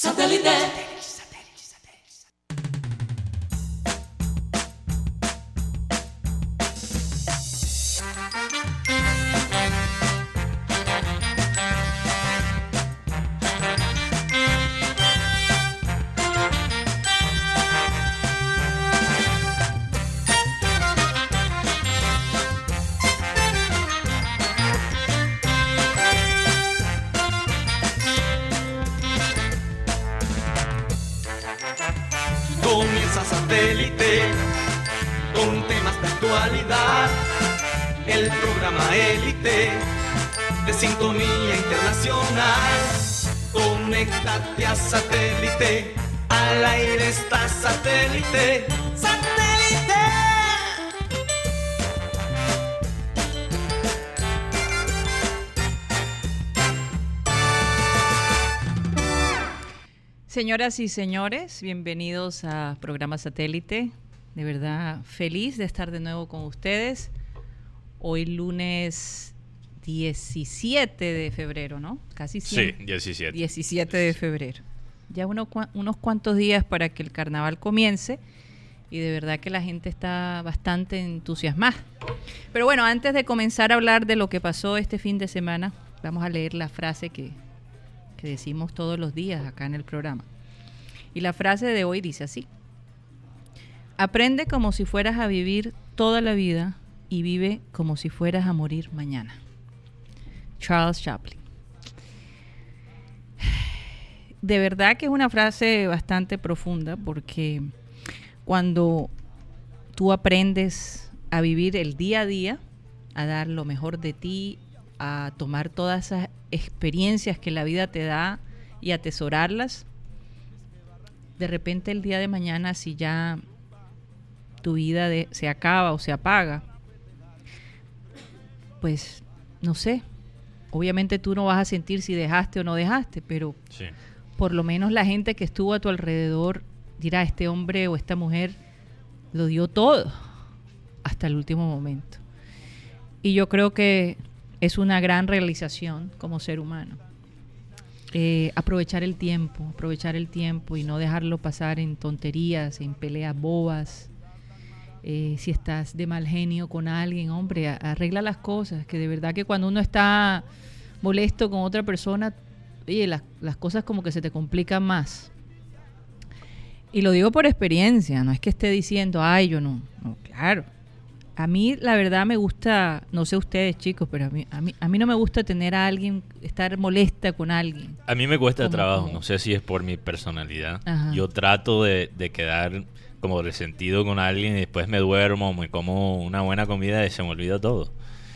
Satellite. Satélite. Al aire está satélite. ¡Satélite! Señoras y señores, bienvenidos a Programa Satélite. De verdad, feliz de estar de nuevo con ustedes. Hoy lunes 17 de febrero, ¿no? Casi Sí, 100. 17. 17 de febrero. Ya unos cuantos días para que el carnaval comience y de verdad que la gente está bastante entusiasmada. Pero bueno, antes de comenzar a hablar de lo que pasó este fin de semana, vamos a leer la frase que, que decimos todos los días acá en el programa. Y la frase de hoy dice así. Aprende como si fueras a vivir toda la vida y vive como si fueras a morir mañana. Charles Chaplin. De verdad que es una frase bastante profunda porque cuando tú aprendes a vivir el día a día, a dar lo mejor de ti, a tomar todas esas experiencias que la vida te da y atesorarlas, de repente el día de mañana si ya tu vida se acaba o se apaga, pues no sé, obviamente tú no vas a sentir si dejaste o no dejaste, pero Sí. Por lo menos la gente que estuvo a tu alrededor dirá, este hombre o esta mujer lo dio todo hasta el último momento. Y yo creo que es una gran realización como ser humano. Eh, aprovechar el tiempo, aprovechar el tiempo y no dejarlo pasar en tonterías, en peleas bobas. Eh, si estás de mal genio con alguien, hombre, arregla las cosas, que de verdad que cuando uno está molesto con otra persona, oye, las, las cosas como que se te complican más. Y lo digo por experiencia, no es que esté diciendo, ay, yo no, no, claro. A mí la verdad me gusta, no sé ustedes chicos, pero a mí, a mí, a mí no me gusta tener a alguien, estar molesta con alguien. A mí me cuesta trabajo, como- no sé si es por mi personalidad. Ajá. Yo trato de, de quedar como resentido con alguien y después me duermo, me como una buena comida y se me olvida todo.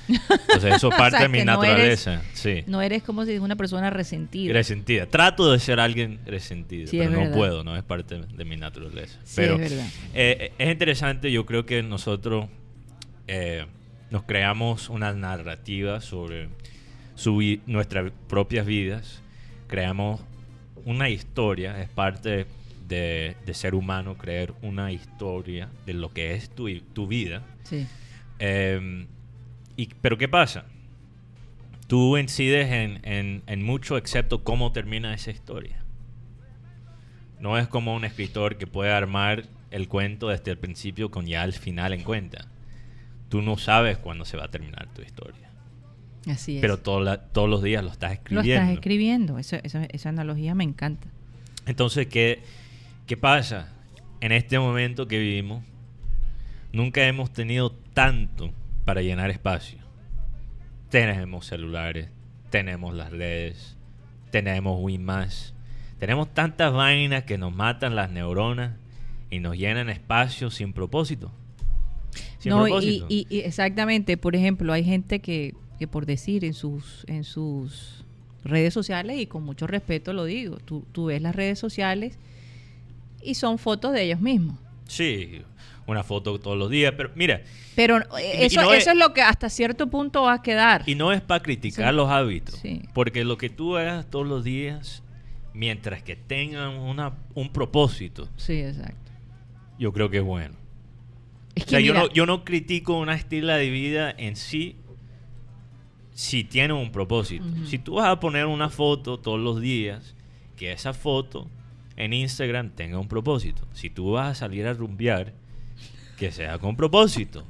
Entonces eso O parte sea, de mi que no eres- naturaleza. sí. No eres como si una persona resentida. Resentida. Trato de ser alguien resentido, Sí, pero no verdad. puedo, no es parte de mi naturaleza. Sí, pero es verdad. eh, es interesante, yo creo que nosotros eh, nos creamos una narrativa sobre su nuestras propias vidas, creamos una historia, es parte de, de ser humano creer una historia de lo que es tu, tu vida. Sí. Eh, y, pero ¿qué pasa? Tú incides en, en- en mucho excepto cómo termina esa historia. No es como un escritor que puede armar el cuento desde el principio con ya el final en cuenta. Tú no sabes cuándo se va a terminar tu historia. Así es. Pero todo la- todos los días lo estás lo escribiendo. estás escribiendo. Eso- esa- esa analogía me encanta. Entonces, ¿qué, ¿qué pasa? En este momento que vivimos, nunca hemos tenido tanto para llenar espacio. Tenemos celulares, tenemos las redes, tenemos WinMash, tenemos tantas vainas que nos matan las neuronas y nos llenan espacio sin propósito. Sin no, y, y- y exactamente, por ejemplo, hay gente que, que por decir en sus, en sus redes sociales, y con mucho respeto lo digo, tú, tú ves las redes sociales y son fotos de ellos mismos. Sí, una foto todos los días, pero mira, Pero eh, eso, no eso es lo que hasta cierto punto va a quedar. Y no es para criticar Sí. los hábitos. Sí. Porque lo que tú hagas todos los días, mientras que tengan una, un propósito, Sí, exacto. yo creo que es bueno. Es O sea, que yo no, yo no critico una estilo de vida en sí si tiene un propósito. Si tú vas a poner una foto todos los días que esa foto en Instagram tenga un propósito. Si tú vas a salir a rumbear, que sea con propósito.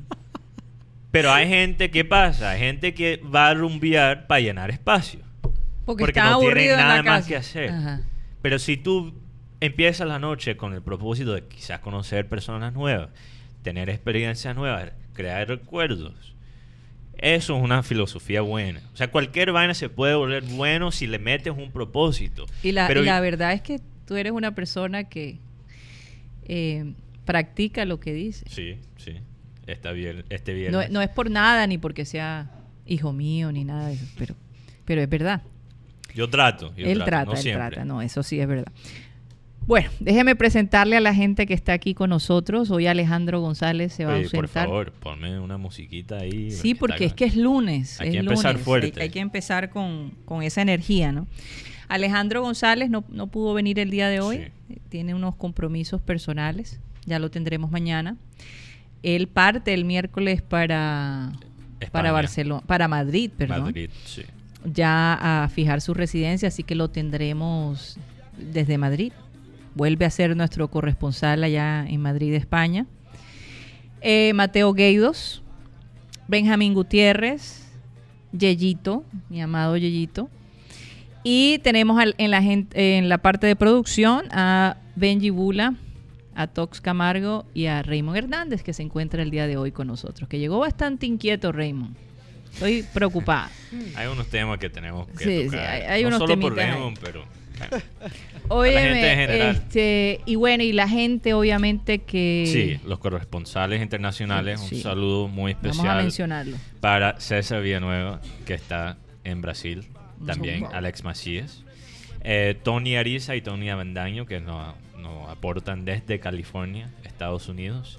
Pero hay gente, ¿qué pasa? Hay gente que va a rumbear para llenar espacio. Porque, Porque está no tienen aburrido en la nada más casa. que hacer. Ajá. Pero si tú empiezas la noche con el propósito de quizás conocer personas nuevas, tener experiencias nuevas, crear recuerdos, eso es una filosofía buena. O sea, cualquier vaina se puede volver bueno si le metes un propósito. Y la, Pero y la verdad es que tú eres una persona que eh, practica lo que dice. Sí, sí. Está bien, este viernes. No, no es por nada ni porque sea hijo mío ni nada de eso, pero, pero es verdad. Yo trato. Yo él trato, trata, no él siempre. trata, no, eso sí es verdad. Bueno, déjeme presentarle a la gente que está aquí con nosotros. Hoy Alejandro González se va a Oye, por ausentar. favor, ponme una musiquita ahí. Sí, porque es que es lunes. Hay es que empezar lunes. fuerte. Hay, hay que empezar con, con esa energía, ¿no? Alejandro González no, no pudo venir el día de hoy. Sí. Tiene unos compromisos personales. Ya lo tendremos mañana. Él parte el miércoles para, España. para Barcelona, para Madrid, perdón. Madrid, sí. Ya a fijar su residencia, así que lo tendremos desde Madrid. Vuelve a ser nuestro corresponsal allá en Madrid, España. Eh, Mateo Gueidos, Benjamín Gutiérrez, Yeyito, mi amado Yeyito. Y tenemos en, la en la parte de producción a Benji Bula, a Tox Camargo y a Raymond Hernández, que se encuentra el día de hoy con nosotros, que llegó bastante inquieto Raymond. Estoy preocupada. Hay unos temas que tenemos que Sí, sí, tocar. hay- hay no unos solo por. Raymond, pero... Óyeme, este, y bueno, y la gente obviamente que Sí, los corresponsales internacionales, Sí. un saludo muy vamos a especial mencionarlo. para César Villanueva, que está en Brasil, también. Alex Macías, eh, Tony Ariza y Tony Avendaño, que nos, nos aportan desde California, Estados Unidos,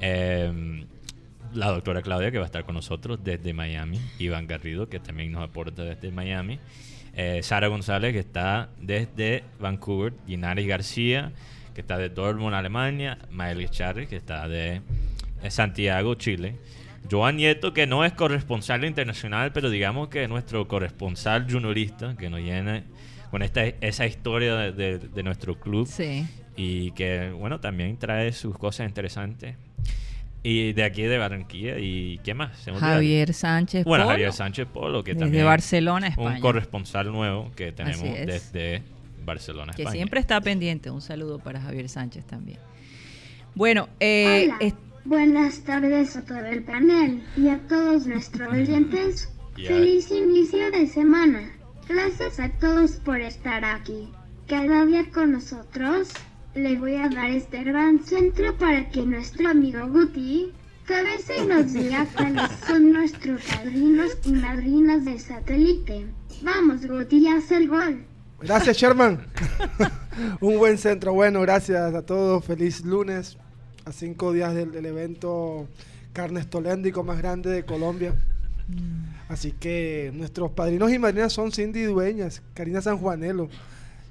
eh, la doctora Claudia, que va a estar con nosotros desde Miami, Iván Garrido, que también nos aporta desde Miami, eh, Sara González, que está desde Vancouver, Ginares García, que está de Dortmund, Alemania, Mael Charri, que está de eh, Santiago, Chile. Joan Nieto, que no es corresponsal internacional, pero digamos que es nuestro corresponsal juniorista, que nos llena con esta, esa historia de, de- de nuestro club Sí. y que, bueno, también trae sus cosas interesantes. Y de aquí de Barranquilla, ¿y qué más? Se. Javier Sánchez Bueno, Polo, Javier Sánchez Polo, que desde también Barcelona, un España, corresponsal nuevo que tenemos Así es. desde Barcelona, que España. siempre está pendiente. Un saludo para Javier Sánchez también. Bueno, eh, Hola. Buenas tardes a todo el panel y a todos nuestros oyentes. Ya. Feliz inicio de semana. Gracias a todos por estar aquí. Cada día con nosotros. Le voy a dar este gran centro para que nuestro amigo Guti cabece y nos diga cuáles son nuestros padrinos y madrinas de satélite. Vamos, Guti, haz el gol. Gracias, Sherman. Un buen centro. Bueno, gracias a todos. Feliz lunes. A cinco días del, del evento Carnes Toléndico más grande de Colombia. Así que nuestros padrinos y madrinas son Cindy Dueñas, Karina Sanjuanelo,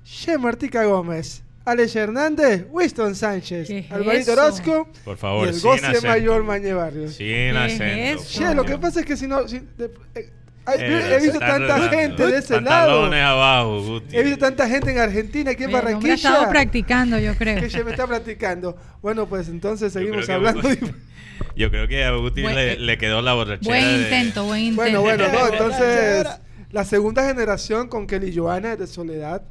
Che Martica Gómez, Alex Hernández, Winston Sánchez, ¿Qué es Alvarito? Orozco Por favor, y el goce mayor Mañe Barrios. Sin acento. Che, lo que pasa es que si no... si- de- eh, ay, Eh, he visto tanta gente de ese lado. Pantalones abajo, Guti. He visto tanta gente en Argentina, aquí en El hombre ha Barranquilla. estado practicando, yo creo. que se me está practicando. Bueno, pues entonces seguimos que- hablando. Yo creo que a Guti Buen- le, le quedó la borrachera. Buen de- intento, buen intento. bueno, bueno, no, entonces la segunda generación con Kelly Joana de Soledad,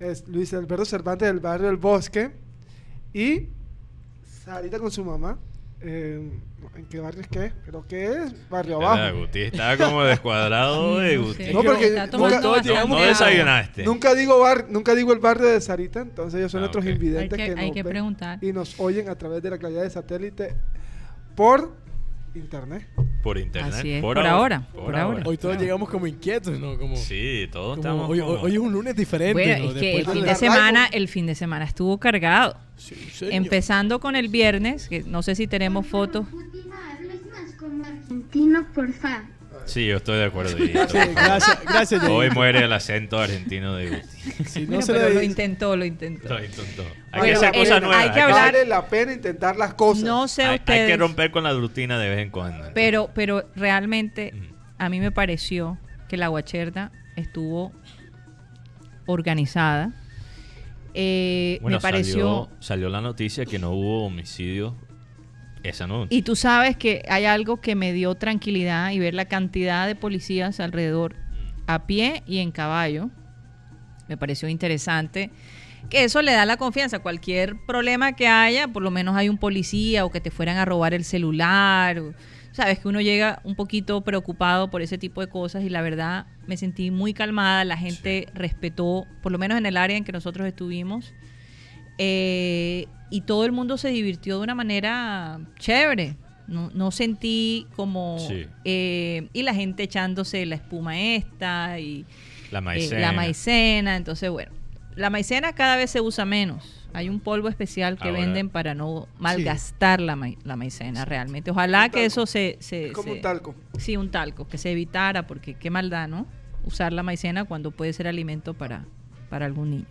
es Luis Alberto Cervantes del barrio El Bosque y Sarita con su mamá. Eh, ¿En qué barrio es que? Creo que es barrio abajo. Guti estaba como descuadrado de No Guti. No, porque nunca- No, desayunaste. Nunca digo bar, nunca digo el barrio de Sarita, entonces ellos son Ah, nuestros invidentes Hay que- que, hay nos que ven preguntar. y nos oyen a través de la calidad de satélite por internet. Por internet. Así es, por ahora, Por, por ahora. ahora. Hoy todos llegamos como inquietos, ¿no? Como, Sí, todos como- estamos. hoy, como- hoy- es un lunes diferente, Bueno, ¿no? es que el fin de semana, el fin de semana estuvo cargado. Sí, señor. Empezando con el viernes, que no sé si tenemos fotos. Guti, no hables Sí, yo estoy de acuerdo. y- gracias, gracias, Hoy muere el acento argentino de Guti. Si no Bueno, se pero lo intentó, lo intentó. Lo intentó. Hay Bueno, que hacer el- cosas nuevas. hay que hablar- Vale la pena intentar las cosas. No sé hay- hay que romper con la rutina de vez en cuando. pero, pero realmente Mm. a mí me pareció que la guacherda estuvo organizada. Eh, Bueno, me pareció... salió, salió la noticia que no hubo homicidio esa. Y tú sabes que hay algo que me dio tranquilidad y ver la cantidad de policías alrededor a pie y en caballo. Me pareció interesante que eso le da la confianza. Cualquier problema que haya, por lo menos hay un policía o que te fueran a robar el celular. o- Sabes que uno llega un poquito preocupado por ese tipo de cosas y la verdad me sentí muy calmada. La gente respetó, por lo menos en el área en que nosotros estuvimos, eh, y todo el mundo se divirtió de una manera chévere. No, no sentí como... Sí. eh, y la gente echándose la espuma esta y La eh, maicena. la maicena. Entonces, bueno, la maicena cada vez se usa menos. Hay un polvo especial que Ahora- venden para no malgastar la, ma- la maicena realmente. Ojalá que eso se... se- Es como se- un talco. Sí, un talco, que se evitara, porque qué maldad, ¿no? Usar la maicena cuando puede ser alimento para, para algún niño.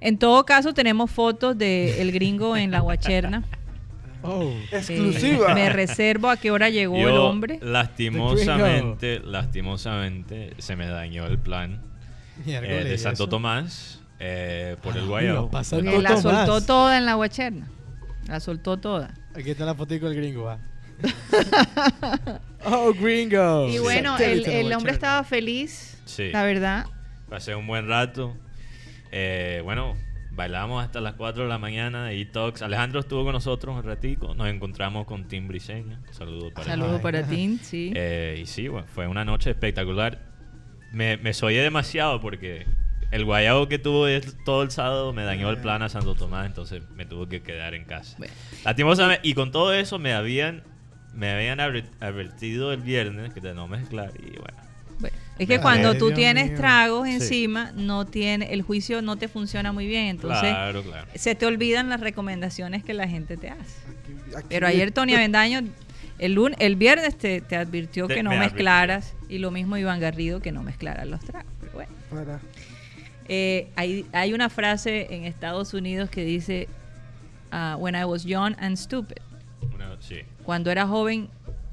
En todo caso, tenemos fotos de el gringo en la guacherna. Oh. Eh, Exclusiva. me reservo a qué hora llegó Yo, el hombre. lastimosamente, lastimosamente, se me dañó el plan eh, de ¿y Santo eso? Tomás eh, por el Ah, Guayabo. la Tomás. soltó toda en la guacherna. La soltó toda. Aquí está la fotico del gringo, va. oh, gringo. Y bueno, el, hombre estaba feliz, Sí. la verdad. Pasé un buen rato. Eh, bueno, bailamos hasta las 4 de la mañana y Tox. Alejandro estuvo con nosotros un ratico. Nos encontramos con Tim Briseño. Saludos para. Saludos para ti, sí. Eh, y sí, bueno, fue una noche espectacular. Me, me demasiado porque el guayabo que tuvo todo el sábado me dañó el plan a Santo Tomás, entonces me tuve que quedar en casa. Bueno. Lastimosamente, y con todo eso me habían me habían adver- advertido el viernes que de no mezclar y bueno. Es que Ay, cuando tú Dios tienes mío. tragos Sí. encima, no tiene, el juicio no te funciona muy bien. Entonces, claro, claro. se te olvidan las recomendaciones que la gente te hace. Aquí- aquí- Pero ayer Tony Avendaño, el, lun- el viernes te, te advirtió Te- que no me advirtió. mezclaras y lo mismo Iván Garrido que no mezclaras los tragos. Pero bueno. Para. Eh, hay, hay una frase en Estados Unidos que dice, ah, when I was young and stupid, sí. cuando era joven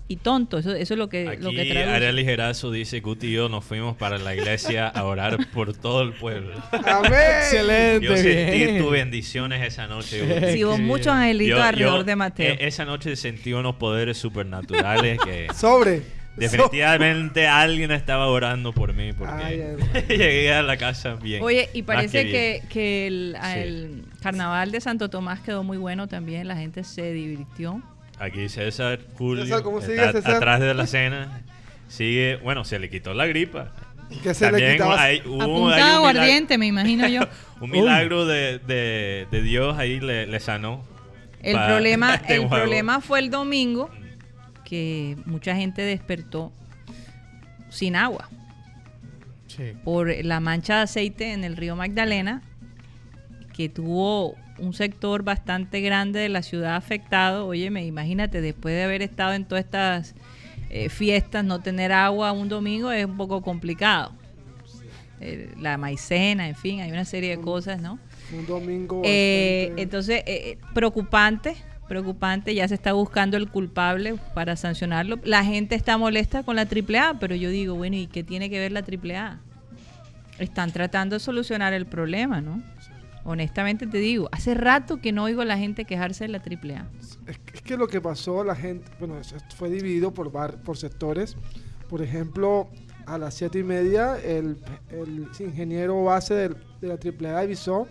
y tonto, eso, eso es lo que, lo que Aquí traduce. Ariel Ligerazo dice Guti y yo nos fuimos para la iglesia a orar por todo el pueblo. Amén. Excelente. Yo sentí tus bendiciones esa noche. Guti. Sí, hubo muchos angelitos Yo- alrededor yo, de Mateo. eh, esa noche sentí unos poderes supernaturales que Sobre. definitivamente alguien estaba orando por mí porque Ay, llegué a la casa bien. Oye, y parece bien. que, que el, Sí. el carnaval de Santo Tomás quedó muy bueno también, la gente se divirtió. Aquí César Julio César, ¿cómo sigue, está César? atrás de la cena. Sigue, bueno, se le quitó la gripa. Que se le También quitaba. hay- hubo- hay un milagro- aguardiente, me imagino yo. Un milagro de, de- de Dios ahí le, le sanó. El problema, este el juego. problema fue el domingo que mucha gente despertó sin agua Sí. por la mancha de aceite en el río Magdalena, que tuvo un sector bastante grande de la ciudad afectado. Óyeme, imagínate, después de haber estado en todas estas eh, fiestas, no tener agua un domingo es un poco complicado. Eh, la maicena, en fin, hay una serie de cosas, ¿no? Un domingo. Eh, entonces, preocupante, preocupante, ya se está buscando el culpable para sancionarlo. La gente está molesta con la AAA, pero yo digo, bueno, ¿y qué tiene que ver la AAA? Están tratando de solucionar el problema, ¿no? Honestamente te digo, hace rato que no oigo a la gente quejarse de la AAA. Es, es que lo que pasó, la gente, bueno, fue dividido por, bar- por sectores. Por ejemplo, a las siete y media, el, el ingeniero base del- de la AAA avisó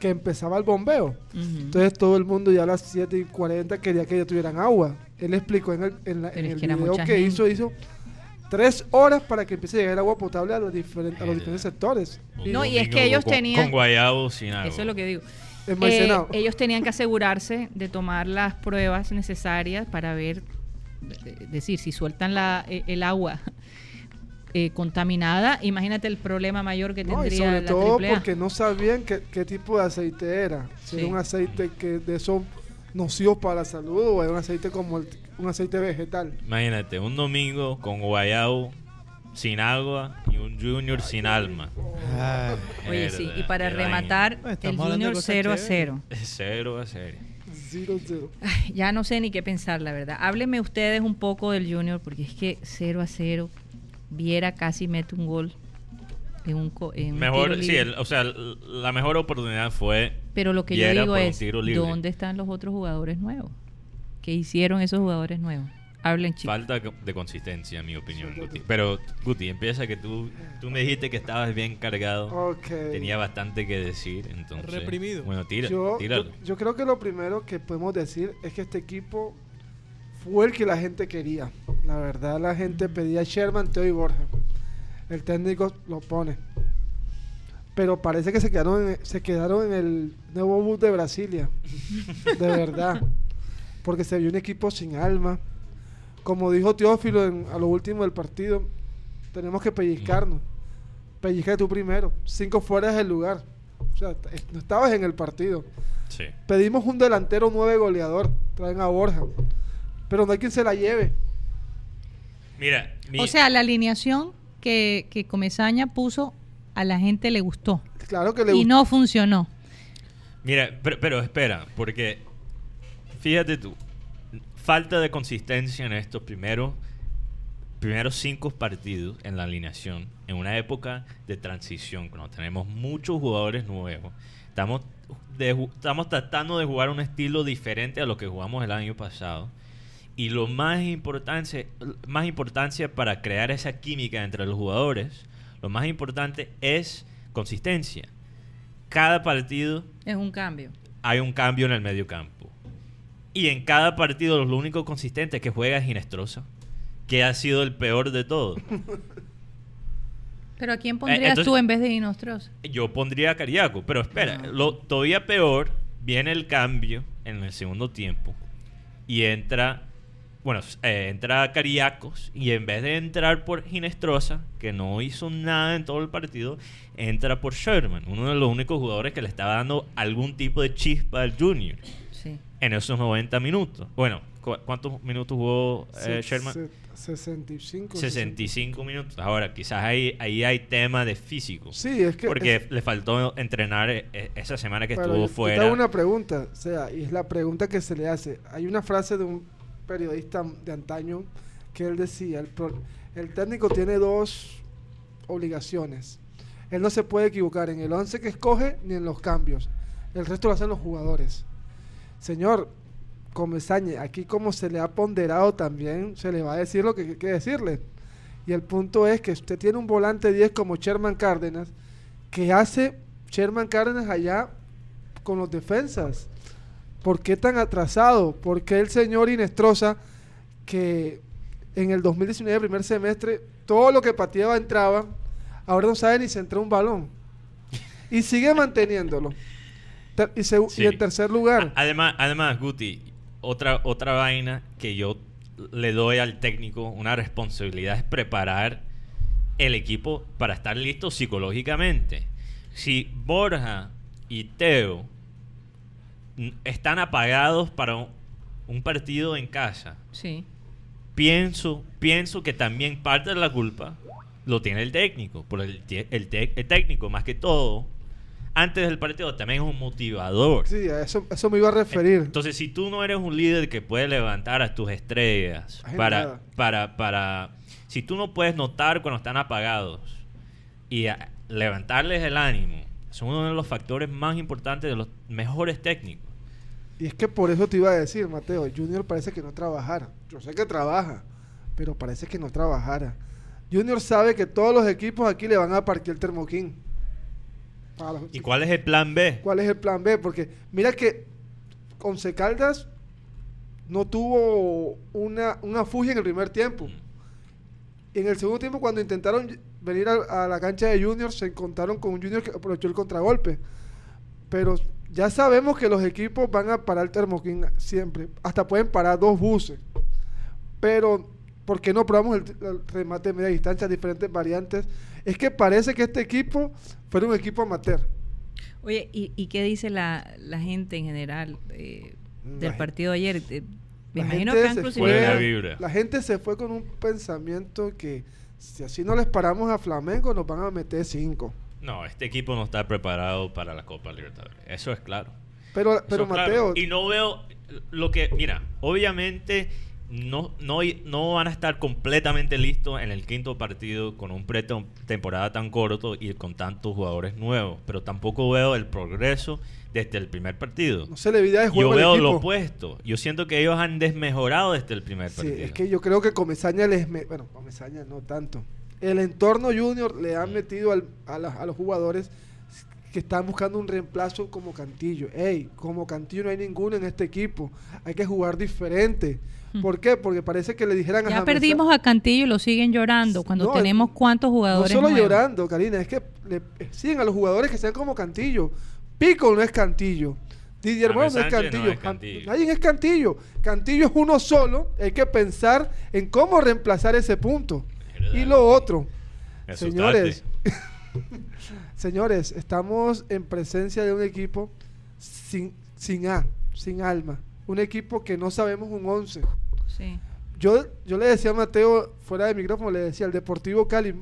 que empezaba el bombeo. Entonces todo el mundo ya a las 7 y 40 quería que ya tuvieran agua. Él explicó en el, en la- en el video que gente. hizo, hizo tres horas para que empiece a llegar agua potable a los diferentes, a los diferentes sectores. No, y es que ellos con- tenían- Con guayabo sin agua. Eso es lo que digo. Eh, ellos tenían que asegurarse de tomar las pruebas necesarias para ver, es decir, si sueltan la, eh, el agua eh, contaminada, imagínate el problema mayor que No, y tendría sobre la todo AAA. porque no sabían qué, qué tipo de aceite era. Si Sí. era un aceite que de esos nocivos para la salud o era un aceite como el- un aceite vegetal. Imagínate, un domingo con guayabo sin agua y un junior sin alma. Ay. Oye, sí, y para rematar, el Junior cosas 0 a chéveres. 0. daño. Cero a cero. Zero, zero. Ay, ya no sé ni qué pensar, la verdad. Háblenme ustedes un poco del Junior, porque es que 0 a 0, Viera casi mete un gol en un, co- en un Mejor, sí, el- o sea, la mejor oportunidad fue. Pero lo que yo era digo es. ¿dónde están los otros jugadores nuevos? ¿Qué hicieron esos jugadores nuevos? Hablen, chicos. Falta de consistencia, en mi opinión, Sí, Guti. Pero, Guti, empieza que tú, tú me dijiste que estabas bien cargado. Tenía bastante que decir, entonces. Reprimido. Bueno, tira, yo, tíralo. yo, yo creo que lo primero que podemos decir es que este equipo fue el que la gente quería. La verdad, la gente pedía Sherman, Teo y Borja. El técnico lo pone. Pero parece que se quedaron en, se quedaron en el nuevo bus de Brasilia. De verdad. Porque se vio un equipo sin alma. Como dijo Teófilo en- a lo último del partido, tenemos que pellizcarnos. Pellizca tú primero. Cinco fuera del lugar. O sea, no estabas en el partido. Sí. Pedimos un delantero nueve goleador. Traen a Borja. Pero no hay quien se la lleve. Mira, mi- O sea, la alineación que, que Comesaña puso a la gente le gustó Claro que le y gustó. no funcionó. Mira, pero, pero espera, porque fíjate tú, falta de consistencia en estos primeros, primeros cinco partidos en la alineación, en una época de transición, cuando tenemos muchos jugadores nuevos. Estamos, de estamos tratando de jugar un estilo diferente a lo que jugamos el año pasado. Y lo más importante, más importancia para crear esa química entre los jugadores, lo más importante es consistencia. Cada partido Es un cambio. hay un cambio en el medio campo. Y en cada partido lo único consistente que juega es Ginestrosa, que ha sido el peor de todos. Pero ¿a quién pondrías entonces- tú en vez de Inostrosa? Yo pondría a Cariaco, pero espera, Ah. lo, todavía peor, viene el cambio en el segundo tiempo y entra, bueno, eh, entra Cariacos y en vez de entrar por Ginestrosa, que no hizo nada en todo el partido, entra por Sherman, uno de los únicos jugadores que le estaba dando algún tipo de chispa al Junior Sí. en esos 90 minutos. Bueno, ¿cu- ¿cuántos minutos jugó eh, Sherman? se- 65. 65 minutos. Ahora, quizás ahí, ahí hay tema de físico. Sí, es que. Porque es- le faltó entrenar eh, eh, esa semana que estuvo yo- yo te fuera. hago una pregunta. O sea, y es la pregunta que se le hace. Hay una frase de un periodista de antaño que él decía: el, técnico tiene dos obligaciones. Él no se puede equivocar en el 11 que escoge ni en los cambios. El resto lo hacen los jugadores. Señor Comesaña, aquí como se le ha ponderado también, se le va a decir lo que hay que decirle. Y el punto es que usted tiene un volante 10 como Sherman Cárdenas, que hace Sherman Cárdenas allá con los defensas. ¿Por qué tan atrasado? ¿Por qué el señor Inestrosa, que en el 2019, primer semestre, todo lo que pateaba entraba, ahora no sabe ni centrar un balón? Y sigue manteniéndolo. Y, Sí. y en tercer lugar, Además, además, Guti, otra, otra vaina que yo le doy al técnico una responsabilidad es preparar el equipo para estar listo psicológicamente. Si Borja y Teo están apagados para un, un partido en casa, Sí. pienso, pienso que también parte de la culpa lo tiene el técnico, por el, el, tec- el técnico más que todo, antes del partido también es un motivador. sí, a eso, eso me iba a referir. Entonces, si tú no eres un líder que puede levantar a tus estrellas Ay, para, nada. para, para, si tú no puedes notar cuando están apagados y a- levantarles el ánimo, son uno de los factores más importantes de los mejores técnicos. Y es que por eso te iba a decir, Mateo, Junior parece que no trabajara. Yo sé que trabaja, pero parece que no trabajara. Junior sabe que todos los equipos aquí le van a parquear el termoquín. Los- ¿Y cuál es el plan B? ¿Cuál es el plan B? Porque mira que Once Caldas no tuvo una, una fugia en el primer tiempo. En el segundo tiempo, cuando intentaron venir a, a la cancha de Junior, se encontraron con un Junior que aprovechó el contragolpe. Pero ya sabemos que los equipos van a parar el termoquín siempre. Hasta pueden parar dos buses. Pero, ¿por qué no probamos el, el remate de media distancia, diferentes variantes? Es que parece que este equipo fuera un equipo amateur. Oye, ¿y, y qué dice la, la gente en general eh, del partido de ayer? Eh, Me imagino que han crucificado. Fue-. La gente se fue con un pensamiento que si así no les paramos a Flamengo, nos van a meter cinco. No, este equipo no está preparado para la Copa Libertadores. Eso es claro. Pero, Eso pero es claro. Mateo, Y no veo lo que. Mira, obviamente no, no, no van a estar completamente listos en el quinto partido con un pretemporada tan corto y con tantos jugadores nuevos. Pero tampoco veo el progreso desde el primer partido. No se le vida de juego Yo al veo lo opuesto. Yo siento que ellos han desmejorado desde el primer Sí, partido. es que yo creo que Comesaña les... me- bueno, Comesaña no tanto. El entorno junior le han metido al- a, la- a los jugadores que están buscando un reemplazo como Cantillo. Ey, como Cantillo no hay ninguno en este equipo. Hay que jugar diferente. ¿Por qué? Porque parece que le dijeran a Ya perdimos a Cantillo y lo siguen llorando cuando No, tenemos cuántos No jugadores solo nuevos. llorando, Karina, es que le siguen a los jugadores que sean como Cantillo. Pico no es Cantillo. Didier Moreno no no es Cantillo. Nadie es Cantillo. Cantillo es uno solo. Hay que pensar en cómo reemplazar ese punto. Y lo otro, señores, señores, estamos en presencia de un equipo sin, sin A, sin alma. Un equipo que no sabemos un 11. Sí. Yo, yo le decía a Mateo, fuera de micrófono, le decía, el Deportivo Cali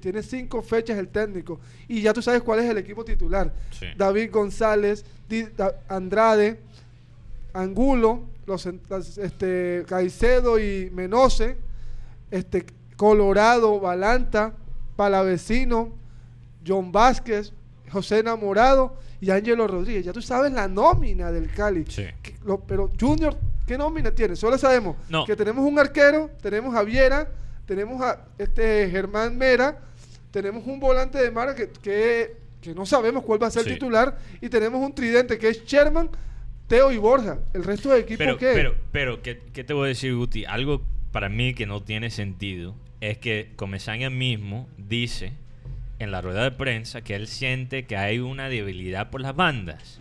tiene cinco fechas el técnico y ya tú sabes cuál es el equipo titular. Sí. David González, Di- Da- Andrade, Angulo, los, este, Caicedo y Menose, este, Colorado, Balanta, Palavecino, John Vázquez, José Enamorado y Ángelo Rodríguez. Ya tú sabes la nómina del Cali. Sí. Que- lo- pero Junior, ¿qué nómina tiene? Solo sabemos No. que tenemos un arquero, tenemos a Viera, tenemos a este Germán Mera, tenemos un volante de Mara que, que, que no sabemos cuál va a ser Sí. el titular y tenemos un tridente que es Sherman, Teo y Borja. El resto del equipo Pero, ¿qué? pero, pero ¿qué, qué te voy a decir, Guti? Algo para mí que no tiene sentido es que Comesaña mismo dice en la rueda de prensa que él siente que hay una debilidad por las bandas.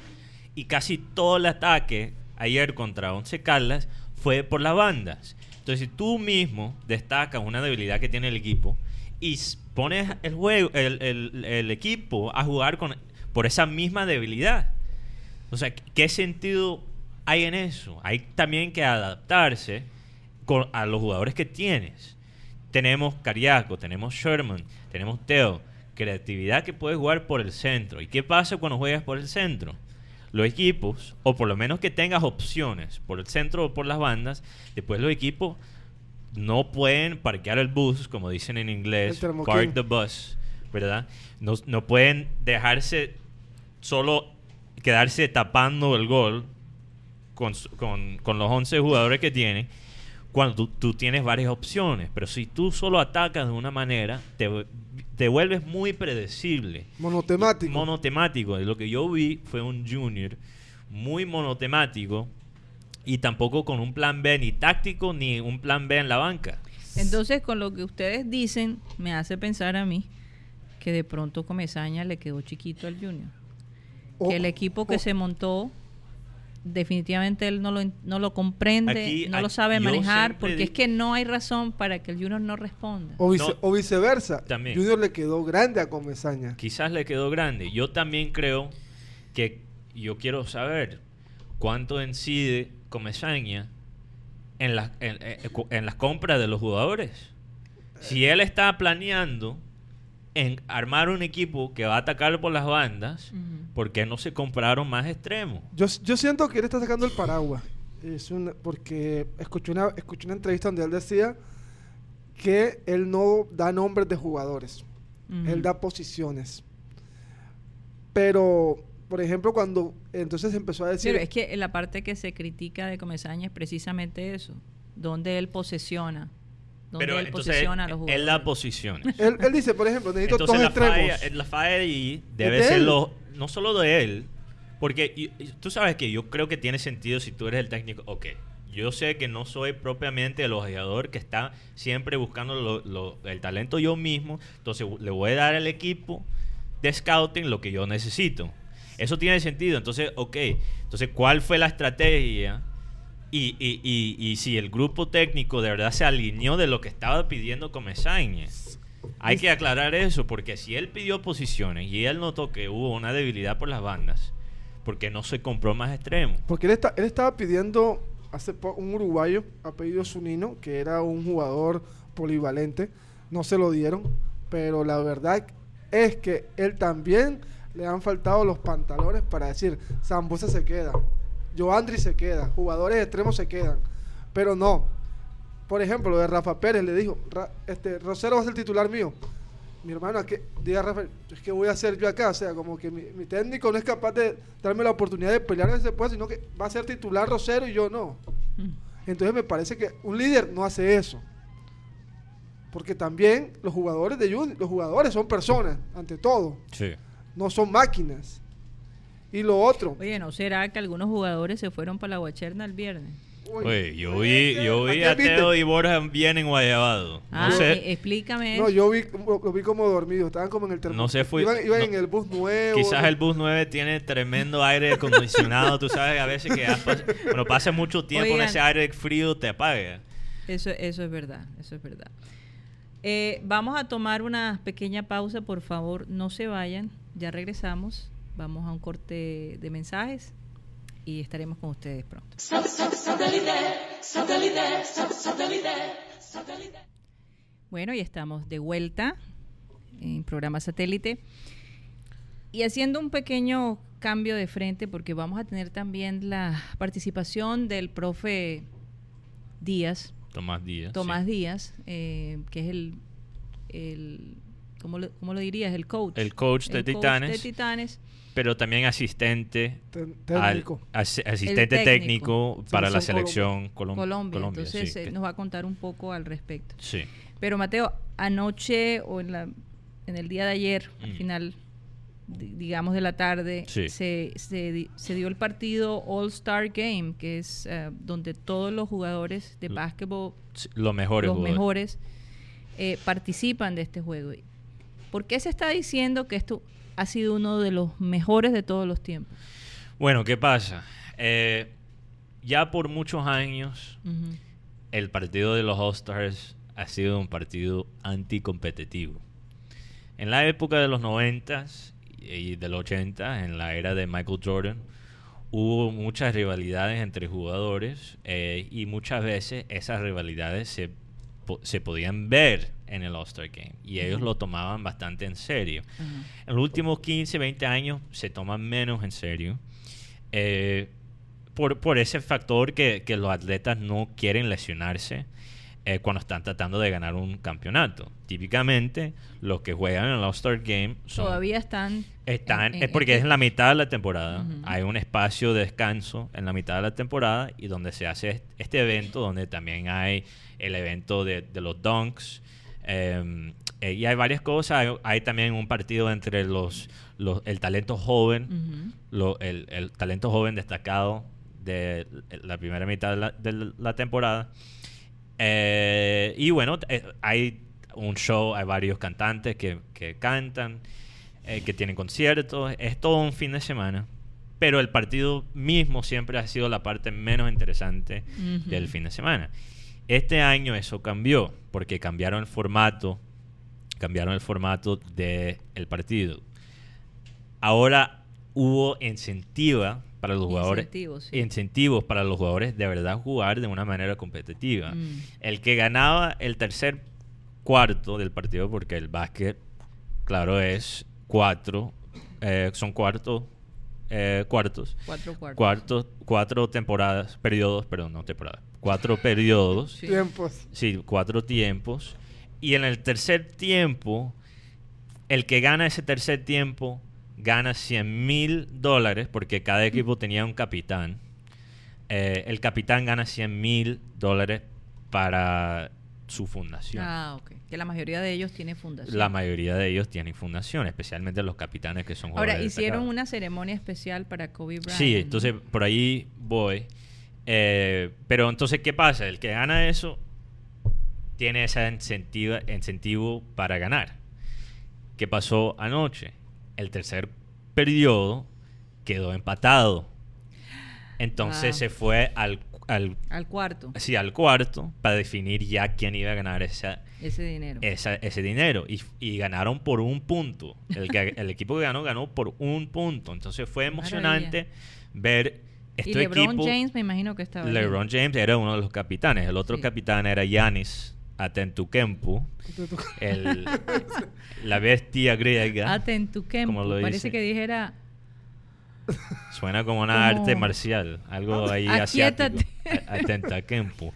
Y casi todo el ataque ayer contra Once Caldas fue por las bandas. Entonces, si tú mismo destacas una debilidad que tiene el equipo y pones el juego, el- el equipo a jugar con, por esa misma debilidad. O sea, ¿qué sentido hay en eso? Hay también que adaptarse con- a los jugadores que tienes. Tenemos Cariaco, tenemos Sherman, tenemos Teo. Creatividad que puedes jugar por el centro. ¿Y qué pasa cuando juegas por el centro? Los equipos, o por lo menos que tengas opciones por el centro o por las bandas, después los equipos no pueden parquear el bus, como dicen en inglés, park the bus, ¿verdad? No, no pueden dejarse solo quedarse tapando el gol con, con- con los 11 jugadores que tienen cuando tú, tú tienes varias opciones. Pero si tú solo atacas de una manera, te, te vuelves muy predecible. Monotemático. Monotemático. Y Lo que yo vi fue un junior muy monotemático y tampoco con un plan B ni táctico ni un plan B en la banca. Entonces, con lo que ustedes dicen, me hace pensar a mí que de pronto Comesaña le quedó chiquito al Junior. Que el equipo que se montó, definitivamente él no lo, no lo comprende, Aquí- no lo sabe manejar, porque es que no hay razón para que el Junior no responda. O, vice- No. o viceversa. También. Junior le quedó grande a Comesaña. Quizás le quedó grande. Yo también creo que yo quiero saber cuánto incide Comesaña en, las en, en- en las compras de los jugadores. Si él está planeando en armar un equipo que va a atacar por las bandas, Ujú. ¿por qué no se compraron más extremos? Yo, yo siento que él está sacando el paraguas. Es una, porque escuché una, escuché una entrevista donde él decía que él no da nombres de jugadores. Él da posiciones. Pero, por ejemplo, cuando entonces empezó a decir... Pero es que la parte que se critica de Comesaña es precisamente eso, donde él posesiona, donde Pero él entonces a los él jugadores. da posiciones. él, él dice, por ejemplo, necesito Entonces dos la extremos. falla, la falla ahí debe de ser él. lo, no solo de él, porque y- y tú sabes que yo creo que tiene sentido si tú eres el técnico. Ok, yo sé que no soy propiamente el ojeador que está siempre buscando lo- lo- el talento yo mismo, entonces le voy a dar al equipo de scouting lo que yo necesito. Eso tiene sentido. Entonces, ok, entonces, ¿cuál fue la estrategia? Y, y, y, y si el grupo técnico de verdad se alineó de lo que estaba pidiendo Comesaña. Hay que aclarar eso, porque si él pidió posiciones y él notó que hubo una debilidad por las bandas, porque no se compró más extremos. Porque él, está- él estaba pidiendo, hace un uruguayo, apellido Zunino, que era un jugador polivalente. No se lo dieron, pero la verdad es que él también le han faltado los pantalones para decir, Zambuesa se queda, Joandri se queda, jugadores extremos se quedan. Pero no, por ejemplo, lo de Rafa Pérez, le dijo, "Ra- este, Rosero va a ser titular mío. Mi hermano, ¿qué? diga Rafa, es que voy a hacer yo acá, o sea, como que mi, mi técnico no es capaz de darme la oportunidad de pelear en ese puesto, sino que va a ser titular Rosero y yo no. Mm. Entonces me parece que un líder no hace eso. Porque también los jugadores de Junior, los jugadores son personas, ante todo, Sí. no son máquinas. Y lo otro, Oye, ¿no será que algunos jugadores se fueron para la Guacherna el viernes? Oye, yo vi, yo vi ¿a? Teo y Borja bien en Guayabado. Ah, No sé, eh, explícame No, yo vi, como- lo vi como dormido, estaban como en el termo. No sé, fue- Iban, iban no- en el bus nuevo. Quizás el bus 9 tiene tremendo aire acondicionado. Tú sabes, a veces que pas- cuando pasas mucho tiempo Oigan. en ese aire frío te apaga. Eso, eso es verdad, eso es verdad. Eh, vamos a tomar una pequeña pausa, por favor, no se vayan, ya regresamos, vamos a un corte de mensajes y estaremos con ustedes pronto. Bueno, y estamos de vuelta en programa satélite y haciendo un pequeño cambio de frente porque vamos a tener también la participación del profe Díaz, Tomás Díaz. Tomás sí. Díaz, eh, que es el, el ¿cómo, lo, cómo lo dirías? El coach. El coach de Titanes. de Titanes. Pero también asistente. Ten- al- as- asistente El técnico. técnico, para la Selección selección Colom- Colombia. Colombia. Entonces sí, eh, que- nos va a contar un poco al respecto. sí. Pero Mateo, anoche o en, la, en el día de ayer, al Mm. final, di- digamos de la tarde, Sí. se, se di- se dio el partido All Star Game, que es eh, donde todos los jugadores de básquetbol Sí, Los mejores los jugadores. mejores eh, participan de este juego. ¿Por qué se está diciendo que esto ha sido uno de los mejores de todos los tiempos? Bueno, ¿qué pasa? Eh, ya por muchos años el partido de los All-Stars ha sido un partido anticompetitivo. En la época de los 90s y del 80, en la era de Michael Jordan, hubo muchas rivalidades entre jugadores eh, y muchas veces esas rivalidades se, po- se podían ver en el All-Star Game y ellos lo tomaban bastante en serio. Ajá. En los últimos 15, 20 años se toman menos en serio. eh, por, por ese factor que, que los atletas no quieren lesionarse eh, cuando están tratando de ganar un campeonato. Típicamente, los que juegan en el All-Star Game son, Todavía están... están en- es porque en- es en la mitad de la temporada. Ujú. Hay un espacio de descanso en la mitad de la temporada y donde se hace est- este evento, donde también hay el evento de, de los dunks. eh, eh, y hay varias cosas. Hay, hay también un partido entre los, los el talento joven, lo- el, el talento joven destacado de la primera mitad de la, de la temporada. Eh, y bueno, eh, hay un show, hay varios cantantes que, que cantan, eh, que tienen conciertos, es todo un fin de semana. Pero el partido mismo siempre ha sido la parte menos interesante del fin de semana. Este año eso cambió, porque cambiaron el formato, cambiaron el formato del partido. Ahora hubo incentiva para los jugadores, Incentivos, sí. incentivos para los jugadores de verdad jugar de una manera competitiva. Mm. El que ganaba el tercer cuarto del partido, porque el básquet, claro, es cuatro, eh, son cuartos, eh, cuartos, Cuatro cuartos. cuartos, cuatro temporadas, periodos, perdón, no temporadas, cuatro periodos, Sí. Tiempos. sí, cuatro tiempos, y en el tercer tiempo, el que gana ese tercer tiempo gana 100 mil dólares, porque cada equipo tenía un capitán. Eh, el capitán gana 100 mil dólares para su fundación. Ah, ok. Que la mayoría de ellos tiene fundación. La mayoría de ellos tienen fundación, especialmente los capitanes que son Ahora, hicieron una ceremonia especial para Kobe Bryant. Sí, entonces por ahí voy. Eh, pero entonces, ¿qué pasa? El que gana eso tiene ese incentiva, incentivo para ganar. ¿Qué pasó anoche? El tercer periodo quedó empatado. Entonces Wow. se fue al, al, Al cuarto, sí, al cuarto para definir ya quién iba a ganar esa, ese dinero. esa- ese dinero y, y ganaron por un punto. El, que, el equipo que ganó ganó por un punto. Entonces fue emocionante ver y este LeBron equipo. James me imagino que estaba. LeBron James era uno de los capitanes. El otro Sí. capitán era Yanis Atentukempu, el, la bestia griega. Atentukempu. Parece que dijera Suena como una Como- arte marcial, algo ahí Aquíétate. asiático. A- Atentakempu.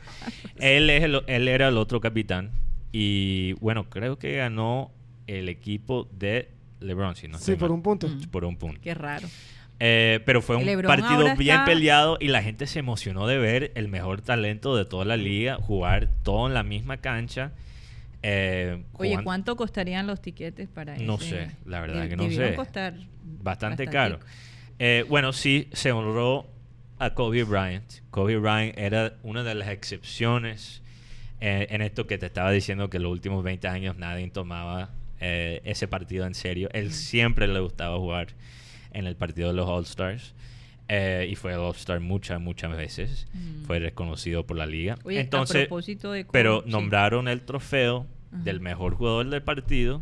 él, es el- él era el otro capitán. Y bueno, creo que ganó el equipo de LeBron, si no Sí, por mal. un punto. Mm. Por un punto. Qué raro. Eh, pero fue un LeBron partido bien está- peleado y la gente se emocionó de ver el mejor talento de toda la liga jugar todo en la misma cancha. eh, Oye, jugando ¿cuánto costarían los tiquetes para No ese? sé, la verdad que no sé. costar bastante bastantico. caro. Eh, bueno, sí, se honró a Kobe Bryant. Kobe Bryant era una de las excepciones eh, en esto que te estaba diciendo que los últimos 20 años nadie tomaba eh, ese partido en serio. Él siempre le gustaba jugar en el partido de los All-Stars. eh, y fue All-Star muchas, muchas veces. Mm. Fue reconocido por la liga. Oye, a Entonces, propósito de Kobe, pero sí. nombraron el trofeo Ajá. del mejor jugador del partido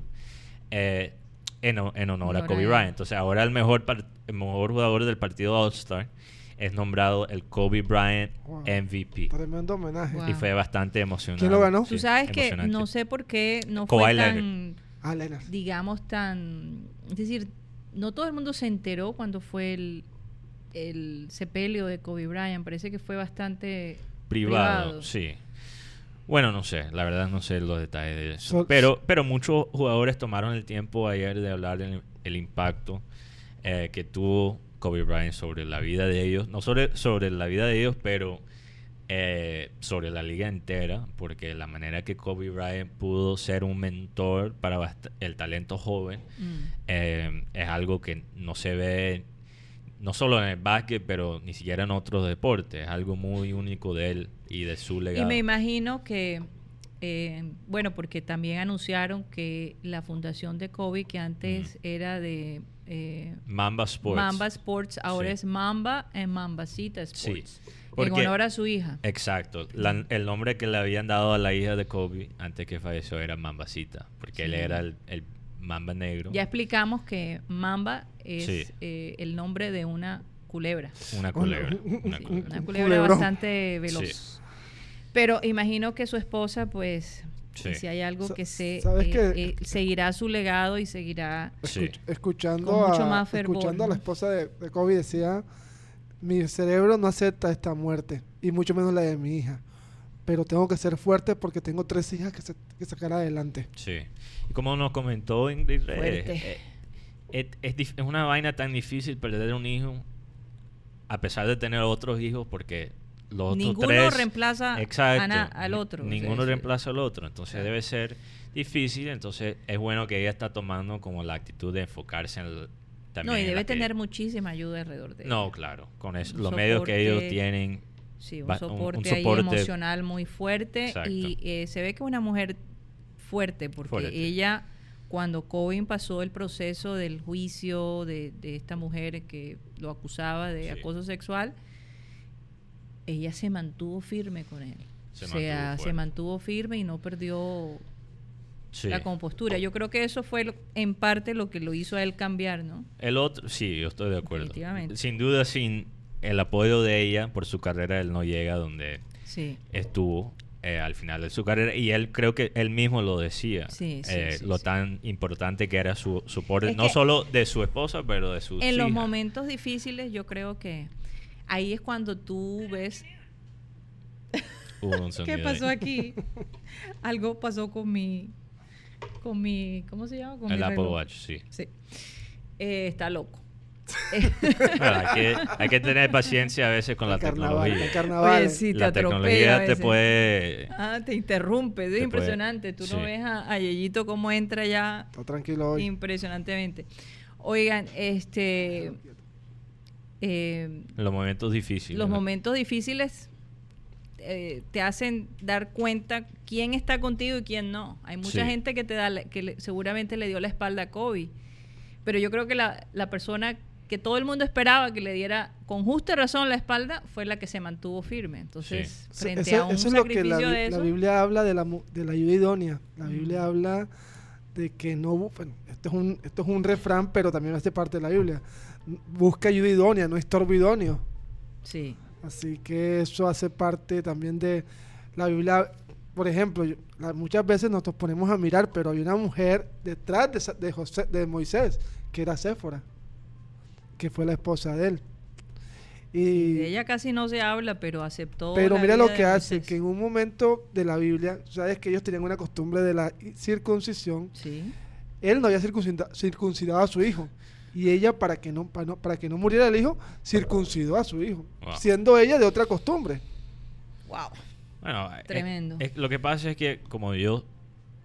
eh, en, ho- en honor a Honor a Kobe. Bryant. Entonces ahora el mejor, el mejor jugador del partido All-Star es nombrado el Kobe Bryant Wow. MVP. Tremendo homenaje. Wow. Y fue bastante emocionante. ¿Quién lo ganó? Tú sabes que no sé por qué no Kawhi fue tan, Ah, Leonard. digamos, tan... Es decir, no todo el mundo se enteró cuando fue el, el sepelio de Kobe Bryant. Parece que fue bastante privado, privado. sí. Bueno, no sé, la verdad no sé los detalles de eso. Pero, pero muchos jugadores tomaron el tiempo ayer de hablar del el impacto eh, que tuvo Kobe Bryant sobre la vida de ellos. No sobre, sobre la vida de ellos, pero eh, sobre la liga entera. Porque la manera que Kobe Bryant pudo ser un mentor para el talento joven Mm. eh, es algo que no se ve no solo en el básquet, pero ni siquiera en otros deportes. Es algo muy único de él y de su Y legado. me imagino que, eh, bueno, porque también anunciaron que la fundación de Kobe, que antes era de eh, Mamba Sports. Mamba Sports, ahora Sí. es Mamba en Mambasita Sí, Sports. en porque- honor a su hija. Exacto. La- el nombre que le habían dado a la hija de Kobe antes que falleció era Mambasita, porque él Sí. era el, el Mamba negro. Ya explicamos que Mamba es Sí. eh, el nombre de una culebra. Una culebra. Una Sí, culebra. una Un culebra culebrón. bastante veloz. Sí. Pero imagino que su esposa, pues, Sí. si hay algo Sa- que se ¿sabes eh, qué? eh, seguirá su legado y seguirá. Escuch- escuchando, Con mucho a, más fervor, escuchando a la esposa de, de Kobe decía, mi cerebro no acepta esta muerte, y mucho menos la de mi hija. Pero tengo que ser fuerte porque tengo tres hijas que, se- que sacar adelante. Sí. Y como nos comentó Ingrid Reyes, eh, es, es dif- es una vaina tan difícil perder un hijo a pesar de tener otros hijos porque los otros Ninguno tres reemplaza a Exacto, na- al otro, ninguno sí. reemplaza al otro entonces debe ser difícil entonces es bueno que ella está tomando como la actitud de enfocarse en el- también No, y debe que- tener muchísima ayuda alrededor de no ella. claro con eso, los medios que ellos tienen Sí, un va- un- un soporte, emocional muy fuerte Exacto. y eh, se ve que es una mujer fuerte porque Fuerte. ella cuando Cohen pasó el proceso del juicio de, de esta mujer que lo acusaba de acoso sexual, ella se mantuvo firme con él. Se o mantuvo sea, se fuerte. mantuvo firme y no perdió sí. la compostura. Yo creo que eso fue lo- en parte lo que lo hizo a él cambiar, ¿no? El otro, sí, yo estoy de acuerdo. Definitivamente. Sin duda, sin el apoyo de ella por su carrera, él no llega donde Sí. estuvo eh, al final de su carrera. Y él creo que él mismo lo decía. Sí, sí, eh, sí, lo sí. tan importante que era su soporte, Es no solo de su esposa, pero de sus En los momentos difíciles yo creo que ahí es cuando tú ves Hubo un qué pasó aquí. Algo pasó con mi con mi ¿cómo se llama? Con El mi Apple reloj. Watch, sí. Sí. Eh, está loco. Bueno, hay, que, hay que tener paciencia a veces con la carnaval, tecnología. el carnaval. Oye, sí, te la tecnología te puede... Ah, te interrumpe, es Te puede- impresionante. Tú no sí. ves a, a Yeyito cómo entra ya Está tranquilo hoy. impresionantemente. Oigan, este eh, Los momentos difíciles. los ¿no? momentos difíciles eh, te hacen dar cuenta quién está contigo y quién no. Hay mucha Sí. gente que te da la- que le- seguramente le dio la espalda a Kobe, pero yo creo que la, la persona que todo el mundo esperaba que le diera con justa razón la espalda fue la que se mantuvo firme. Entonces, Eso- frente eso- a un eso es lo que la, sacrificio de la eso, Biblia habla de la, mu- de la ayuda idónea. La Biblia Mm. habla de que no... bu- bueno, esto, es un, esto es un refrán, pero también hace parte de la Biblia. Busca ayuda idónea, no estorbo idóneo. sí, Así que eso hace parte también de la Biblia. Por ejemplo, yo- la- muchas veces nos ponemos a mirar, pero hay una mujer detrás de, José, de Moisés, que era Séfora, que fue la esposa de él. Y, De ella casi no se habla, pero aceptó. pero la mira vida lo que hace, Moisés. que en un momento de la Biblia, sabes que ellos tenían una costumbre de la circuncisión, Sí. él no había circuncida- circuncidado a su hijo. Y ella, para que no, para no, para que no muriera el hijo, circuncidó a su hijo, Wow. siendo ella de otra costumbre. Wow. Bueno, eh, Tremendo. lo que pasa es que, como yo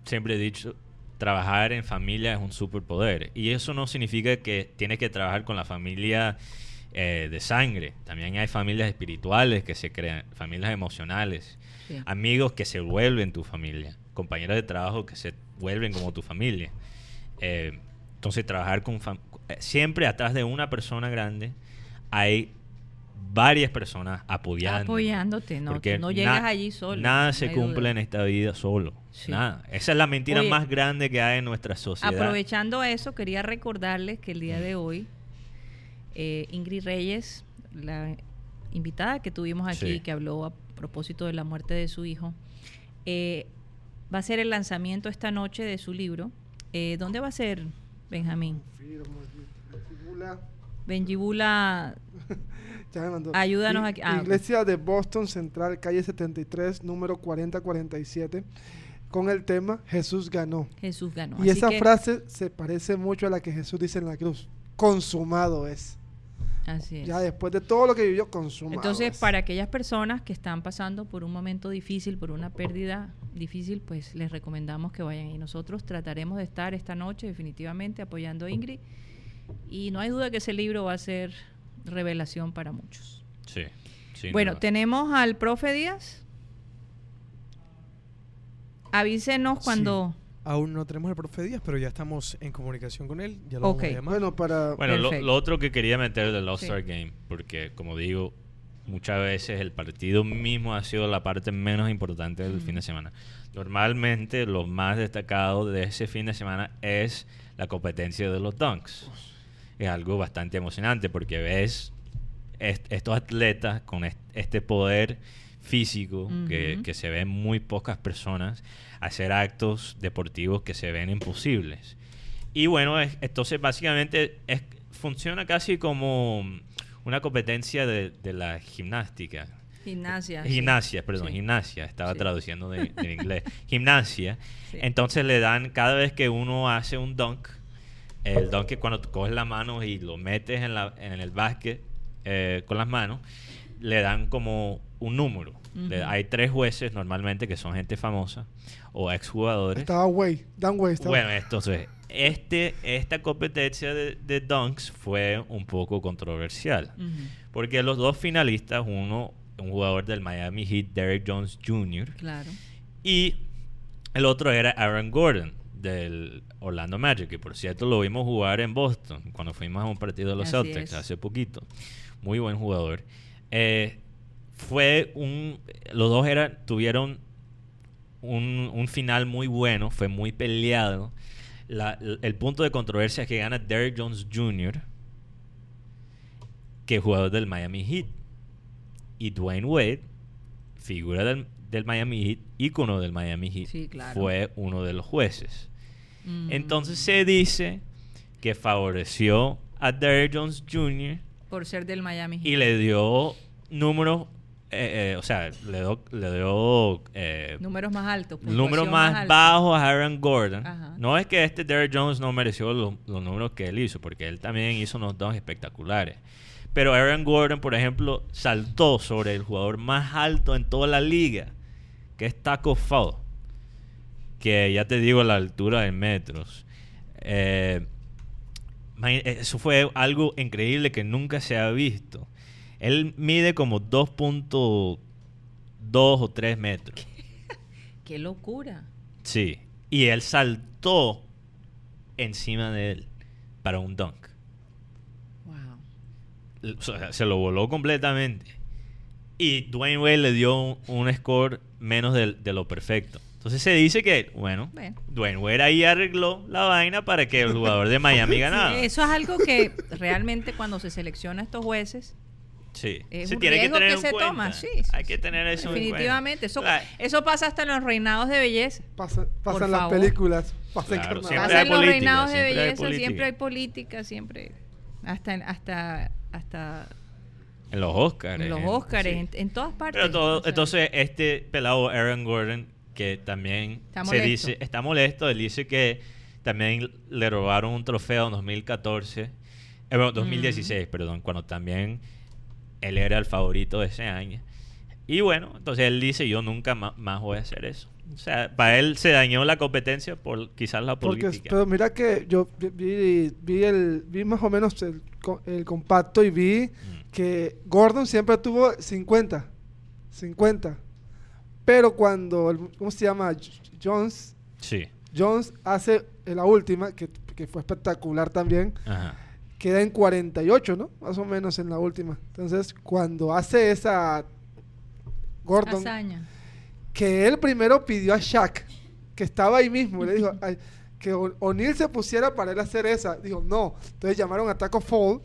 siempre he dicho, trabajar en familia es un superpoder. Y eso no significa que tienes que trabajar con la familia eh, de sangre. También hay familias espirituales que se crean, familias emocionales, Sí. amigos que se vuelven tu familia, compañeros de trabajo que se vuelven como tu familia. Eh, entonces, trabajar con... siempre atrás de una persona grande hay varias personas apoyando. Apoyándote, no, Porque no llegas allí solo. Nada no se cumple duda. en esta vida solo. Sí. Nada. Esa es la mentira Oye, más grande que hay en nuestra sociedad. Aprovechando eso, quería recordarles que el día de hoy, eh, Ingrid Reyes, la invitada que tuvimos aquí, Sí. que habló a propósito de la muerte de su hijo, eh, va a ser el lanzamiento esta noche de su libro. Eh, ¿Dónde va a ser, Benjamín? Benjibula, Ya me mandó. Ayúdanos I- aquí. Ah. Iglesia de Boston Central, calle 73, número 4047, con el tema Jesús ganó. Jesús ganó. Y Así esa que- frase se parece mucho a la que Jesús dice en la cruz. Consumado es. Así es. Ya después de todo lo que vivió, consumado Entonces, es. para aquellas personas que están pasando por un momento difícil, por una pérdida difícil, pues les recomendamos que vayan. Y nosotros trataremos de estar esta noche definitivamente apoyando a Ingrid. Y no hay duda que ese libro va a ser revelación para muchos. Sí. sin bueno, duda. tenemos al profe Díaz. Avísenos cuando... Aún no tenemos el profe Díaz, pero ya estamos en comunicación con él. Ya lo Ok. vamos a llamar. Bueno, para... Bueno, lo, lo otro que quería meter del Sí. All-Star Game, porque como digo, muchas veces el partido mismo ha sido la parte menos importante del fin de semana. Normalmente lo más destacado de ese fin de semana es la competencia de los dunks. Es algo bastante emocionante porque ves est- estos atletas con est- este poder físico que, Ujú. que se ven muy pocas personas hacer actos deportivos que se ven imposibles. Y bueno, es- entonces básicamente es- funciona casi como una competencia de, de la gimnástica. Gimnasia. sí. Gimnasia, perdón, Sí. gimnasia, estaba Sí. traduciendo de, del inglés. Gimnasia. Entonces le dan, cada vez que uno hace un dunk, el dunk es cuando tú coges la mano y lo metes en, la, en el básquet eh, con las manos, le dan como un número. Le- hay tres jueces normalmente que son gente famosa o exjugadores. Estaba Way, Dan Way estaba. Bueno, entonces, este, esta competencia de, de dunks fue un poco controversial. Porque los dos finalistas, uno, un jugador del Miami Heat, Derek Jones Jr., Claro. y el otro era Aaron Gordon, del Orlando Magic, que por cierto lo vimos jugar en Boston, cuando fuimos a un partido de los Así Celtics es. hace poquito. Muy buen jugador. Eh, fue un... Los dos eran, tuvieron un, un final muy bueno, fue muy peleado. La- el punto de controversia es que gana Derek Jones Jr., que es jugador del Miami Heat. Y Dwayne Wade, figura del, del Miami Heat, ícono del Miami Heat, Sí, claro. fue uno de los jueces. Mm. Entonces se dice que favoreció a Derek Jones Jr. Por ser del Miami. y le dio números, eh, eh, o sea, le dio, le dio eh, Números más altos. números más bajos a Aaron Gordon. Ajá. No es que este Derek Jones no mereció los, los números que él hizo, porque él también hizo unos dos espectaculares. Pero Aaron Gordon, por ejemplo, saltó sobre el jugador más alto en toda la liga, que es Taco Fall, que ya te digo la altura en metros. Eh, eso fue algo increíble que nunca se ha visto. Él mide como 2.2 o 3 metros. Qué locura. Sí. Y él saltó encima de él para un dunk. Wow. L- o sea, se lo voló completamente. Y Dwayne Wade le dio un, un score menos de, lo perfecto. Entonces se dice que, bueno, Bueno. Dwayne Wade ahí arregló la vaina para que el jugador de Miami ganara. Eso es algo que realmente cuando se selecciona a estos jueces Sí. es Se un tiene que riesgo tener que en se cuenta. toma. Sí, sí, Hay sí. que tener eso en cuenta. Definitivamente. Eso, La- eso pasa hasta en los reinados de belleza. Pasa- pasan las películas, pasan Claro, carnavales. Siempre Pasa hay en los política, reinados de siempre hay belleza, política. siempre hay política, siempre. Hasta, hasta, hasta En En los Oscars. En los en- Oscars, sí. en, en todas partes. Pero todo- entonces, este pelado Aaron Gordon, que también Está se molesto. dice, está molesto, él dice que también le robaron un trofeo en 2014, eh, bueno, 2016, perdón, cuando también él era el favorito de ese año. Y bueno, entonces él dice, yo nunca más voy a hacer eso. O sea, para él se dañó la competencia por quizás la Porque, política. pero mira que yo vi- vi, el, vi más o menos el, el compacto y vi Mm. que Gordon siempre tuvo 50. 50. Pero cuando, el- ¿cómo se llama? Jones, Sí. Jones hace la última, que, que fue espectacular también, Ajá. Queda en 48, ¿no? Más o menos en la última. Entonces, cuando hace esa Gordon, Hazaña. que él primero pidió a Shaq, que estaba ahí mismo, y le dijo ay, que O- O'Neal se pusiera para él hacer esa. Dijo, no. Entonces llamaron a Taco Fall,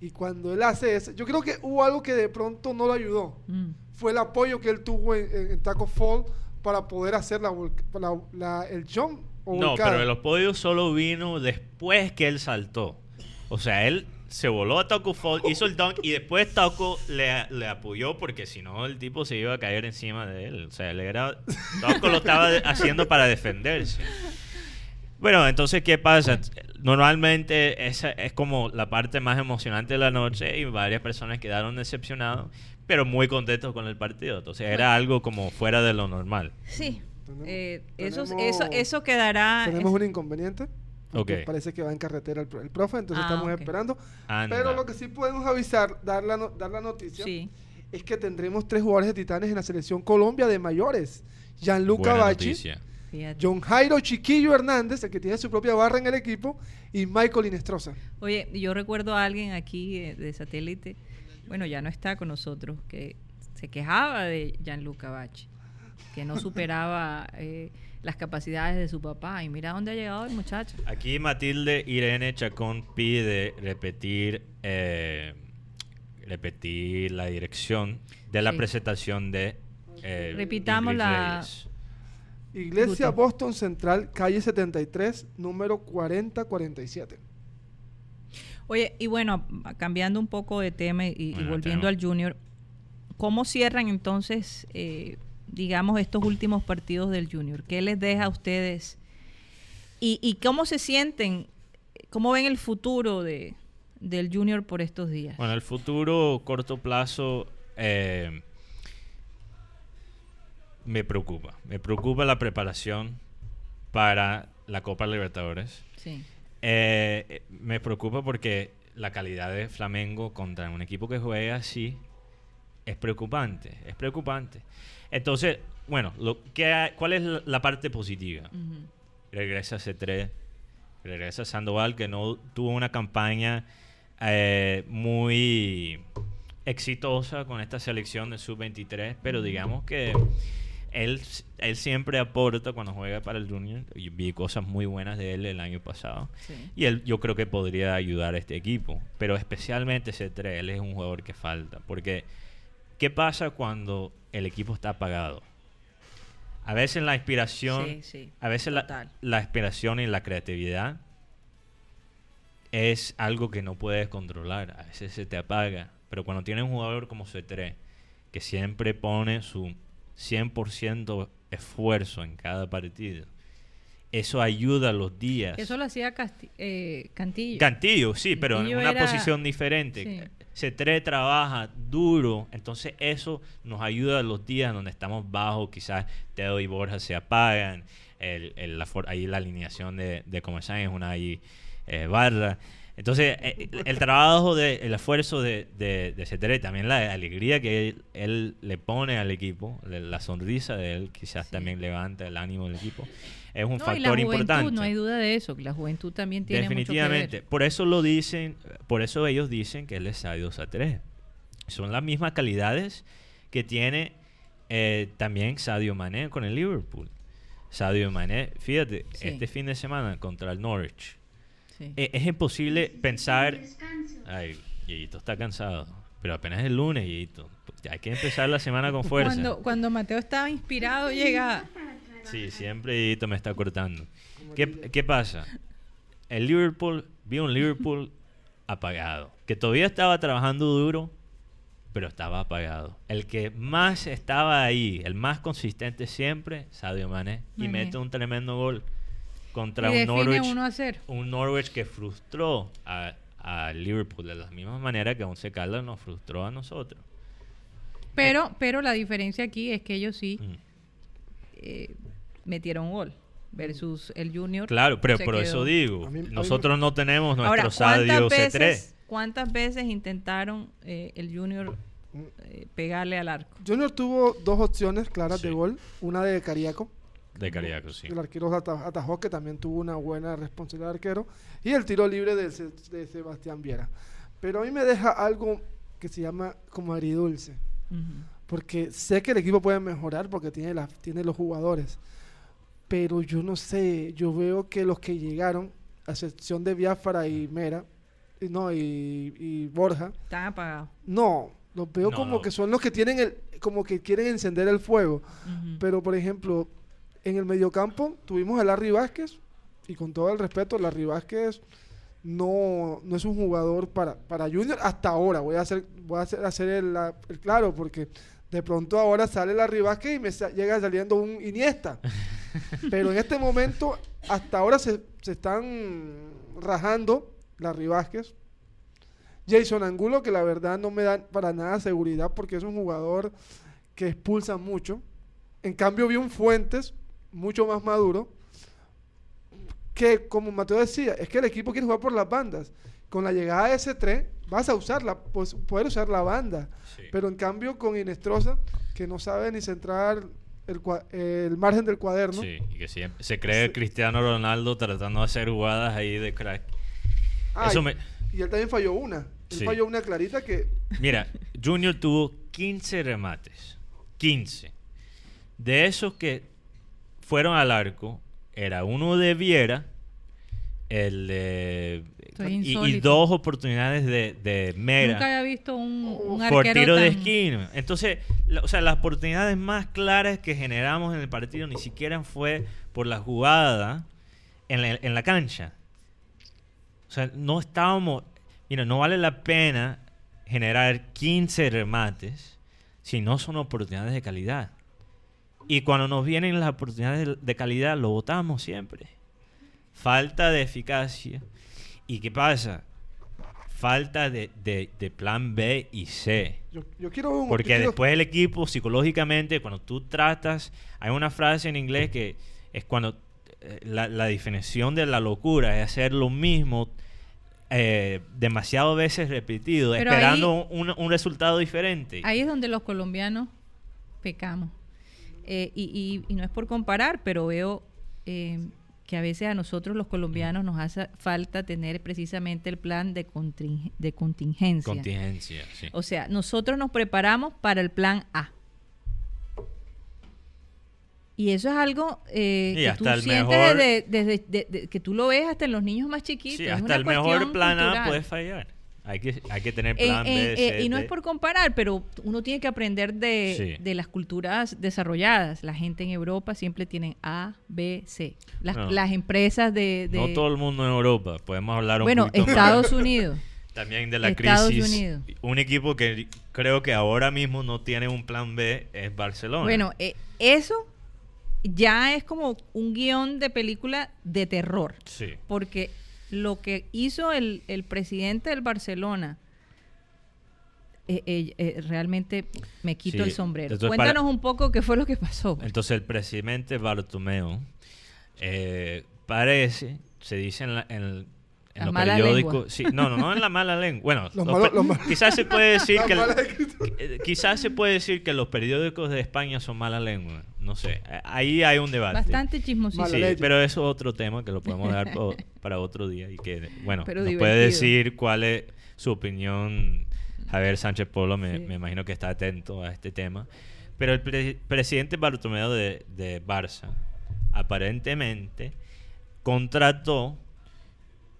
y cuando él hace eso, yo creo que hubo algo que de pronto no lo ayudó. Mm. Fue el apoyo que él tuvo en, en- en Taco Fall para poder hacer la, volc- la- la- el jump. O No, volcada. pero el apoyo solo vino después que él saltó. O sea, él se voló a Taco Fall, hizo el dunk y después Taco le, le apoyó porque si no el tipo se iba a caer encima de él. O sea, él era, Taco lo estaba haciendo para defenderse. Bueno, entonces, ¿qué pasa? Normalmente esa es como la parte más emocionante de la noche y varias personas quedaron decepcionados, pero muy contentos con el partido. Entonces era algo como fuera de lo normal. Sí. Tenemos- Eh, eso, tenemos- eso, eso quedará. Tenemos es- un inconveniente. Porque Ok. Parece que va en carretera el, pro- el profe, entonces Ah, estamos esperando. Anda. Pero lo que sí podemos avisar, dar la, no- dar la noticia, Sí. es que tendremos tres jugadores de Titanes en la selección Colombia de mayores. Gianluca Bachi. John Jairo Chiquillo Hernández, el que tiene su propia barra en el equipo, y Michael Inestrosa. Oye, yo recuerdo a alguien aquí eh, de satélite, bueno, ya no está con nosotros, que se quejaba de Gianluca Bachi, que no superaba eh, las capacidades de su papá. Y mira dónde ha llegado el muchacho. Aquí Matilde Irene Chacón pide repetir eh, repetir la dirección de la Sí. presentación de eh, Repitamos Ingrid la- Reyes. Iglesia. Boston Central, calle 73, número 4047. Oye, y bueno, cambiando un poco de tema y, volviendo al Junior, ¿cómo cierran entonces, eh, digamos, estos últimos partidos del Junior? ¿Qué les deja a ustedes? ¿Y, y cómo se sienten? ¿Cómo ven el futuro de, del Junior por estos días? Bueno, el futuro corto plazo eh, me preocupa. Me preocupa la preparación para la Copa Libertadores. Sí. Eh, me preocupa porque la calidad de Flamengo contra un equipo que juega así es preocupante, es preocupante. Entonces, bueno, lo, ¿qué ¿cuál es la, parte positiva? Regresa C3, regresa Sandoval, que no tuvo una campaña eh, muy exitosa con esta selección de sub-23, pero digamos que él, él siempre aporta cuando juega para el Junior. Yo vi cosas muy buenas de él el año pasado. Sí. Y él yo creo que podría ayudar a este equipo. Pero especialmente C3, él es un jugador que falta. Porque, ¿qué pasa cuando el equipo está apagado? A veces la inspiración, Sí, sí, a veces la, inspiración y la creatividad es algo que no puedes controlar. A veces se te apaga. Pero cuando tienes un jugador como C3, que siempre pone su 100% esfuerzo en cada partido, eso ayuda a los días. Eso lo hacía Casti- eh, Cantillo. Cantillo, sí, pero en una era- posición diferente. C3 trabaja duro, entonces eso nos ayuda a los días donde estamos bajos, quizás Teo y Borja se apagan, el, el- la for- ahí la alineación de, de es una ahí, eh, barra. Entonces, eh, el trabajo, de, el esfuerzo de, de, de C3, también la alegría que él, él le pone al equipo, le- la sonrisa de él, quizás Sí. también levanta el ánimo del equipo, es un no, y la factor juventud, importante. no hay duda de eso, que la juventud también tiene Definitivamente. mucho que ver. Por eso lo dicen, por eso ellos dicen que él es Sadio Satré. Son las mismas calidades que tiene eh, también Sadio Mané con el Liverpool. Sadio Mané, fíjate, Sí. este fin de semana contra el Norwich. Sí. eh, es imposible pensar. Ay, Yeyito está cansado. Pero apenas es el lunes, Yeyito. Hay que empezar la semana con fuerza. Cuando, cuando Mateo estaba inspirado, llega. Sí, siempre Yeyito me está cortando. ¿Qué, qué pasa? El Liverpool, vi un Liverpool apagado. Que todavía estaba trabajando duro, pero estaba apagado. El que más estaba ahí, el más consistente siempre, Sadio Mané, y mete un tremendo gol contra Y un Norwich, uno a cero. un Norwich que frustró a, a Liverpool de la misma manera que Once Caldas nos frustró a nosotros. Pero, pero la diferencia aquí es que ellos sí Mm. eh, metieron gol versus el Junior. Claro, pero por eso digo, mí- mí nosotros no tenemos nuestro Sadio ¿cuántas C3. veces, ¿cuántas veces intentaron eh, el Junior Mm. eh, pegarle al arco? Junior tuvo dos opciones claras de gol. Una de Cariaco, De Cariaco, sí. el arquero ata- atajó, que también tuvo una buena responsabilidad de arquero. Y el tiro libre de, Se- de Sebastián Viera. Pero a mí me deja algo que se llama como agridulce. Ujú. Porque sé que el equipo puede mejorar porque tiene, la, tiene los jugadores. Pero yo no sé, yo veo que los que llegaron, a excepción de Biafara y Mera, y no, y, y Borja, Están apagados. no, los veo No, como no. que son los que tienen el, como que quieren encender el fuego. Pero por ejemplo, en el mediocampo tuvimos a Larry Vázquez, y con todo el respeto, Larry Vázquez no, no es un jugador para, para Junior hasta ahora. Voy a hacer, voy a hacer, hacer el claro, porque de pronto ahora sale Larry Vázquez y me sa- llega saliendo un Iniesta. Pero en este momento, hasta ahora se, se están rajando Larry Vázquez. Jason Angulo, que la verdad no me da para nada seguridad porque es un jugador que expulsa mucho. En cambio, vi un Fuentes mucho más maduro. Que, como Mateo decía, es que el equipo quiere jugar por las bandas. Con la llegada de ese 3, vas a usarla, pues, poder usar la banda. Sí. Pero en cambio, con Inestrosa, que no sabe ni centrar el, margen del cuaderno. Sí, y que siempre se cree Cristiano Ronaldo tratando de hacer jugadas ahí de crack. Ah, Eso y- me- Y él también falló una. Él Sí. falló una clarita que. Mira, Junior tuvo 15 remates. 15. De esos que fueron al arco, era uno de Viera, el es y, dos oportunidades de, de Mera. Nunca había visto un, un por arquero tiro de esquina. Entonces, la- o sea, las oportunidades más claras que generamos en el partido ni siquiera fue por la jugada en la, en la cancha. O sea, no estábamos... Mira, no vale la pena generar 15 remates si no son oportunidades de calidad. Y cuando nos vienen las oportunidades de, de calidad, lo votamos siempre. Falta de eficacia. ¿Y qué pasa? Falta de, de- de plan B y C. Yo, yo quiero un. Porque yo quiero- después el equipo, psicológicamente, cuando tú tratas, hay una frase en inglés que es cuando eh, la, la definición de la locura es hacer lo mismo eh, demasiado veces repetido, Pero esperando un, un resultado diferente. Ahí es donde los colombianos pecamos. Eh, y, y- y no es por comparar, pero veo eh, que a veces a nosotros los colombianos nos hace falta tener precisamente el plan de, conting- de contingencia. Contingencia, sí. O sea, nosotros nos preparamos para el plan A. Y eso es algo eh, que tú sientes mejor- desde, desde- de- de- que tú lo ves hasta en los niños más chiquitos. Sí, hasta el mejor plan A puede fallar. Hay que, hay que tener En- plan en- B, eh, C, y no es por comparar, pero uno tiene que aprender de, Sí. de las culturas desarrolladas. La gente en Europa siempre tienen A, B, C. Las, No. las empresas de... de- No todo el mundo en Europa. Podemos hablar un bueno, poquito más. Estados Unidos. También de la Estados crisis. Unidos. Un equipo que creo que ahora mismo no tiene un plan B es Barcelona. Bueno, eh, eso ya es como un guion de película de terror. sí. Porque lo que hizo el, el presidente del Barcelona, eh, eh, eh, realmente me quito Sí, el sombrero. entonces Cuéntanos para- un poco qué fue lo que pasó. Entonces el presidente Bartomeu parece, se dice en, la- en, en La los mala periódicos, lengua. sí, no, no, no en la mala lengua. Bueno, Los los los quizás se puede decir que eh, quizás se puede decir que los periódicos de España son mala lengua. No sé, eh, ahí hay un debate. Bastante chismosito. Sí, pero eso es otro tema que lo podemos dar po- para otro día y que, bueno, Pero nos puede decir cuál es su opinión. Javier Sánchez Polo, me, Sí. me imagino que está atento a este tema. Pero el pre- presidente Bartomeu de, de Barça aparentemente contrató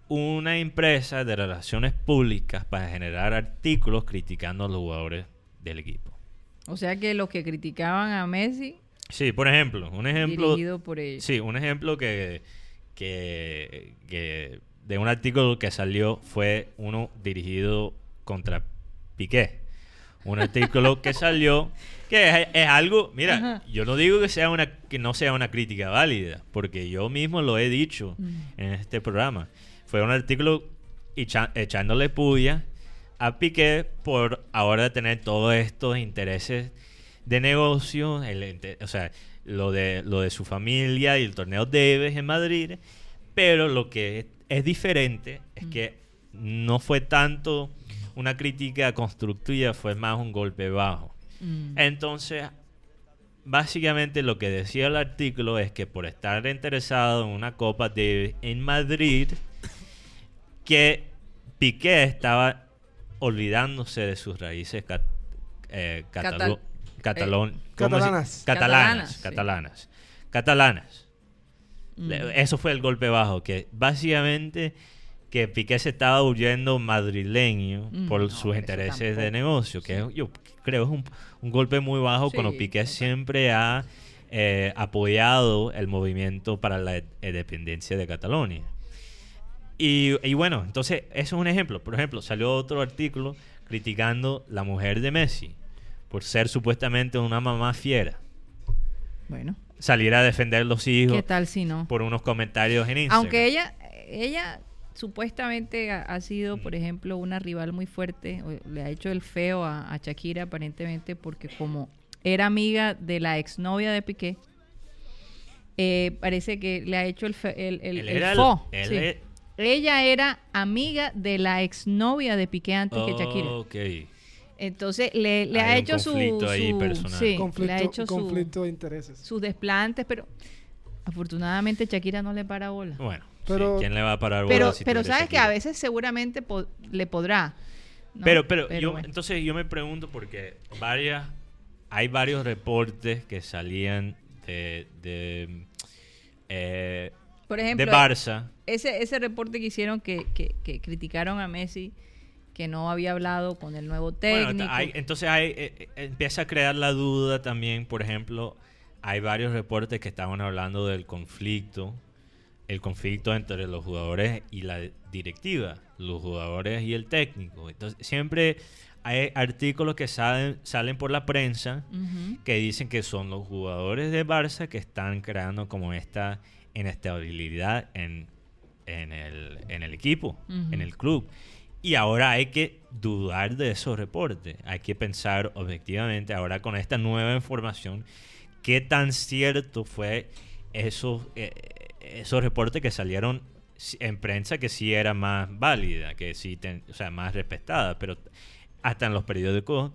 una empresa de relaciones públicas para generar artículos criticando a los jugadores del equipo. O sea que los que criticaban a Messi, Sí, por ejemplo, un ejemplo dirigido por ellos. Sí, un ejemplo que, que, que de un artículo que salió fue uno dirigido contra Piqué. un artículo que salió que es, es algo, mira, Ajá. yo no digo que sea una que no sea una crítica válida, porque yo mismo lo he dicho Mm. en este programa. Fue un artículo echándole puya a Piqué por ahora tener todos estos intereses de negocio, el o sea, lo de lo de su familia y el torneo Davis en Madrid, pero lo que es, es diferente es que no fue tanto una crítica constructiva, fue más un golpe bajo. Mm. Entonces, básicamente lo que decía el artículo es que por estar interesado en una Copa Davis en Madrid, que Piqué estaba olvidándose de sus raíces cat- eh, Catal- catalu- catalón- ¿cómo se- Catalanas. catalanas, Catalanas, sí. catalanas, catalanas. Mm. Eso fue el golpe bajo, que básicamente que Piqué se estaba huyendo madrileño Mm, por no, sus intereses de negocio, que es- yo creo es un, un golpe muy bajo cuando Piqué siempre ha eh, apoyado el movimiento para la eh, independencia de Cataluña. Y, y bueno, entonces eso es un ejemplo. Por ejemplo, salió otro artículo criticando la mujer de Messi por ser supuestamente una mamá fiera. Bueno, Salir a defender los hijos ¿qué tal si no? por unos comentarios en Instagram. Aunque ella, ella supuestamente ha, ha sido, por ejemplo, una rival muy fuerte, le ha hecho el feo a, a Shakira aparentemente porque como era amiga de la exnovia de Piqué, eh, parece que le ha hecho el, fe- el, el, Él el era el- fo, sí. Ella era amiga de la exnovia de Piqué antes que Shakira. Ok. Entonces le, ha hecho su, conflicto ahí su- personal. sí, conflicto, le ha hecho su- conflicto de intereses. sus desplantes, pero afortunadamente Shakira no le para bola. Bueno, Pero- sí, ¿quién le va a parar Pero, bola si pero eres sabes que Shakira? a veces seguramente po- le podrá. ¿no? Pero, pero, yo, bueno. entonces yo me pregunto porque varias, hay varios reportes que salían de, de, eh, por ejemplo, de Barça. ese, ese reporte que hicieron que, que- que criticaron a Messi, que no había hablado con el nuevo Bueno, técnico. hay- entonces hay, eh, eh, empieza a crear la duda también, por ejemplo, hay varios reportes que estaban hablando del conflicto, el conflicto entre los jugadores y la directiva, los jugadores y el técnico. Entonces, siempre hay artículos que salen, salen por la prensa que dicen que son los jugadores de Barça que están creando como esta inestabilidad en, en, el, en el equipo, en el club. Y ahora hay que dudar de esos reportes. Hay que pensar objetivamente ahora con esta nueva información qué tan cierto fue esos, eh, esos reportes que salieron en prensa que sí era más válida, que sí, ten- o sea, más respetada, pero hasta en los periódicos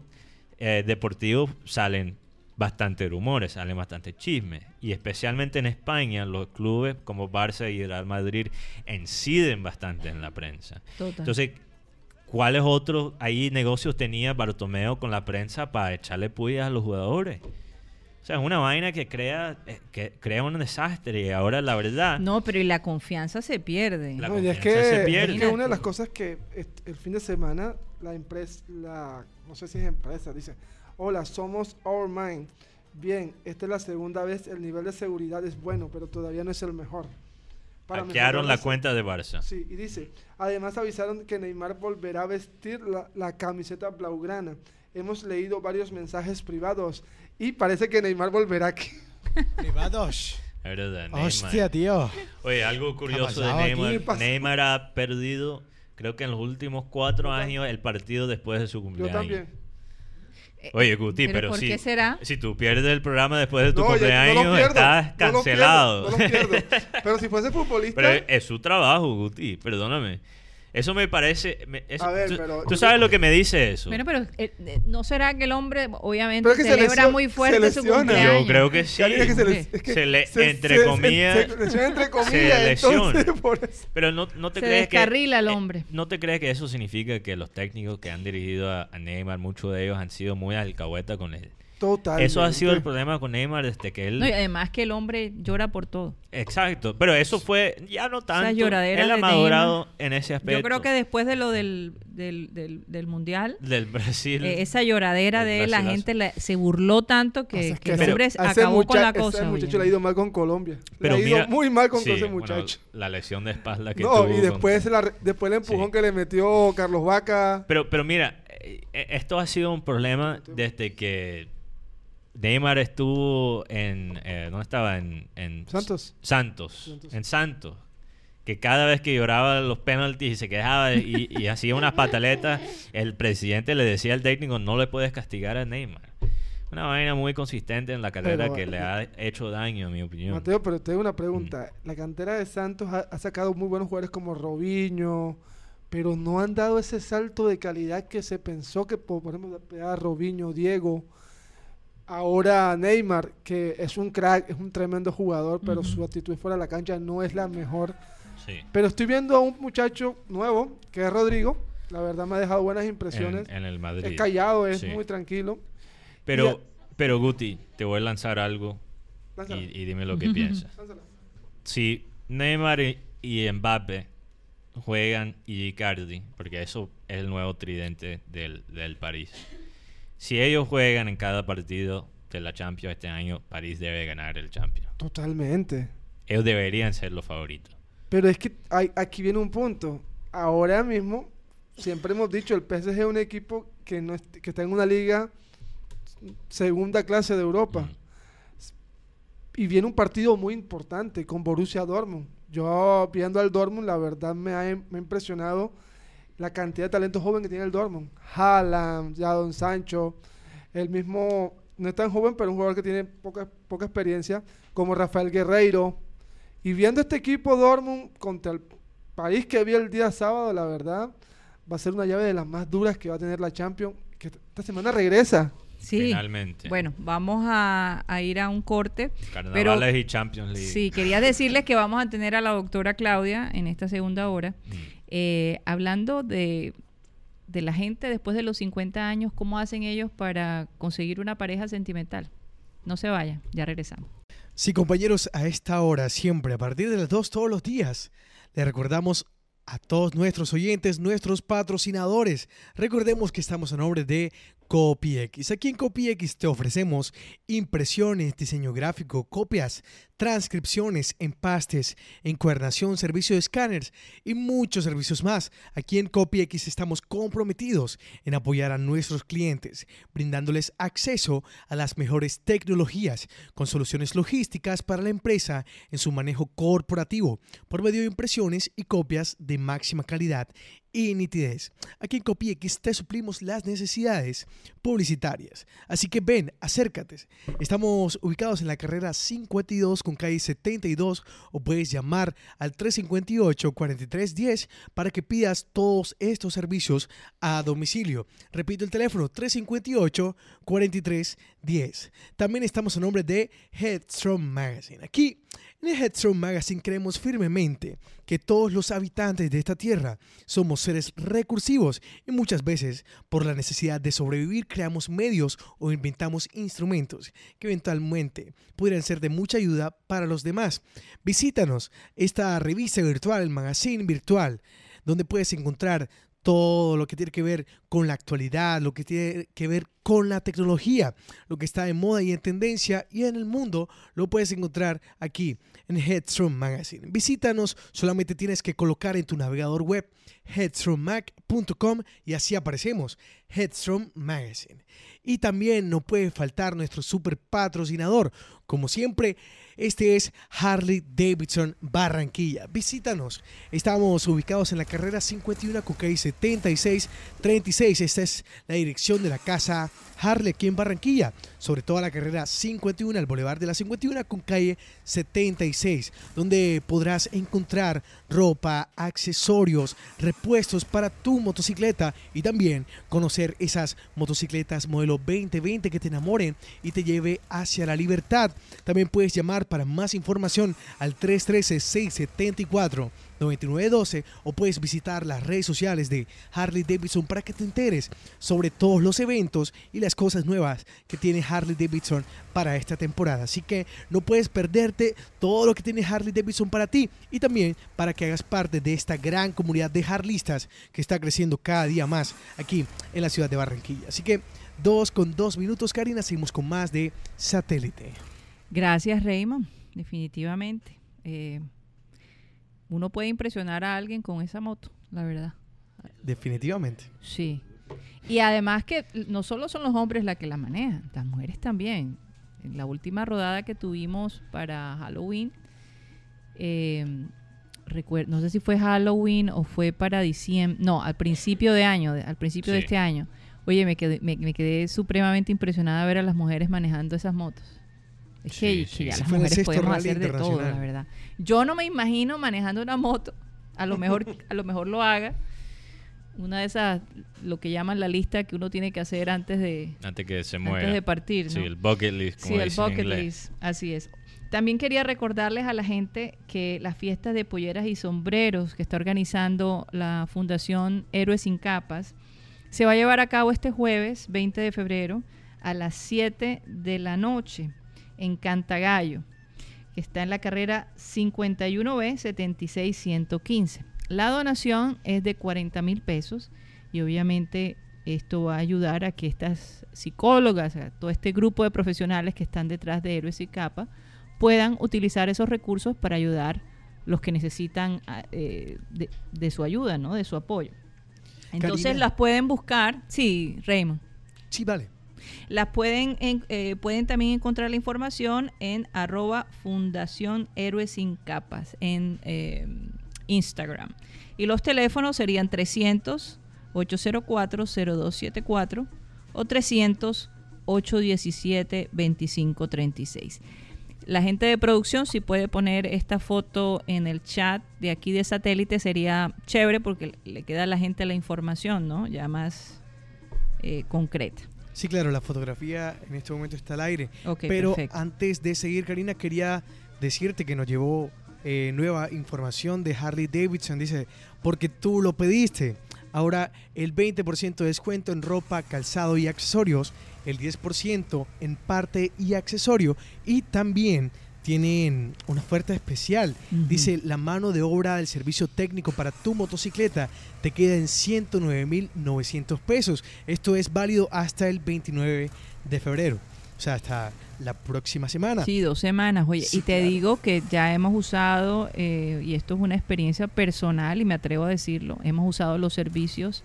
eh, deportivos salen bastante rumores, salen bastante chismes. Y especialmente en España, los clubes como Barça y Real Madrid inciden bastante en la prensa. Total. Entonces, ¿cuáles otros ahí negocios tenía Bartomeo con la prensa para echarle puyas a los jugadores? O sea, es una vaina que crea, eh, que crea un desastre. Y ahora, la verdad, no, pero y la confianza se pierde. La No, y es confianza que, se es pierde. que una de las cosas que el fin de semana la empresa, la, no sé si es empresa, dice, hola, somos Our Mind. Bien, esta es la segunda vez, el nivel de seguridad es bueno, pero todavía no es el mejor. Para hackearon la cuenta de Barça. Sí, y dice, además avisaron que Neymar volverá a vestir la, la camiseta blaugrana. Hemos leído varios mensajes privados y parece que Neymar volverá aquí. Privados. Es verdad, Neymar. Hostia, tío. Oye, algo curioso de? Neymar. Neymar ha perdido, creo que en los últimos cuatro Yo años, el partido después de su Yo cumpleaños. también. Oye, Guti, ¿Pero pero, por si, qué será? si tú pierdes el programa después de tu No, cumpleaños, estás no lo pierdo, cancelado. no lo pierdo. Pero si fuese futbolista, pero es su trabajo, Guti, perdóname. Eso me parece... me- eso- A ver, tú, pero- tú sabes lo que me dice eso. Bueno, pero eh, eh, ¿no será que el hombre obviamente Pero es que se celebra muy se fuerte su cumpleaños? Yo creo que sí. Que se, les- es que Se le- se- entre se- comillas, se- se lesiona entre comillas, se lesiona. entonces por eso. Pero no, no te Se crees que... descarrila el eh, hombre. ¿No te crees que eso significa que los técnicos que han dirigido a, a Neymar, muchos de ellos han sido muy alcahueta con él? Total. Eso ha sido el problema con Neymar desde que él... No, y además que el hombre llora por todo. Exacto, pero eso fue ya no tanto. lloradera él ha madurado en ese aspecto. Yo creo que después de lo del, del, del, del mundial, Del Brasil. eh, esa lloradera el de él, la brasilazo. gente la- se burló tanto que, Pasa es que el ese- hombre acabó con la cosa. Ese muchacho oye. le ha ido mal con Colombia. Pero le ha ido mira- muy mal con sí, ese bueno, muchacho. la lesión de espalda que no, tuvo. y con- después, la, re- después el empujón Sí. que le metió Carlos Vaca. Pero, pero mira, eh, esto ha sido un problema desde que Neymar estuvo en... Eh, ¿Dónde estaba? En, en Santos. Santos. Santos. En Santos. Que cada vez que lloraba los penaltis y se quejaba y, y hacía unas pataletas, el presidente le decía al técnico, no le puedes castigar a Neymar. Una vaina muy consistente en la carrera Pero, que le eh, ha hecho daño, en mi opinión. Mateo, pero te doy una pregunta. La cantera de Santos ha, ha sacado muy buenos jugadores como Robinho, pero no han dado ese salto de calidad que se pensó que, por, por ejemplo, a Robinho, Diego, ahora Neymar, que es un crack, es un tremendo jugador, pero su actitud fuera de la cancha no es la mejor. Sí. Pero estoy viendo a un muchacho nuevo, que es Rodrigo. La verdad me ha dejado buenas impresiones. En, en el Madrid. es callado, es Sí. muy tranquilo. Pero, pero Guti, te voy a lanzar algo y dime lo que piensas. lánzala. Si Neymar y, y Mbappe juegan y Icardi, porque eso es el nuevo tridente del, del París. Si ellos juegan en cada partido de la Champions este año, París debe ganar el Champions. Totalmente. Ellos deberían ser los favoritos. Pero es que hay- aquí viene un punto. Ahora mismo, siempre hemos dicho, el PSG es un equipo que, no est- que está en una liga segunda clase de Europa. Mm. Y viene un partido muy importante con Borussia Dortmund. Yo viendo al Dortmund, la verdad me ha, me ha impresionado la cantidad de talento joven que tiene el Dortmund. Haaland, Jadon Sancho, el mismo, no es tan joven, pero un jugador que tiene poca, poca experiencia, como Rafael Guerreiro. Y viendo este equipo Dortmund contra el París que vi el día sábado, la verdad, va a ser una llave de las más duras que va a tener la Champions, que esta semana regresa. Sí. Finalmente. Bueno, vamos a, a ir a un corte. Carnavales y Champions League. Sí, quería decirles que vamos a tener a la doctora Claudia en esta segunda hora, Mm. Eh, hablando de, de la gente después de los 50 años, cómo hacen ellos para conseguir una pareja sentimental. No se vayan, ya regresamos. Sí, compañeros, a esta hora, siempre, a partir de las 2 todos los días, le recordamos a todos nuestros oyentes, nuestros patrocinadores. Recordemos que estamos a nombre de CopyX. Aquí en CopyX te ofrecemos impresiones, diseño gráfico, copias, transcripciones, empastes, encuadernación, servicio de escáneres y muchos servicios más. Aquí en CopyX estamos comprometidos en apoyar a nuestros clientes, brindándoles acceso a las mejores tecnologías con soluciones logísticas para la empresa en su manejo corporativo por medio de impresiones y copias de máxima calidad y nitidez. Aquí en CopyX te suplimos las necesidades publicitarias. Así que ven, acércate. Estamos ubicados en la carrera 52 con calle 72 o puedes llamar al 358-4310 para que pidas todos estos servicios a domicilio. Repito el teléfono 358-4310. También estamos a nombre de Headstrong Magazine. Aquí en el Headstrong Magazine creemos firmemente que todos los habitantes de esta tierra somos seres recursivos y muchas veces por la necesidad de sobrevivir creamos medios o inventamos instrumentos que eventualmente pudieran ser de mucha ayuda para los demás. Visítanos esta revista virtual, el magazine virtual, donde puedes encontrar todo lo que tiene que ver con la actualidad, lo que tiene que ver con la tecnología, lo que está de moda y en tendencia y en el mundo, lo puedes encontrar aquí en Headstrong Magazine. Visítanos, solamente tienes que colocar en tu navegador web headstrongmag.com y así aparecemos, Headstrong Magazine. Y también no puede faltar nuestro super patrocinador, como siempre, este es Harley Davidson Barranquilla. Visítanos. Estamos ubicados en la carrera 51 con calle 76 36. Esta es la dirección de la casa Harley aquí en Barranquilla. Sobre todo la carrera 51, el Boulevard de la 51 con calle 76, donde podrás encontrar ropa, accesorios, repuestos para tu motocicleta y también conocer esas motocicletas modelo 2020 que te enamoren y te lleve hacia la libertad. También puedes llamar para más información al 313-674. 9912 o puedes visitar las redes sociales de Harley Davidson para que te enteres sobre todos los eventos y las cosas nuevas que tiene Harley Davidson para esta temporada. Así que no puedes perderte todo lo que tiene Harley Davidson para ti y también para que hagas parte de esta gran comunidad de harlistas que está creciendo cada día más aquí en la ciudad de Barranquilla. Así que dos con dos minutos, Karina, seguimos con más de satélite. Gracias, Raymond. Definitivamente. Eh, uno puede impresionar a alguien con esa moto, la verdad. Definitivamente. Sí. Y además que no solo son los hombres las que la manejan, las mujeres también. En la última rodada que tuvimos para Halloween, eh, no sé si fue Halloween o fue para diciembre, no, al principio de año, al principio de este año. Oye, me quedé, me, me quedé supremamente impresionada ver a las mujeres manejando esas motos. Es que, Sí, que ya las mujeres podemos hacer de todo, la verdad. Yo no me imagino manejando una moto. A lo mejor, a lo mejor lo haga. Una de esas, lo que llaman la lista que uno tiene que hacer antes de, Antes que se antes muera. de partir. Sí, el bucket list, como Sí, el bucket inglés. list, así es. También quería recordarles a la gente que las fiestas de polleras y sombreros que está organizando la Fundación Héroes sin Capas se va a llevar a cabo este jueves 20 de febrero a las 7 de la noche en Cantagallo, que está en la carrera 51B 76115. La donación es de 40 mil pesos y obviamente esto va a ayudar a que estas psicólogas, a todo este grupo de profesionales que están detrás de Héroes y Capa, puedan utilizar esos recursos para ayudar los que necesitan ah, eh, de, de su ayuda, ¿no? de su apoyo. Entonces Karina. las pueden buscar, sí, Raymond. Sí, vale. Las pueden, en- eh, pueden también encontrar la información en arroba Fundación Héroes Sin Capas en eh, Instagram. Y los teléfonos serían 300 804 0274 o 300 817 2536. La gente de producción, si puede poner esta foto en el chat de aquí de satélite, sería chévere porque le queda a la gente la información, ¿no? Ya más eh, concreta. Sí, claro, la fotografía en este momento está al aire. Pero perfecto. antes de seguir, Karina, quería decirte que nos llevó eh, nueva información de Harley Davidson. Dice, porque tú lo pediste. Ahora el 20% de descuento en ropa, calzado y accesorios, el 10% en parte y accesorio y también tienen una oferta especial. Dice, la mano de obra del servicio técnico para tu motocicleta te queda en 109.900 pesos. Esto es válido hasta el 29 de febrero. O sea, hasta la próxima semana. Sí, dos semanas. Oye, Sí, y te claro. digo que ya hemos usado, eh, y esto es una experiencia personal y me atrevo a decirlo, hemos usado los servicios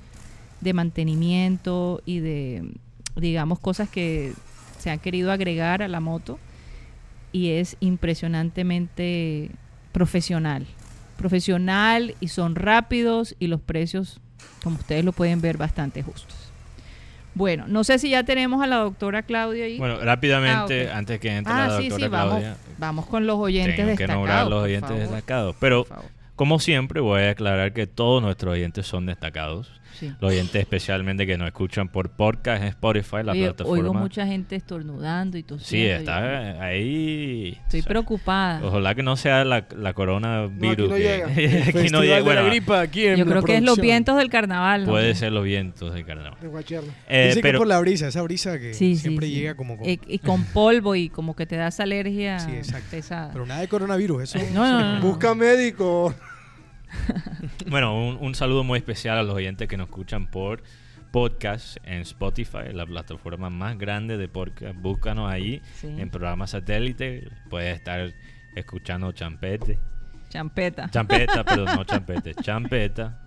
de mantenimiento y de, digamos, cosas que se han querido agregar a la moto y es impresionantemente profesional. Profesional y son rápidos y los precios, como ustedes lo pueden ver, bastante justos. Bueno, no sé si ya tenemos a la doctora Claudia ahí. Bueno, rápidamente, Ah, antes que entre Ah, la sí, doctora sí, vamos, Claudia, vamos con los oyentes tengo que nombrar los oyentes favor, destacados. Pero, como siempre, voy a aclarar que todos nuestros oyentes son destacados. Sí. Los oyentes especialmente que nos escuchan por podcast en Spotify, la Oye, plataforma. oigo mucha gente estornudando y Sí, tosiendo. y- está ahí. Estoy O sea, preocupada. Ojalá que no sea la, la coronavirus. No, aquí no que- llega. aquí no llega. Bueno, la gripa aquí en Yo creo que es los vientos del carnaval. ¿no? puede ser los vientos de carnaval. de. Eh, Dice que pero por la brisa, esa brisa que Sí, sí, siempre sí. llega como con... Y, y con polvo y como que te das alergia Sí, exacto. pesada. Pero nada de coronavirus, eso... No, no, no, no. Busca médico. Bueno, un, un saludo muy especial a los oyentes que nos escuchan por podcast en Spotify, la plataforma más grande de podcast. Búscanos ahí Sí. en programa satélite. Puedes estar escuchando champete. Champeta. Champeta, perdón, no champete. Champeta.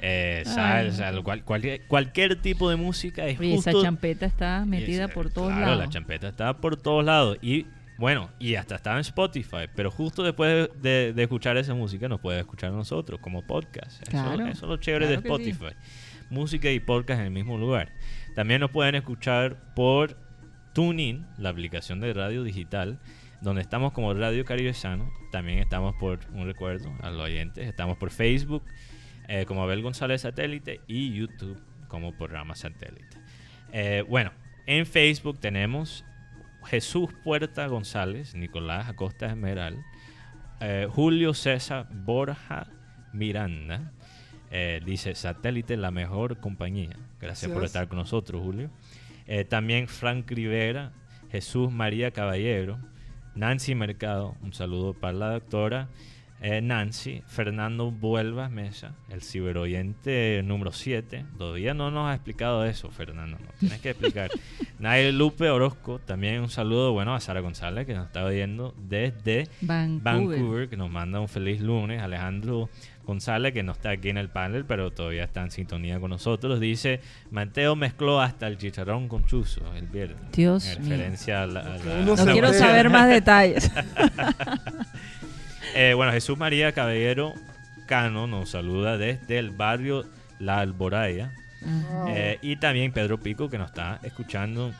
Eh, salsa, cual- cualquier, cualquier tipo de música es Oye, esa justo champeta está metida por todos claro, lados. la champeta está por todos lados. Y bueno, y hasta estaba en Spotify. Pero justo después de, de escuchar esa música, nos puede escuchar nosotros como podcast. Eso- Claro, Eso, es lo chévere claro de sí. Spotify. Música y podcast en el mismo lugar. También nos pueden escuchar por TuneIn, la aplicación de radio digital, donde estamos como Radio Caribe Sano. También estamos por, un recuerdo a los oyentes, estamos por Facebook eh, como Abel González Satélite y YouTube como programa satélite. Eh, bueno, en Facebook tenemos Jesús Puerta González, Nicolás Acosta Esmeral, eh, Julio César Borja Miranda. eh, dice Satélite, la mejor compañía. Gracias por estar con nosotros, Julio. Eh, también Frank Rivera, Jesús María Caballero, Nancy Mercado, un saludo para la doctora. Eh, Nancy, Fernando Vuelvas Mesa, el ciberoyente número 7. Todavía no nos ha explicado eso, Fernando. No tienes que explicar. Nair Lupe Orozco, también un saludo bueno a Sara González, que nos está viendo desde Vancouver. Vancouver, que nos manda un feliz lunes. Alejandro González, que no está aquí en el panel, pero todavía está en sintonía con nosotros, dice: Mateo mezcló hasta el chicharrón con chuzo el viernes. Dios En mío. referencia a la. a la- Uno No quiero saber más detalles. Eh, bueno, Jesús María Caballero Cano nos saluda desde el barrio La Alboraya. Eh, y también Pedro Pico, que nos está escuchando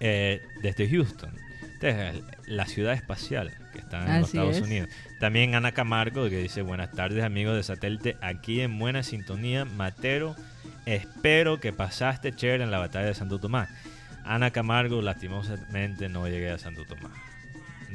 eh, desde Houston. Entonces, la ciudad espacial que está en los Estados es. Unidos. También Ana Camargo, que dice, buenas tardes amigos de satélite, aquí en buena sintonía, Matero, espero que pasaste chévere en la batalla de Santo Tomás. Ana Camargo, lastimosamente no llegué a Santo Tomás.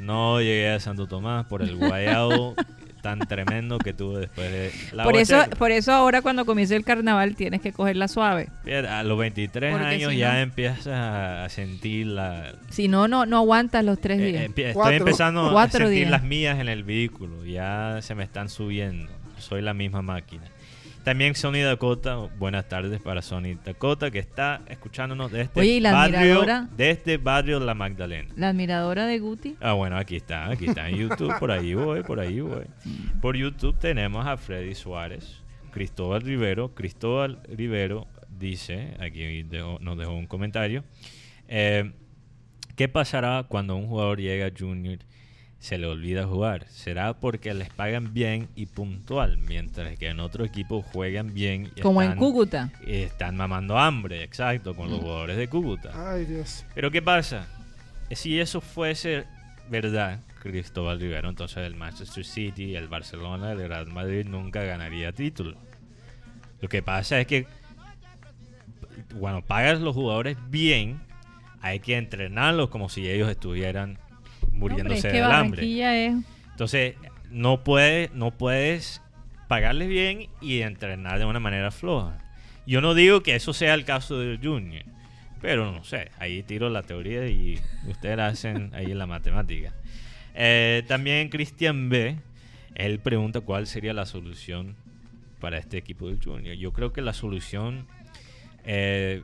No llegué a Santo Tomás por el guayado tan tremendo que tuve después de la por, eso, por eso ahora cuando comience el carnaval tienes que cogerla suave. A los 23 Porque años si ya no- empiezas a sentir la... Si no, no, no aguantas los tres eh, días. estoy Cuatro. empezando a sentir días. las mías en el vehículo. Ya se me están subiendo. Soy la misma máquina. También Sony Dakota, buenas tardes para Sony Dakota, que está escuchándonos desde Oye, ¿y la barrio, admiradora? desde barrio La Magdalena. La admiradora de Guti. Ah, bueno, aquí está, aquí está en YouTube, por ahí voy, por ahí voy. Por YouTube tenemos a Freddy Suárez, Cristóbal Rivero. Cristóbal Rivero dice, aquí dejó- nos dejó un comentario, eh, ¿qué pasará cuando un jugador llega a Junior se le olvida jugar? ¿Será porque les pagan bien y puntual, mientras que en otro equipo juegan bien y Como en están- Cúcuta. y están mamando hambre, exacto, con los jugadores de Cúcuta? Ay, Dios. Pero ¿qué pasa? Si eso fuese verdad, Cristóbal Rivero, entonces el Manchester City, el Barcelona, el Real Madrid nunca ganaría título. Lo que pasa es que cuando pagas los jugadores bien, hay que entrenarlos como si ellos estuvieran No, muriéndose es que del hambre. Es... Entonces, no puedes, no puedes pagarles bien y entrenar de una manera floja. Yo no digo que eso sea el caso del Junior, pero no sé, ahí tiro la teoría y ustedes la hacen ahí la matemática. Eh, también Cristian B, él pregunta cuál sería la solución para este equipo del Junior. Yo creo que la solución, eh,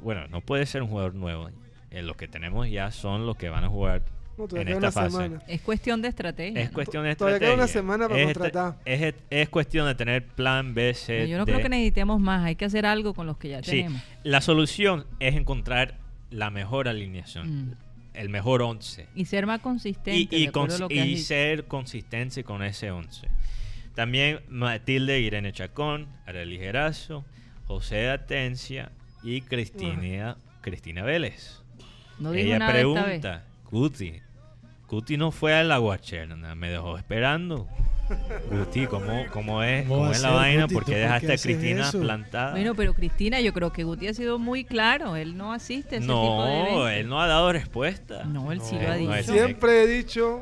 bueno, no puede ser un jugador nuevo. Eh, los que tenemos ya son los que van a jugar No, en todavía esta queda una fase. semana. Es cuestión de estrategia. Es ¿no? cuestión de Todavía estrategia. queda una semana para es, contratar. Es, es cuestión de tener plan B, C, Yo no D. creo que necesitemos más. Hay que hacer algo con los que ya Sí, tenemos. la solución es encontrar la mejor alineación, Mm. el mejor 11. Y ser más consistente. Y, y, cons- lo que y ser consistente con ese 11. También Matilde Irene Chacón, Arely Gerazo, José Atencia y Cristina, Cristina Vélez. No Ella nada esta vez. pregunta, Cuti, Cuti no fue a la guacherna, me dejó esperando. Guti, ¿cómo, cómo es, ¿Cómo es la vaina? Guti? ¿Por ¿Tú qué por dejaste qué a Cristina eso? plantada? Bueno, pero Cristina, yo creo que Guti ha sido muy claro. Él no asiste a ese tipo de no, él no ha dado respuesta. No, él sí lo ha no dicho. es- Siempre he dicho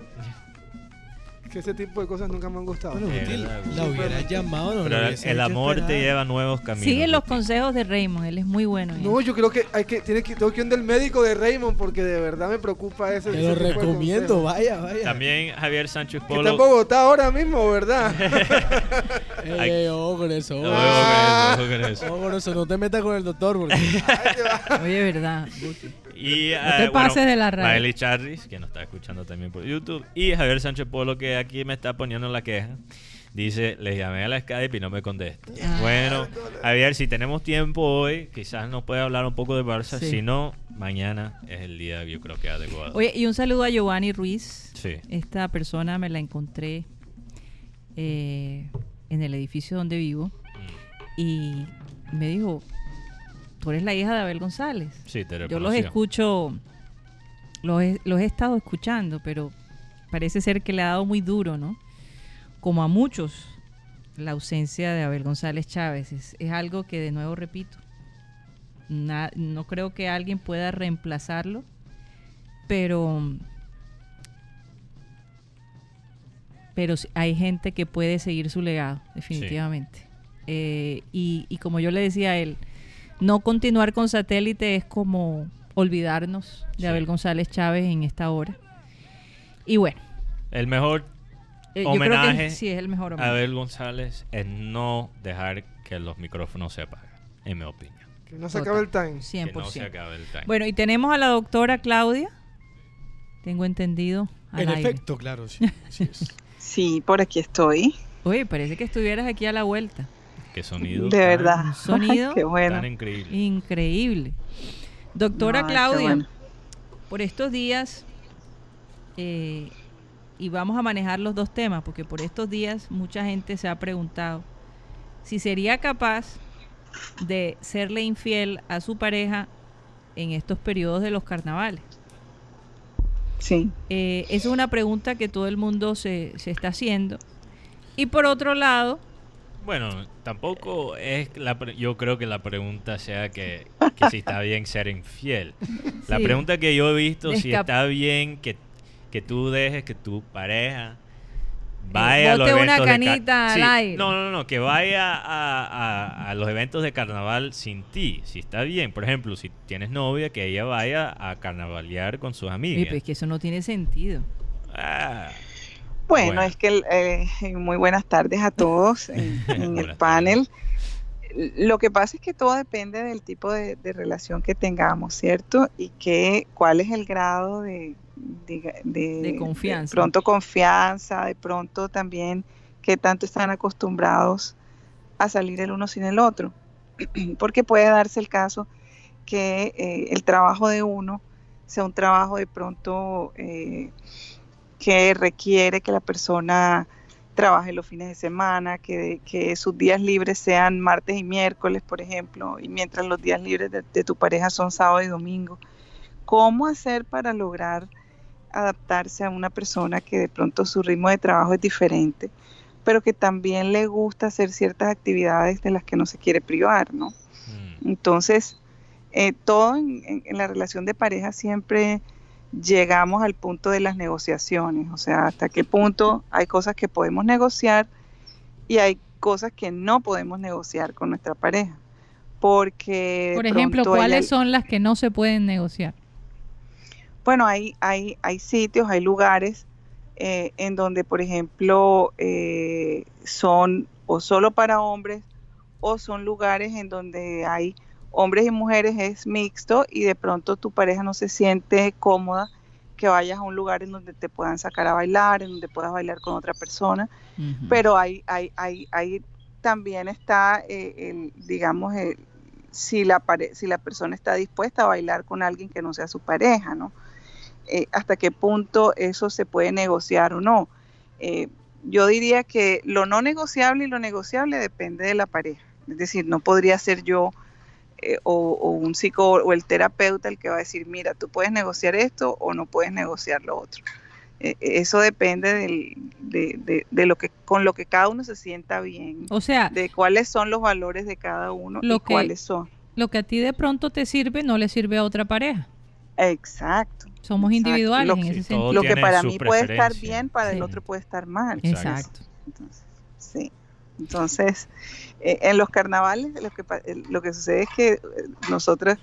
que ese tipo de cosas nunca me han gustado. Bueno, Eh, verdad, la hubiera llamado, no Pero el, amor te lleva a nuevos caminos. Sigue los consejos de Raymond. Él es muy bueno. en No, yo creo que hay que, tiene que, tengo que ir del médico de Raymond porque de verdad me preocupa ese. Te lo recomiendo, vaya, vaya. También Javier Sánchez Que está en Polo. Bogotá ahora mismo, ¿verdad? Ey, Ay. ey, ojo con eso, Ojo ojo. con eso, ojo con eso. Ojo con eso, no te metas con el doctor porque Oye, verdad. Y, No te eh, pases de la raya. Maeli Charris, que nos está escuchando también por YouTube. Y Javier Sánchez Polo, que aquí me está poniendo la queja. Dice, le llamé a la Skype y no me contesta. Ah. Bueno, Javier, si tenemos tiempo hoy, quizás nos puede hablar un poco de Barça. Sí. Si no, mañana es el día, yo creo que adecuado. Oye, y un saludo a Giovanni Ruiz. Sí. Esta persona me la encontré eh, en el edificio donde vivo Mm, y me dijo, tú eres la hija de Abel González. Sí, te Yo los escucho, los he, los he estado escuchando, pero parece ser que le ha dado muy duro, ¿no? Como a muchos, la ausencia de Abel González Chávez. Es, es algo que, de nuevo, repito, na- no creo que alguien pueda reemplazarlo, pero, pero hay gente que puede seguir su legado, definitivamente. Eh, y, y como yo le decía a él, no continuar con satélite es como olvidarnos de Sí. Abel González Chávez en esta hora. Y bueno, El mejor Eh, yo creo que homenaje sí es el mejor a. Abel González es no dejar que los micrófonos se apaguen, en mi opinión. Que no se Total. acabe el time. 100%. Que no se acabe el time. Bueno, y tenemos a la doctora Claudia, tengo entendido. al En aire. efecto, claro, sí. Sí, por aquí estoy. Oye, parece que estuvieras aquí a la vuelta. Qué sonido. De tan- verdad. Un sonido Qué bueno. Tan increíble. Increíble. Doctora Claudia, bueno. por estos días, eh, y vamos a manejar los dos temas, porque por estos días mucha gente se ha preguntado si sería capaz de serle infiel a su pareja en estos periodos de los carnavales. Sí. Eh, esa es una pregunta que todo el mundo se, se está haciendo. Y por otro lado, Bueno, tampoco es la pre- yo creo que la pregunta sea que, que si está bien ser infiel. La Sí. pregunta que yo he visto si está bien que, que tú dejes que tu pareja vaya a los Eh, bote una eventos de canita al Sí, aire. No, no, no, que vaya a, a- a los eventos de carnaval sin ti, si está bien. Por ejemplo, si tienes novia, que ella vaya a carnavalear con sus amigas. pues que eso no tiene sentido. Ah, Bueno, Bueno. es que eh, muy buenas tardes a todos en, en el panel. Lo que pasa es que todo depende del tipo de, de relación que tengamos, ¿cierto? Y que cuál es el grado de, de, de- De confianza. de pronto confianza, de pronto también qué tanto están acostumbrados a salir el uno sin el otro. Porque puede darse el caso que eh, el trabajo de uno sea un trabajo de pronto eh, que requiere que la persona trabaje los fines de semana, que, que sus días libres sean martes y miércoles, por ejemplo, y mientras los días libres de, de tu pareja son sábado y domingo. ¿Cómo hacer para lograr adaptarse a una persona que de pronto su ritmo de trabajo es diferente, pero que también le gusta hacer ciertas actividades de las que no se quiere privar, ¿no? mm. Entonces, eh, todo en, en- en la relación de pareja siempre llegamos al punto de las negociaciones, o sea, hasta qué punto hay cosas que podemos negociar y hay cosas que no podemos negociar con nuestra pareja. Porque Por ejemplo, ¿cuáles son las que no se pueden negociar? Bueno, hay, hay, hay sitios, hay lugares eh, en donde, por ejemplo, eh, son o solo para hombres o son lugares en donde hay hombres y mujeres, es mixto y de pronto tu pareja no se siente cómoda que vayas a un lugar en donde te puedan sacar a bailar, en donde puedas bailar con otra persona, pero hay, hay, hay, hay también está, eh, el, digamos, el- si, la pare- si la persona está dispuesta a bailar con alguien que no sea su pareja, ¿no? Eh, hasta qué punto eso se puede negociar o no. Eh, yo diría que lo no negociable y lo negociable depende de la pareja. Es decir, no podría ser yo eh, o, o un psicólogo o el terapeuta el que va a decir, mira, tú puedes negociar esto o no puedes negociar lo otro. Eh, eso depende del- de, de- de lo que con lo que cada uno se sienta bien, O sea, de cuáles son los valores de cada uno Lo y que- cuáles son. lo que a ti de pronto te sirve no le sirve a otra pareja. Exacto. Somos Exacto. individuales Lo en que- ese sentido. Lo que para mí puede estar bien, para Sí. el otro puede estar mal. Exacto. Entonces, sí. Entonces, eh, en los carnavales lo que, pa- eh, lo que sucede es que eh, nosotras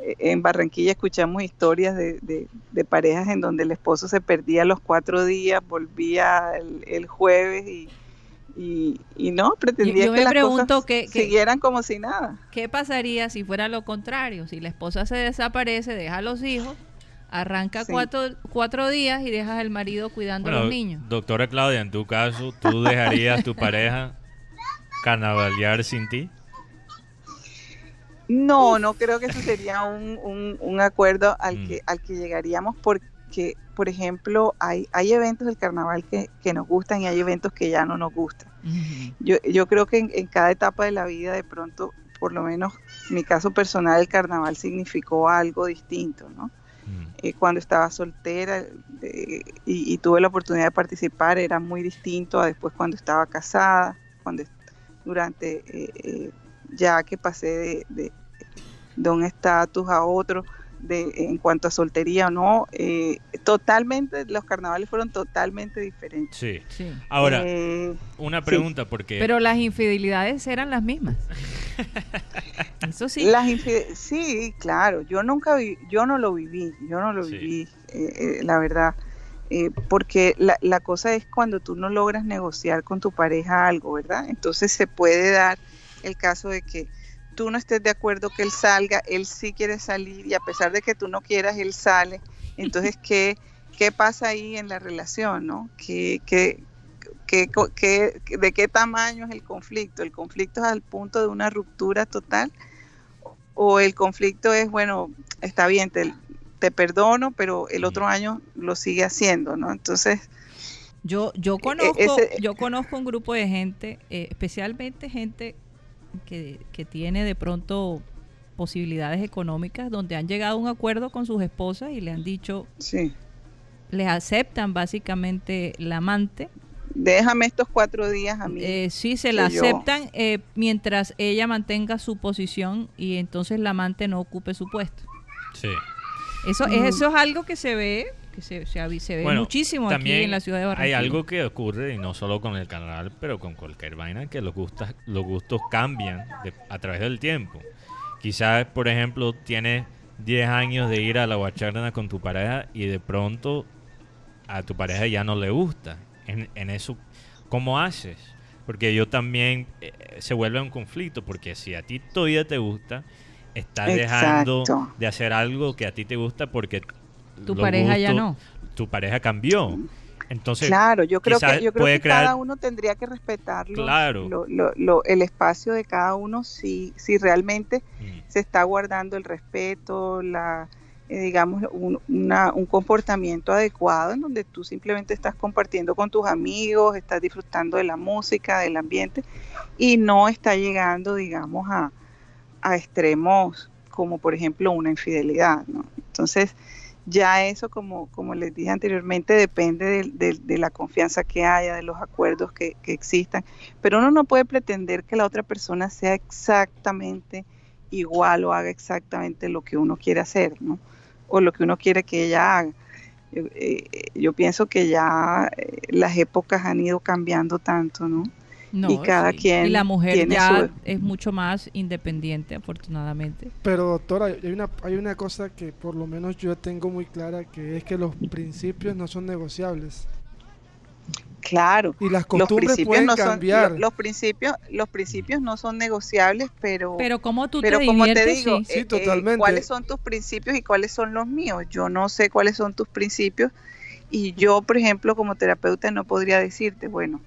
eh, en Barranquilla escuchamos historias de, de- de parejas en donde el esposo se perdía los cuatro días, volvía el, el jueves y, y, y no, pretendía yo que las pregunto cosas que- que- siguieran como si nada. ¿Qué pasaría si fuera lo contrario? Si la esposa se desaparece, deja a los hijos, arranca Sí. cuatro, cuatro días y dejas al marido cuidando a los niños. doctora Claudia, en tu caso, ¿tú dejarías tu pareja carnavalear sin ti? No, no creo que eso sería un, un- un acuerdo al Mm. que, al que llegaríamos porque, por ejemplo, hay, hay eventos del carnaval que, que nos gustan y hay eventos que ya no nos gustan. Yo, yo creo que en, en cada etapa de la vida, de pronto, por lo menos mi caso personal, el carnaval significó algo distinto, ¿no? Mm. Eh, cuando estaba soltera eh, y, y tuve la oportunidad de participar era muy distinto a después cuando estaba casada, cuando durante eh, eh, ya que pasé de, de- de un estatus a otro de, en cuanto a soltería o no, eh, totalmente, los carnavales fueron totalmente diferentes. Sí. Sí. Ahora, Eh, una sí. pregunta, porque Pero las infidelidades eran las mismas. Eso sí. Las sí, claro, yo nunca vi, yo no lo viví, yo no lo Sí. viví, eh, eh, la verdad. Eh, porque la, la, cosa es cuando tú no logras negociar con tu pareja algo, ¿verdad? Entonces se puede dar el caso de que tú no estés de acuerdo que él salga, él sí quiere salir y a pesar de que tú no quieras, él sale. Entonces, ¿qué, qué pasa ahí en la relación, no? ¿Qué, qué, qué, qué, de qué tamaño es el conflicto? ¿El conflicto es al punto de una ruptura total? ¿O el conflicto es, bueno, está bien, te, te perdono, pero el otro año lo sigue haciendo, ¿no? Entonces... Yo, yo, e, conozco, yo conozco un grupo de gente, eh, especialmente gente que, que tiene de pronto posibilidades económicas, donde han llegado a un acuerdo con sus esposas y le han dicho, sí. les aceptan básicamente la amante. Déjame estos cuatro días a mí. Eh, sí, se la aceptan eh, mientras ella mantenga su posición y entonces la amante no ocupe su puesto. Sí. Eso, es, eso es algo que se ve que se, se, ve muchísimo aquí en la ciudad de Barranquilla. Hay algo que ocurre, y no solo con el canal, pero con cualquier vaina, que los, gustos, los gustos cambian a través del tiempo. Quizás, por ejemplo, tienes 10 años de ir a la guacharna con tu pareja y de pronto a tu pareja ya no le gusta. En, en eso, ¿cómo haces? Porque yo también eh, se vuelve un conflicto, porque si a ti todavía te gusta, estás dejando de hacer algo que a ti te gusta porque tu pareja ya no. Tu pareja cambió. Entonces, claro, yo creo que, yo creo que cada uno tendría que respetar el espacio de cada uno si, si realmente mm. se está guardando el respeto, la eh, digamos, un, un comportamiento adecuado en donde tú simplemente estás compartiendo con tus amigos, estás disfrutando de la música, del ambiente y no está llegando, digamos, a, a extremos como por ejemplo una infidelidad. ¿no? Entonces, ya eso, como, como les dije anteriormente, depende de, la confianza que haya, de los acuerdos que, existan, pero uno no puede pretender que la otra persona sea exactamente igual o haga exactamente lo que uno quiere hacer, ¿no? O lo que uno quiere que ella haga. Yo, eh, yo pienso que ya eh, las épocas han ido cambiando tanto, ¿no? Y cada quien. Y la mujer ya es mucho más independiente, afortunadamente. Pero, doctora, hay una, hay una cosa que por lo menos yo tengo muy clara, que es que los principios no son negociables. Claro. Y las costumbres pueden no cambiar. Son, los, principios, los principios no son negociables, pero. Pero como tú pero te como te digo, sí. Eh, totalmente. ¿cuáles son tus principios y cuáles son los míos? Yo no sé cuáles son tus principios y yo, por ejemplo, como terapeuta no podría decirte, bueno,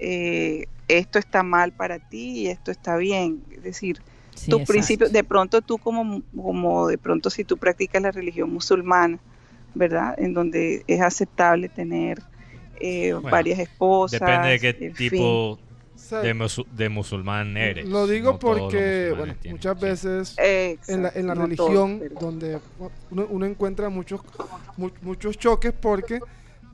eh, esto está mal para ti y esto está bien. Es decir, tus principios, de pronto tú como, como de pronto si tú practicas la religión musulmana, ¿verdad? En donde es aceptable tener eh, varias esposas. Depende de qué tipo de, musulmán eres. Lo digo porque, bueno, muchas veces en la, en la religión, donde uno, encuentra muchos, muchos choques porque,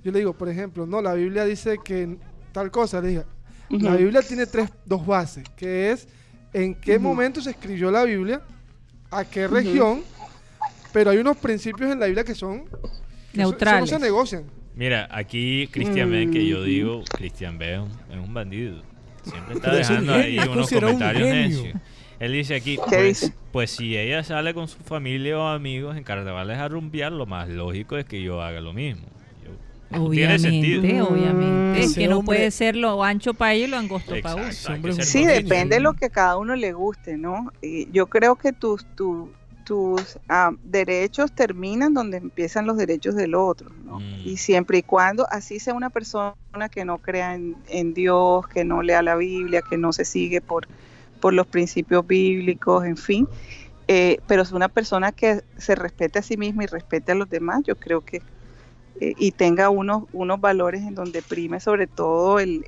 yo le digo, por ejemplo, no, la Biblia dice que tal cosa, le dije, la Biblia tiene tres, dos bases, que es en qué momento se escribió la Biblia, a qué región, pero hay unos principios en la Biblia que son neutrales. no se negocian. Mira, aquí Cristian Ben, que yo mm. digo, Cristian Ben es un bandido. Siempre está dejando ahí unos comentarios necios. Él dice aquí, pues, pues, si ella sale con su familia o amigos en carnavales a rumbear, lo más lógico es que yo haga lo mismo. Obviamente, obviamente. Es que no puede ser lo ancho para ellos y lo angosto para uno. Sí, depende de lo que cada uno le guste, ¿no? yo creo que tus, tus, tus ah, derechos terminan donde empiezan los derechos del otro, ¿no? Mm. Y siempre y cuando así sea una persona que no crea en, Dios, que no lea la Biblia, que no se sigue por, por los principios bíblicos, en fin, eh, pero es una persona que se respete a sí misma y respete a los demás, yo creo que eh, y tenga unos, unos valores en donde prime sobre todo el,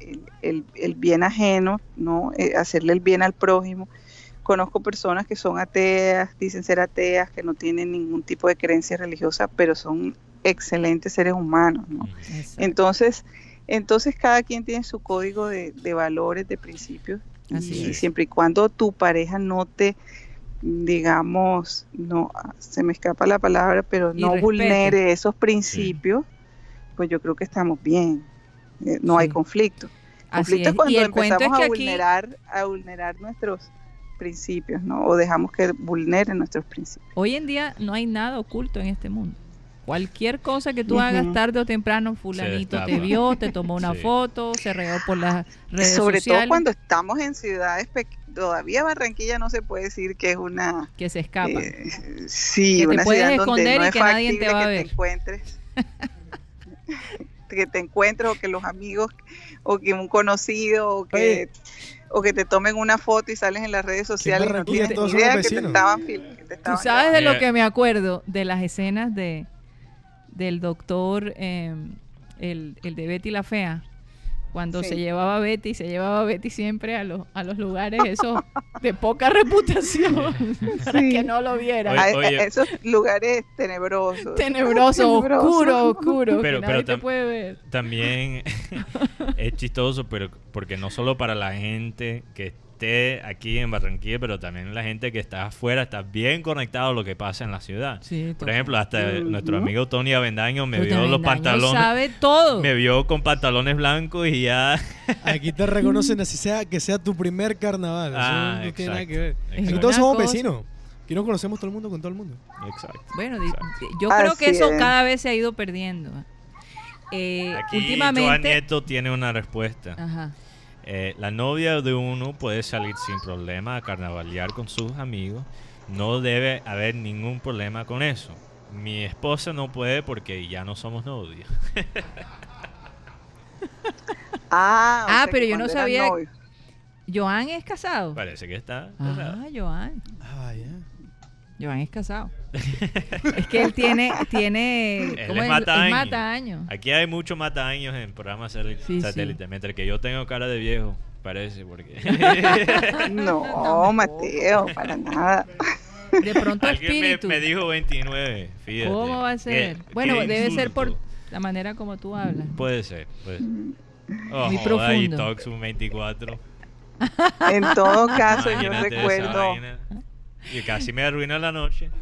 bien ajeno, ¿no? Eh, hacerle el bien al prójimo. Conozco personas que son ateas, dicen ser ateas, que no tienen ningún tipo de creencia religiosa, pero son excelentes seres humanos. ¿no? Entonces, entonces cada quien tiene su código de, valores, de principios, y siempre y cuando tu pareja no te digamos, no, se me escapa la palabra, pero no vulnere esos principios, pues yo creo que estamos bien. Eh, no hay conflicto. Conflicto es, cuando empezamos a vulnerar, a vulnerar nuestros principios, ¿no? O dejamos que vulneren nuestros principios. Hoy en día no hay nada oculto en este mundo. Cualquier cosa que tú hagas Ujú. tarde o temprano, fulanito te vio, te tomó una Sí. foto, se regó por las redes Sobre sociales. todo cuando estamos en ciudades pequeñas. Todavía Barranquilla no se puede decir que es una que se escapa. Eh, sí, Que te una puedes ciudad donde esconder no y es que nadie te va a que ver. te encuentres. que te encuentres o que los amigos o que un conocido o que o que te tomen una foto y sales en las redes sociales y no tienes ni idea que te estaban fil- que te Tú sabes de lo que me acuerdo de las escenas de del doctor eh, el, el de Betty la fea cuando Sí. se llevaba a Betty se llevaba a Betty siempre a los a los lugares esos de poca reputación para Sí. que no lo vieran a, Oye, a- oye. esos lugares tenebrosos tenebroso Tenebroso. oscuro oscuro Pero- que pero nadie te tam- puede ver También es chistoso, pero porque no solo para la gente que esté aquí en Barranquilla, pero también la gente que está afuera está bien conectado a lo que pasa en la ciudad. Sí, Por ejemplo, hasta nuestro amigo Tony Avendaño me vio los Avendaño pantalones, sabe todo me vio con pantalones blancos y ya Aquí te reconocen así sea que sea tu primer carnaval. Eso Ah, no tiene nada que ver. exacto, Aquí exacto. todos somos vecinos. Aquí nos conocemos todo el mundo con todo el mundo. Exacto. Bueno, Exacto. yo creo que eso es. cada vez se ha ido perdiendo. Eh, Aquí Joan últimamente, Nieto tiene una respuesta. ajá, Eh, la novia de uno puede salir sin problema a carnavalear con sus amigos. No debe haber ningún problema con eso. Mi esposa no puede porque ya no somos novios. ah, o Ah, pero yo no sabía-. Joan es casado. Parece que está. Ah, Joan. Ah, ya. Joan es casado. es que él tiene, tiene, Él ¿cómo es es? mataño. Es mataño. Aquí hay muchos mataños en programas Sí, satélite. Mientras que yo tengo cara de viejo, parece, porque. no Mateo para nada De pronto Alguien me, espíritu. me dijo 29. Fíjate. ¿Cómo va a ser? Qué- bueno, qué debe ser por la manera como tú hablas. Puede ser. Puede ser. Oh, Muy joda, y profundo. Tox un 24. en todo caso yo Imagínate esa recuerdo vaina. Y casi me arruina la noche.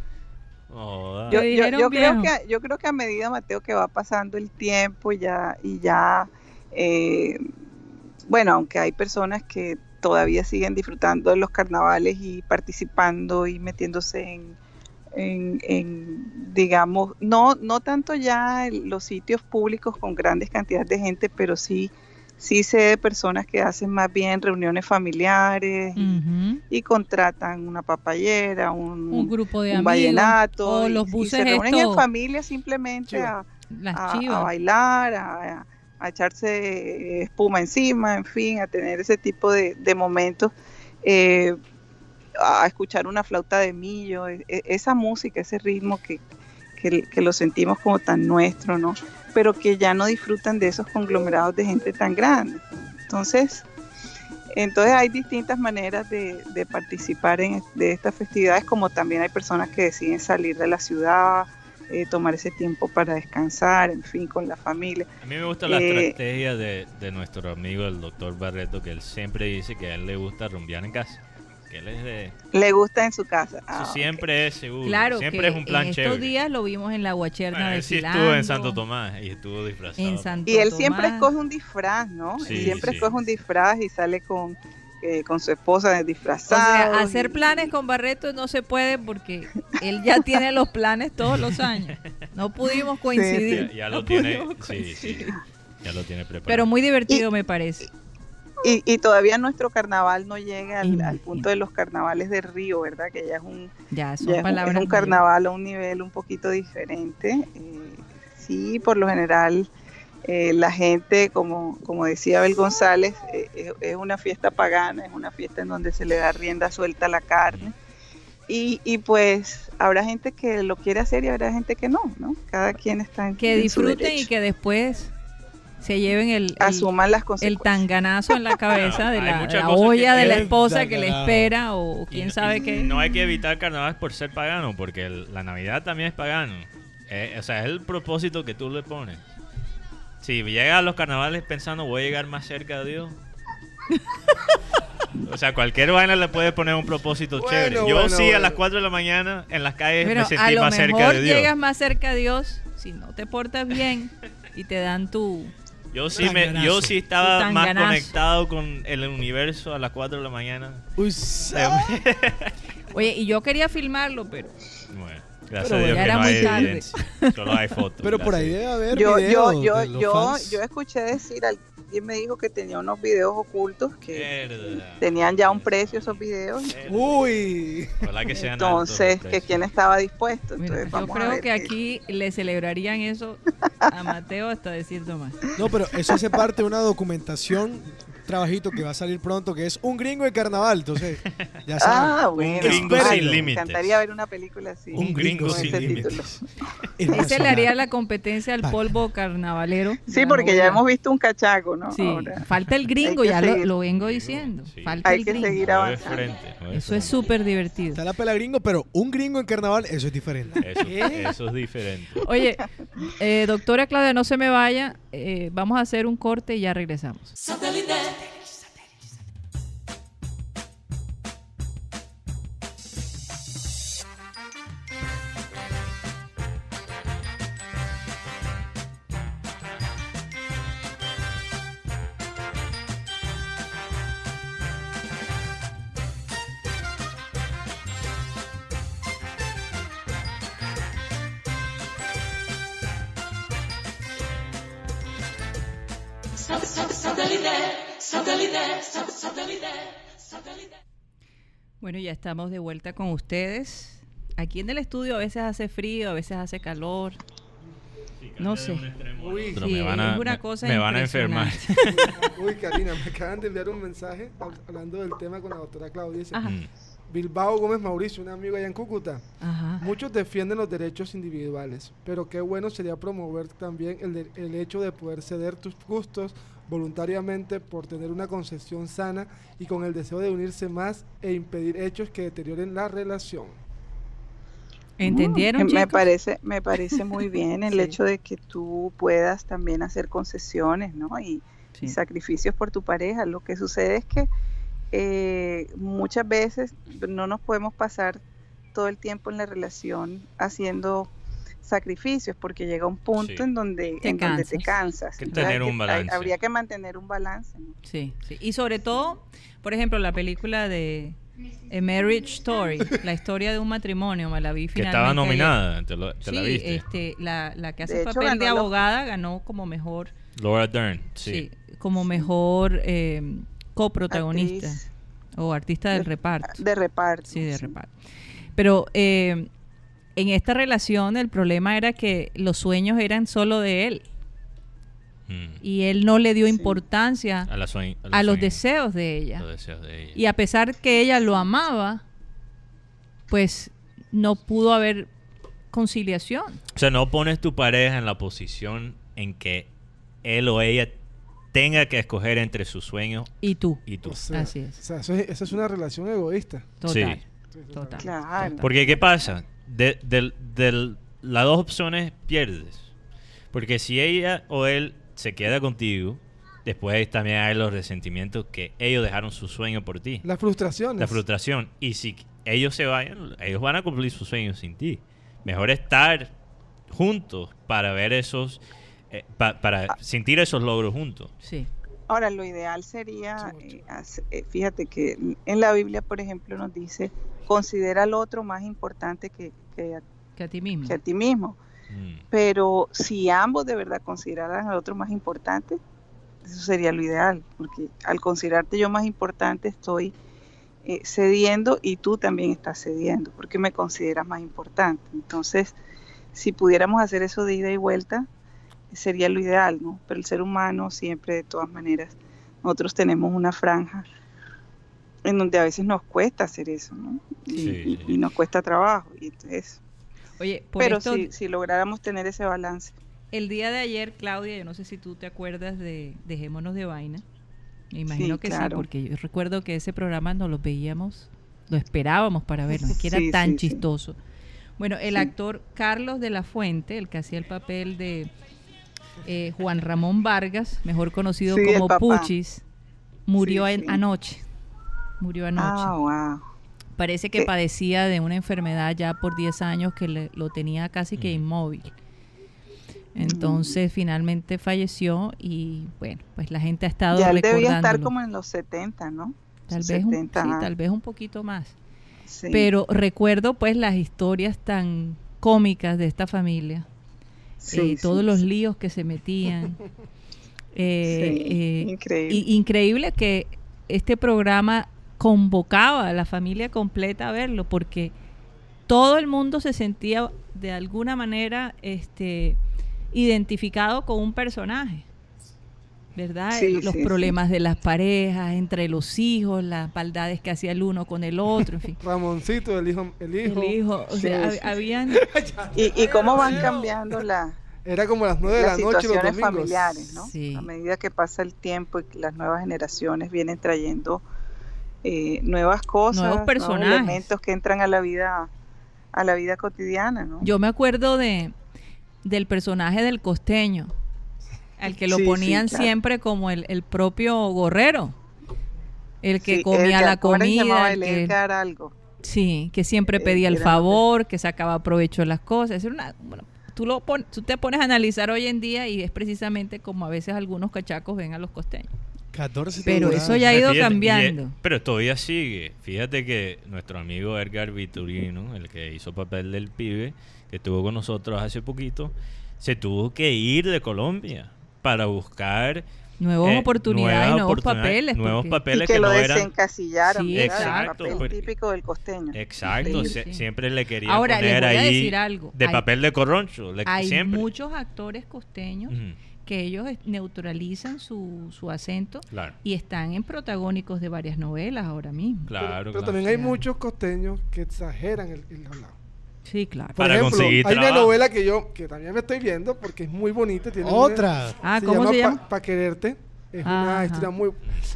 Yo, creo que yo creo que a medida Mateo que va pasando el tiempo ya y ya eh, bueno aunque hay personas que todavía siguen disfrutando de los carnavales y participando y metiéndose en, en- en, digamos no no tanto ya los sitios públicos con grandes cantidades de gente pero sí sí sé de personas que hacen más bien reuniones familiares y, y contratan una papayera un, Un grupo de un amigos. vallenato o y- los y, buses se reúnen en familia simplemente a, a- bailar, a, a echarse espuma encima, en fin, a tener ese tipo de, de momentos, eh, a escuchar una flauta de millo, e- e- esa música, ese ritmo que, que, que lo sentimos como tan nuestro, ¿no? Pero que ya no disfrutan de esos conglomerados de gente tan grande. Entonces, entonces hay distintas maneras de, de participar en de estas festividades, como también hay personas que deciden salir de la ciudad, eh, tomar ese tiempo para descansar, en fin, con la familia. A mí me gusta la Eh, estrategia de, de nuestro amigo el doctor Barreto, que él siempre dice que a él le gusta rumbear en casa. Que él es de... Le gusta en su casa. Ah, siempre es seguro. Claro siempre que es un plan en estos chévere. días lo vimos en la guacherna Bueno, de él sí estuvo en Santo Tomás y estuvo disfrazado. en Santo Y él siempre escoge un disfraz, ¿no? Sí, Él siempre sí. escoge un disfraz y sale con, eh, con su esposa O disfrazada. sea, hacer planes con Barreto no se puede porque él ya tiene los planes todos los años. No pudimos coincidir. Ya, ya no lo tiene, pudimos sí, ya lo tiene preparado. Pero muy divertido me parece. Y, y todavía nuestro carnaval no llega al, al Imagínate. punto de los carnavales de Río, ¿verdad? Que ya es un, Ya, es un- es carnaval a un nivel un poquito diferente. Eh, sí, por lo general, eh, la gente, como, como decía Abel González, eh, es, es una fiesta pagana, es una fiesta en donde se le da rienda suelta a la carne. Y, y pues habrá gente que lo quiere hacer y habrá gente que no, ¿no? Cada quien está en, Que su disfruten y que después se lleven el, el, asuman las el tanganazo en la cabeza de la, la olla de la El esposa que le espera o Y quién no- sabe y qué. No hay que evitar carnaval por ser pagano, porque el- la Navidad también es pagano. Eh, o sea, es el propósito que tú le pones. Si llegas a los carnavales pensando voy a llegar más cerca de Dios. o sea, cualquier vaina le puede poner un propósito Bueno, chévere. Yo bueno, sí a bueno. las 4 de la mañana en las calles Pero me a sentí lo más cerca mejor de Dios. llegas más cerca a Dios si no te portas bien y te dan tu... Yo sí, me, yo sí estaba más conectado con el universo a las 4 de la mañana. Uy, Oye, y yo quería filmarlo, pero Bueno. Gracias Pero a Dios ya que era no muy hay tarde. evidencia. Solo hay fotos. Pero por ahí gracias a debe haber Yo, yo, videos yo, de los yo, fans. yo escuché decir, alguien me dijo que tenía unos videos ocultos que Verdad. tenían ya un precio esos videos. Verdad. Uy. Que sean Entonces, que quién estaba dispuesto. Mira, Entonces, yo vamos a creo ver que qué- aquí le celebrarían eso a Mateo hasta decir más. No, pero eso hace parte de una documentación, trabajito que va a salir pronto, que es un gringo de carnaval. Entonces, ya saben. Ah, bueno. gringo Ay, sin me límites. encantaría ver una película así. Un gringo con sin título. límites. Ese le haría la competencia al polvo carnavalero. Sí, porque ya hemos visto un cachaco, ¿no? Sí, Ahora, falta el gringo, ya lo, lo vengo diciendo. Sí. Falta Hay el que gringo. seguir avanzando. frente, Eso es súper divertido. Está la pela gringo, pero un gringo en carnaval, eso es diferente. Eso, eso es diferente. Oye, eh, doctora Claudia, no se me vaya. eh, vamos a hacer un corte y ya regresamos. Bueno, ya estamos de vuelta con ustedes. Aquí en el estudio a veces hace frío, a veces hace calor. No sé. Uy, Pero Sí, me van a, es una cosa me van a enfermar. uy, Karina, me acaban de enviar un mensaje hab- hablando del tema con la doctora Claudia. Ajá. Bilbao Gómez Mauricio, un amigo allá en Cúcuta. Ajá. Muchos defienden los derechos individuales, pero qué bueno sería promover también el, de- el hecho de poder ceder tus gustos voluntariamente por tener una concepción sana y con el deseo de unirse más e impedir hechos que deterioren la relación. ¿Entendieron, Me- Me parece, me parece muy bien el Sí. hecho de que tú puedas también hacer concesiones, ¿no? Y, y sacrificios por tu pareja. Lo que sucede es que eh, muchas veces no nos podemos pasar todo el tiempo en la relación haciendo sacrificios porque llega un punto Sí. en donde Te en donde te cansas. cansas. Que tener un hay- balance. habría que mantener un balance. ¿no? Sí, sí. Y sobre todo, por ejemplo, la película de A Marriage Story, la historia de un matrimonio, me la vi Que estaba nominada, ¿te, lo- te Sí, la viste? este, la, la que hace De el hecho, papel de abogada ganó como mejor, Laura Dern, sí. sí, como mejor eh, coprotagonista Actriz o artista del de- reparto. De reparto. Sí, de sí. reparto. Pero eh, en esta relación el problema era que los sueños eran solo de él Mm. y él no le dio Sí. importancia A, la sueñ- a los deseos de ella. los deseos de ella. Y a pesar que ella lo amaba, pues no pudo haber conciliación. O sea, no pones tu pareja en la posición en que él o ella tenga que escoger entre sus sueños Y tú. y tú. O sea, Así es. o sea, eso es, eso es una relación egoísta. Total. Sí. Total. Claro. total. Porque ¿qué pasa? De, del- del- las dos opciones pierdes. Porque si ella o él se queda contigo, después también hay los resentimientos que ellos dejaron su sueño por ti. Las frustraciones. La frustración. Y si ellos se vayan, ellos van a cumplir sus sueños sin ti. Mejor estar juntos para ver esos, eh, pa- para sentir esos logros juntos. Sí. Ahora, lo ideal sería, eh, eh, fíjate que en la Biblia, por ejemplo, nos dice, considera al otro más importante que, que a, Que a ti mismo. que a ti mismo. Mm. Pero si ambos de verdad consideraran al otro más importante, eso sería lo ideal, porque al considerarte yo más importante estoy eh, cediendo y tú también estás cediendo, porque me consideras más importante. Entonces, si pudiéramos hacer eso de ida y vuelta, sería lo ideal, ¿no? Pero el ser humano siempre, de todas maneras, nosotros tenemos una franja en donde a veces nos cuesta hacer eso, ¿no? Y, Sí, y- nos cuesta trabajo. Y entonces, Oye, por pero esto, si, si lográramos tener ese balance. el día de ayer, Claudia, yo no sé si tú te acuerdas de Dejémonos de Vaina. Me imagino Sí, que sí, porque yo recuerdo que ese programa nos lo veíamos, lo esperábamos para verlo, que era Sí, tan sí, sí. chistoso. Bueno, el Sí. actor Carlos de la Fuente, el que hacía el papel de eh, Juan Ramón Vargas, mejor conocido como. Puchis, murió Sí, en- sí. anoche. Murió anoche. Ah, wow. Parece que padecía de una enfermedad ya por 10 años que le- lo tenía casi que inmóvil. Entonces finalmente falleció y bueno, pues la gente ha estado Ya él debía estar como en los 70, ¿no? tal sus vez un, 70 sí, años. tal vez un poquito más. Sí. Pero recuerdo pues las historias tan cómicas de esta familia. Sí, Eh, sí, todos los líos que se metían. Eh, Sí, eh, increíble. y- increíble que este programa convocaba a la familia completa a verlo, porque todo el mundo se sentía de alguna manera este, identificado con un personaje. ¿Verdad? Sí, los sí, sí. problemas de las parejas, entre los hijos, las maldades que hacía el uno con el otro, en fin. Ramoncito, el hijo, el hijo. El hijo, o Sí, sea, hab- habían Y, y cómo van cambiando la- Era como las nueve de las la noche los domingos. familiares, ¿no? Sí. A medida que pasa el tiempo y las nuevas generaciones vienen trayendo eh, nuevas cosas, Nuevos personajes. elementos que entran a la vida a la vida cotidiana, ¿no? Yo me acuerdo de del personaje del costeño, al que lo Sí, sí, ponían claro. siempre como el, el propio gorrero, el que Sí, comía la ¿cómo era que se llamaba comida, el que, algo. sí, que siempre Eh, pedía el favor, que sacaba provecho de las cosas. Era una, bueno, tú, lo pon- tú te pones a analizar hoy en día y es precisamente como a veces algunos cachacos ven a los costeños. 14 Pero eso ya ha ido Fíjate, cambiando. pero todavía sigue. Fíjate que nuestro amigo Edgar Vitorino, el que hizo papel del pibe, que estuvo con nosotros hace poquito, se tuvo que ir de Colombia para buscar Nuevas eh, oportunidades nuevos oportunidades, papeles. nuevos porque- Y papeles que, que, lo no eran desencasillaron, Sí, exacto, el papel porque- típico del costeño. Exacto, Sí, se- sí. siempre le querían Ahora, les poner voy a ahí decir algo. de Hay- papel de corroncho. le- Hay siempre. muchos actores costeños que ellos neutralizan su, su acento Claro, y están en protagónicos de varias novelas ahora mismo. Pero, claro. pero claro. también hay muchos costeños que exageran el, el hablado. Sí, claro. Por Para ejemplo, conseguir hay una novela que yo, que también me estoy viendo porque es muy bonita. Tiene una- Otra. Ah, ¿cómo se llama? Para quererte. Es Ajá. una historia muy...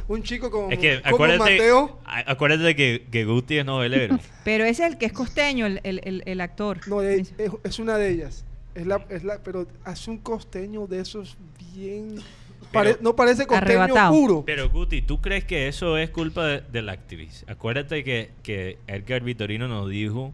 Un chico como, Es que como Mateo. acuérdate que, que Guti es novelero. Pero ese es el que es costeño, el, el, el- el actor. No, es- es una de ellas. Es la, es la, pero hace un costeño de esos bien... pare- no parece costeño Arrebatado. puro. Pero Guti, ¿tú crees que eso es culpa de, de la actriz? Acuérdate que, que Edgar Vitorino nos dijo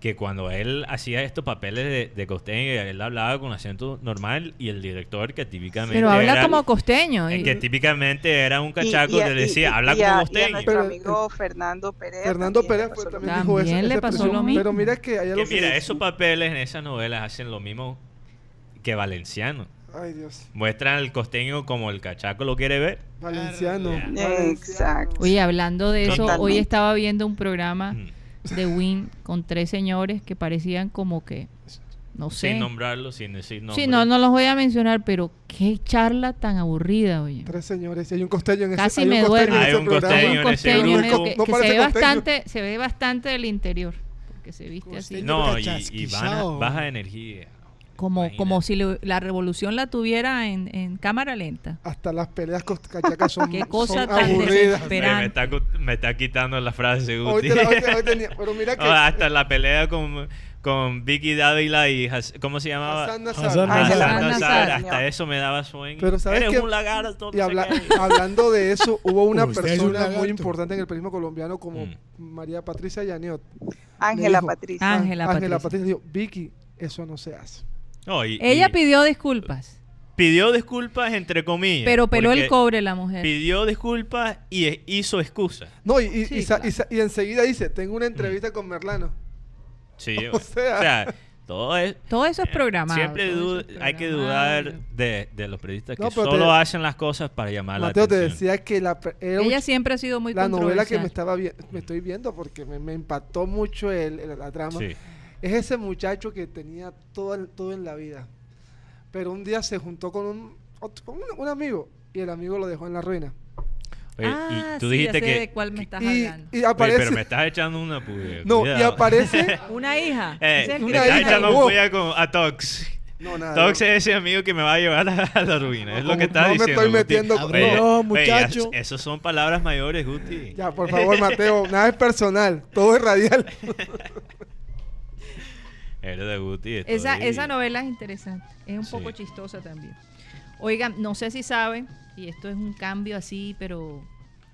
que cuando él hacía estos papeles de, de costeño, él hablaba con acento normal y el director que típicamente Pero habla era- como costeño. eh, y- que típicamente era un Y- cachaco y a- que le y- decía, y- habla y como a- y a costeño. nuestro Pero, amigo Fernando Perea. Fernando también le Pérez fue- pasó lo también dijo eso. También le esa pasó lo mismo. Pero mira que hay Que algo que... mira, esos papeles en esas novelas hacen lo mismo que Valenciano. Ay, Dios. Muestran al costeño como el cachaco lo quiere ver. Valenciano. Ya. Valenciano. Exacto. Oye, hablando de eso, hoy Totalmente. estaba viendo un programa Mm. De Win con tres señores que parecían como que, no sé. Sin nombrarlo, sin decir nombre. Sí, no, no los voy a mencionar, pero qué charla tan aburrida, oye. Tres señores. Y hay un costeño en ese Casi hay un me duerme. Hay ese un costeño en ese grupo. que, No que se ve bastante, se ve bastante del interior, porque se viste así. Costeño. No, Pero y, y baja, baja energía. Como, Imagínate. como si le- la revolución la tuviera en, en cámara lenta. Hasta las peleas cachacas son, Qué cosa son tan aburridas. Me, está, me está quitando la frase, Hoy Guti. te la- hoy te- hoy tenía- pero mira que Oh, hasta la pelea con, con Vicky Dávila y Has- ¿cómo se llamaba? Hassan Nazar. Hassan Nazar. Hassan Hassan Nazar, Nazar. hasta eso me daba sueño. Pero ¿sabes Eres qué? un lagarto. Y habla- hablando de eso, hubo una es un persona muy importante en el periodismo colombiano como Mm. María Patricia Yaniot. Ángela Patricia. Ángela Ángela Patricia. Patricia dijo, Vicky, eso no se hace. No, y- Ella y pidió disculpas, pidió disculpas entre comillas. pero peló el cobre la mujer. Pidió disculpas y e- hizo excusas. No, y, y, Sí, y sa- claro. y sa- y enseguida dice, tengo una entrevista con Merlano. Sí, O o sea- sea, todo es... Todo eso es eh, programado. Siempre hay que dudar de, de los periodistas que No, solo te- hacen las cosas para llamar Mateo la te atención. decía que la, un Ella siempre ha sido muy la novela que me estaba vi- me estoy viendo porque me, me impactó mucho el, el- la trama. Sí. Es ese muchacho que tenía todo, todo en la vida. Pero un día se juntó con un, otro- con un, un amigo y el amigo lo dejó en la ruina. Oye, ah, y tú sí, dijiste ya sé que... de cuál me estás Y, hablando. y Oye, aparece... pero me estás echando una puya. no, y cuidado. aparece... Una hija. Eh, es el me una estás echando wow. puya con, a Tox. No, nada. Tox no. es ese amigo que me va a llevar a, a la ruina. es lo que estás no me diciendo. estoy Guti. metiendo con- Oye, No, oye, muchacho. Esos son palabras mayores, Guti. Ya, por favor, Mateo, nada es personal, todo es radial. Eres de Guti. Esa, esa novela es interesante. Es un Sí. poco chistosa también. Oigan, no sé si saben, y esto es un cambio así, pero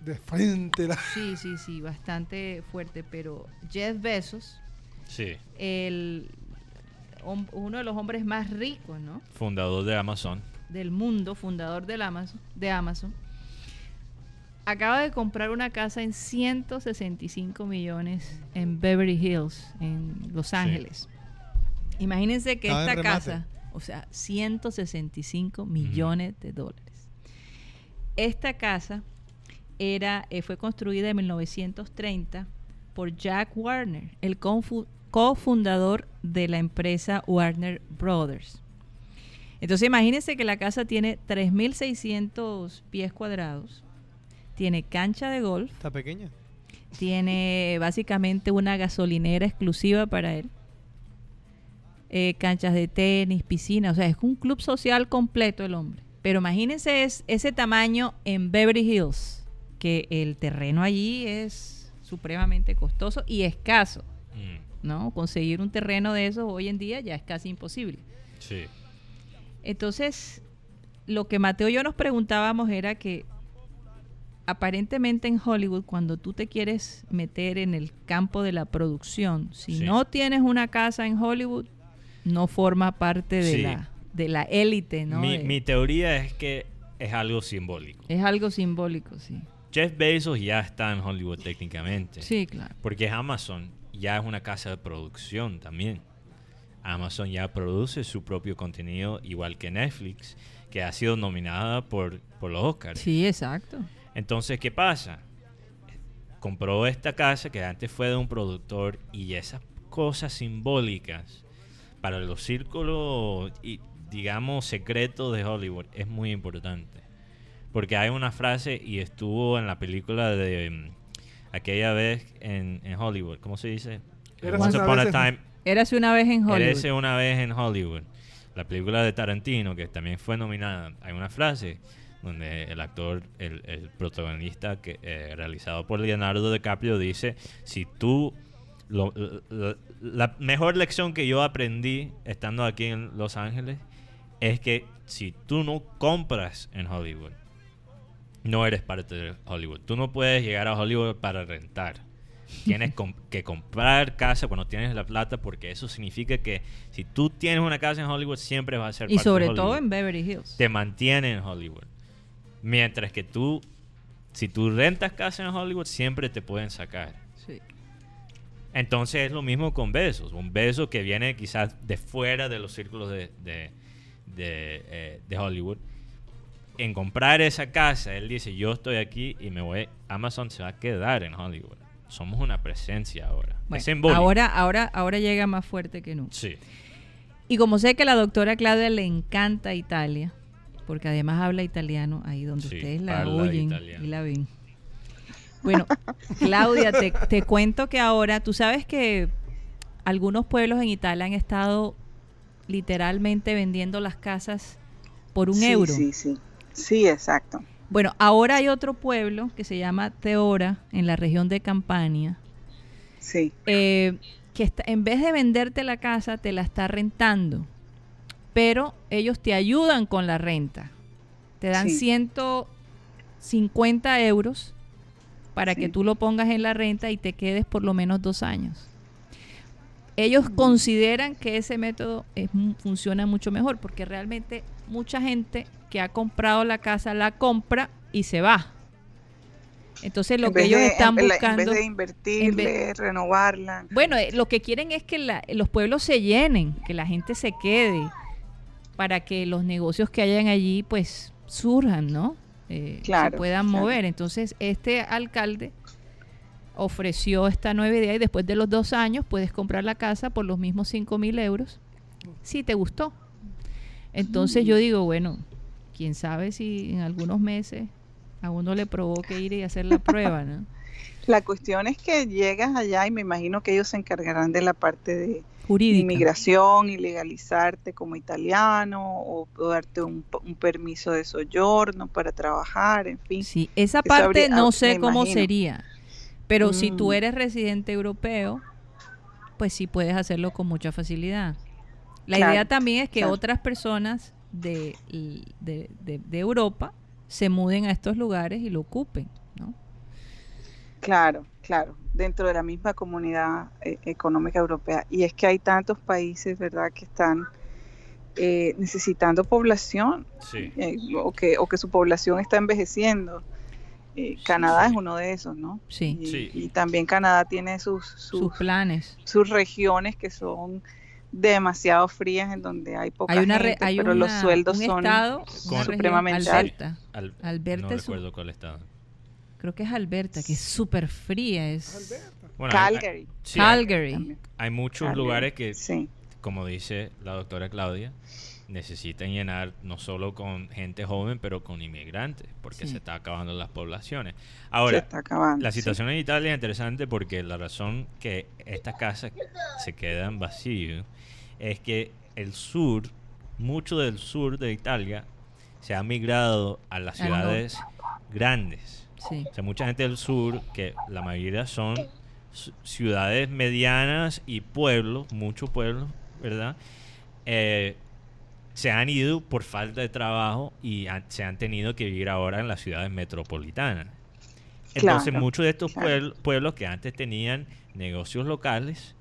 De frente. La... sí, sí, sí, bastante fuerte. Pero Jeff Bezos, Sí, el, uno de los hombres más ricos, ¿no? fundador de Amazon. del mundo, fundador del Amazon, de Amazon, acaba de comprar una casa en 165 millones en Beverly Hills, en Los Ángeles. Imagínense que esta casa, o sea, 165 millones de dólares. Esta casa era, eh, fue construida en 1930 por Jack Warner, el cofundador de la empresa Warner Brothers. Entonces imagínense que la casa tiene 3.600 pies cuadrados, tiene cancha de golf, Está pequeña. tiene básicamente una gasolinera exclusiva para él. Eh, canchas de tenis, piscina, o sea, es un club social completo el hombre. Pero imagínense es, ese tamaño en Beverly Hills, que el terreno allí es supremamente costoso y escaso, Mm, ¿no? Conseguir un terreno de esos hoy en día ya es casi imposible. sí. Entonces, lo que Mateo y yo nos preguntábamos era que aparentemente en Hollywood, cuando tú te quieres meter en el campo de la producción, si Sí. no tienes una casa en Hollywood, no forma parte de Sí. la de la élite, ¿no? Mi, De- mi teoría es que es algo simbólico. es algo simbólico, sí. Jeff Bezos ya está en Hollywood técnicamente. Sí, claro. Porque Amazon ya es una casa de producción también. Amazon ya produce su propio contenido, igual que Netflix, que ha sido nominada por, por los Oscars. Sí, exacto. Entonces, ¿qué pasa? Compró esta casa que antes fue de un productor y esas cosas simbólicas para los círculos, y, digamos, secretos de Hollywood es muy importante. Porque hay una frase y estuvo en la película de mm, aquella vez en, en Hollywood, ¿cómo se dice? Érase Once una Upon a vez en- Time Érase una vez en Hollywood. Érase una vez en Hollywood. La película de Tarantino, que también fue nominada. Hay una frase donde el actor, el, el protagonista que eh, realizado por Leonardo DiCaprio dice, si tú... lo- la mejor lección que yo aprendí estando aquí en Los Ángeles es que si tú no compras en Hollywood, no eres parte de Hollywood. Tú no puedes llegar a Hollywood para rentar. Tienes que comprar casa cuando tienes la plata porque eso significa que si tú tienes una casa en Hollywood siempre vas a ser y parte de sobre todo en Beverly Hills. Te mantiene en Hollywood. Mientras que tú, si tú rentas casa en Hollywood, siempre te pueden sacar. Entonces es lo mismo con Besos. Un beso que viene quizás de fuera de los círculos de, de, de, eh, de Hollywood. En comprar esa casa, él dice, yo estoy aquí y me voy, Amazon se va a quedar en Hollywood. Somos una presencia ahora. Bueno, es simbólico. ahora, ahora, ahora llega más fuerte que nunca. Sí. Y como sé que a la doctora Claudia le encanta Italia, porque además habla italiano, ahí donde Sí, ustedes la oyen italiano. y la ven. Bueno, Claudia, te, te cuento que ahora, tú sabes que algunos pueblos en Italia han estado literalmente vendiendo las casas por un sí, euro. Sí, sí. Sí, exacto. Bueno, ahora hay otro pueblo que se llama Teora, en la región de Campania, Sí. eh, que está- en vez de venderte la casa, te la está rentando. Pero ellos te ayudan con la renta. Te dan Sí. 150 euros para Sí. que tú lo pongas en la renta y te quedes por lo menos dos años. Ellos consideran que ese método es funciona mucho mejor porque realmente mucha gente que ha comprado la casa la compra y se va. Entonces lo En que ellos de- están en- buscando... En vez de invertirle, renovarla. Bueno, eh, lo que quieren es que la- los pueblos se llenen, que la gente se quede, para que los negocios que hayan allí pues surjan, ¿no? Eh, Claro, se puedan claro. mover. Entonces, este alcalde ofreció esta nueva idea y después de los dos años puedes comprar la casa por los mismos 5 mil euros si te gustó. Entonces Mm. yo digo, bueno, quién sabe si en algunos meses a uno le provoque ir y hacer la prueba, ¿no? La cuestión es que llegas allá y me imagino que ellos se encargarán de la parte de Jurídica. inmigración y legalizarte como italiano o, o darte un, un permiso de soyorno para trabajar, en fin. Sí, esa parte habría- no ah, sé cómo imagino. sería. Pero si tú Mm. eres residente europeo, pues sí puedes hacerlo con mucha facilidad. La Claro, idea también es que claro. otras personas de, de, de- de Europa se muden a estos lugares y lo ocupen, ¿no? Claro, claro, dentro de la misma comunidad eh, económica europea. Y es que hay tantos países, ¿verdad?, que están eh, necesitando población Sí. eh, o, que, o que su población está envejeciendo. Eh, Canadá sí. es uno de esos, ¿no? Sí, Y, Sí. y también Canadá tiene sus, sus, sus planes. sus regiones que son demasiado frías en donde hay poca Hay una gente, hay pero los sueldos un son estado, supremamente altos. Alberta. Al- Alberta no recuerdo cuál estado. Creo que es Alberta, que es súper fría. Es Bueno, hay- hay- Calgary. sí, hay- Calgary. Hay muchos Calgary, lugares que, Sí, como dice la doctora Claudia, necesitan llenar no solo con gente joven, pero con inmigrantes, porque Sí. se está acabando las poblaciones. se Ahora, está acabando. la sí. situación en Italia es interesante porque la razón que estas casas se quedan vacías es que el sur, mucho del sur de Italia, se ha migrado a las Al ciudades grandes. Sí. O sea, mucha gente del sur, que la mayoría son ci- ciudades medianas y pueblos, muchos pueblos, ¿verdad? Eh, se han ido por falta de trabajo y se han tenido que vivir ahora en las ciudades metropolitanas. Entonces, Claro, muchos de estos claro. puebl- pueblos que antes tenían negocios locales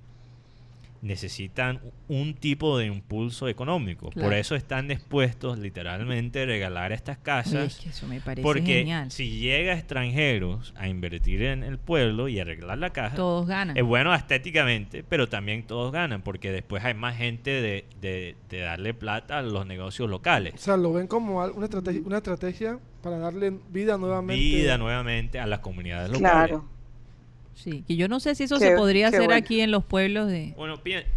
necesitan un tipo de impulso económico. Por eso están dispuestos literalmente a regalar estas casas es que eso me parece porque genial. si llega extranjeros a invertir en el pueblo y arreglar la caja, Todos ganan. es bueno estéticamente, pero también todos ganan, porque después hay más gente de, de- de darle plata a los negocios O locales. sea, lo ven como una estrategia, una estrategia para darle vida nuevamente. Vida nuevamente a las comunidades locales. Claro. Sí, que yo no sé si eso Qué- se podría hacer bueno. aquí en los pueblos de... Bueno,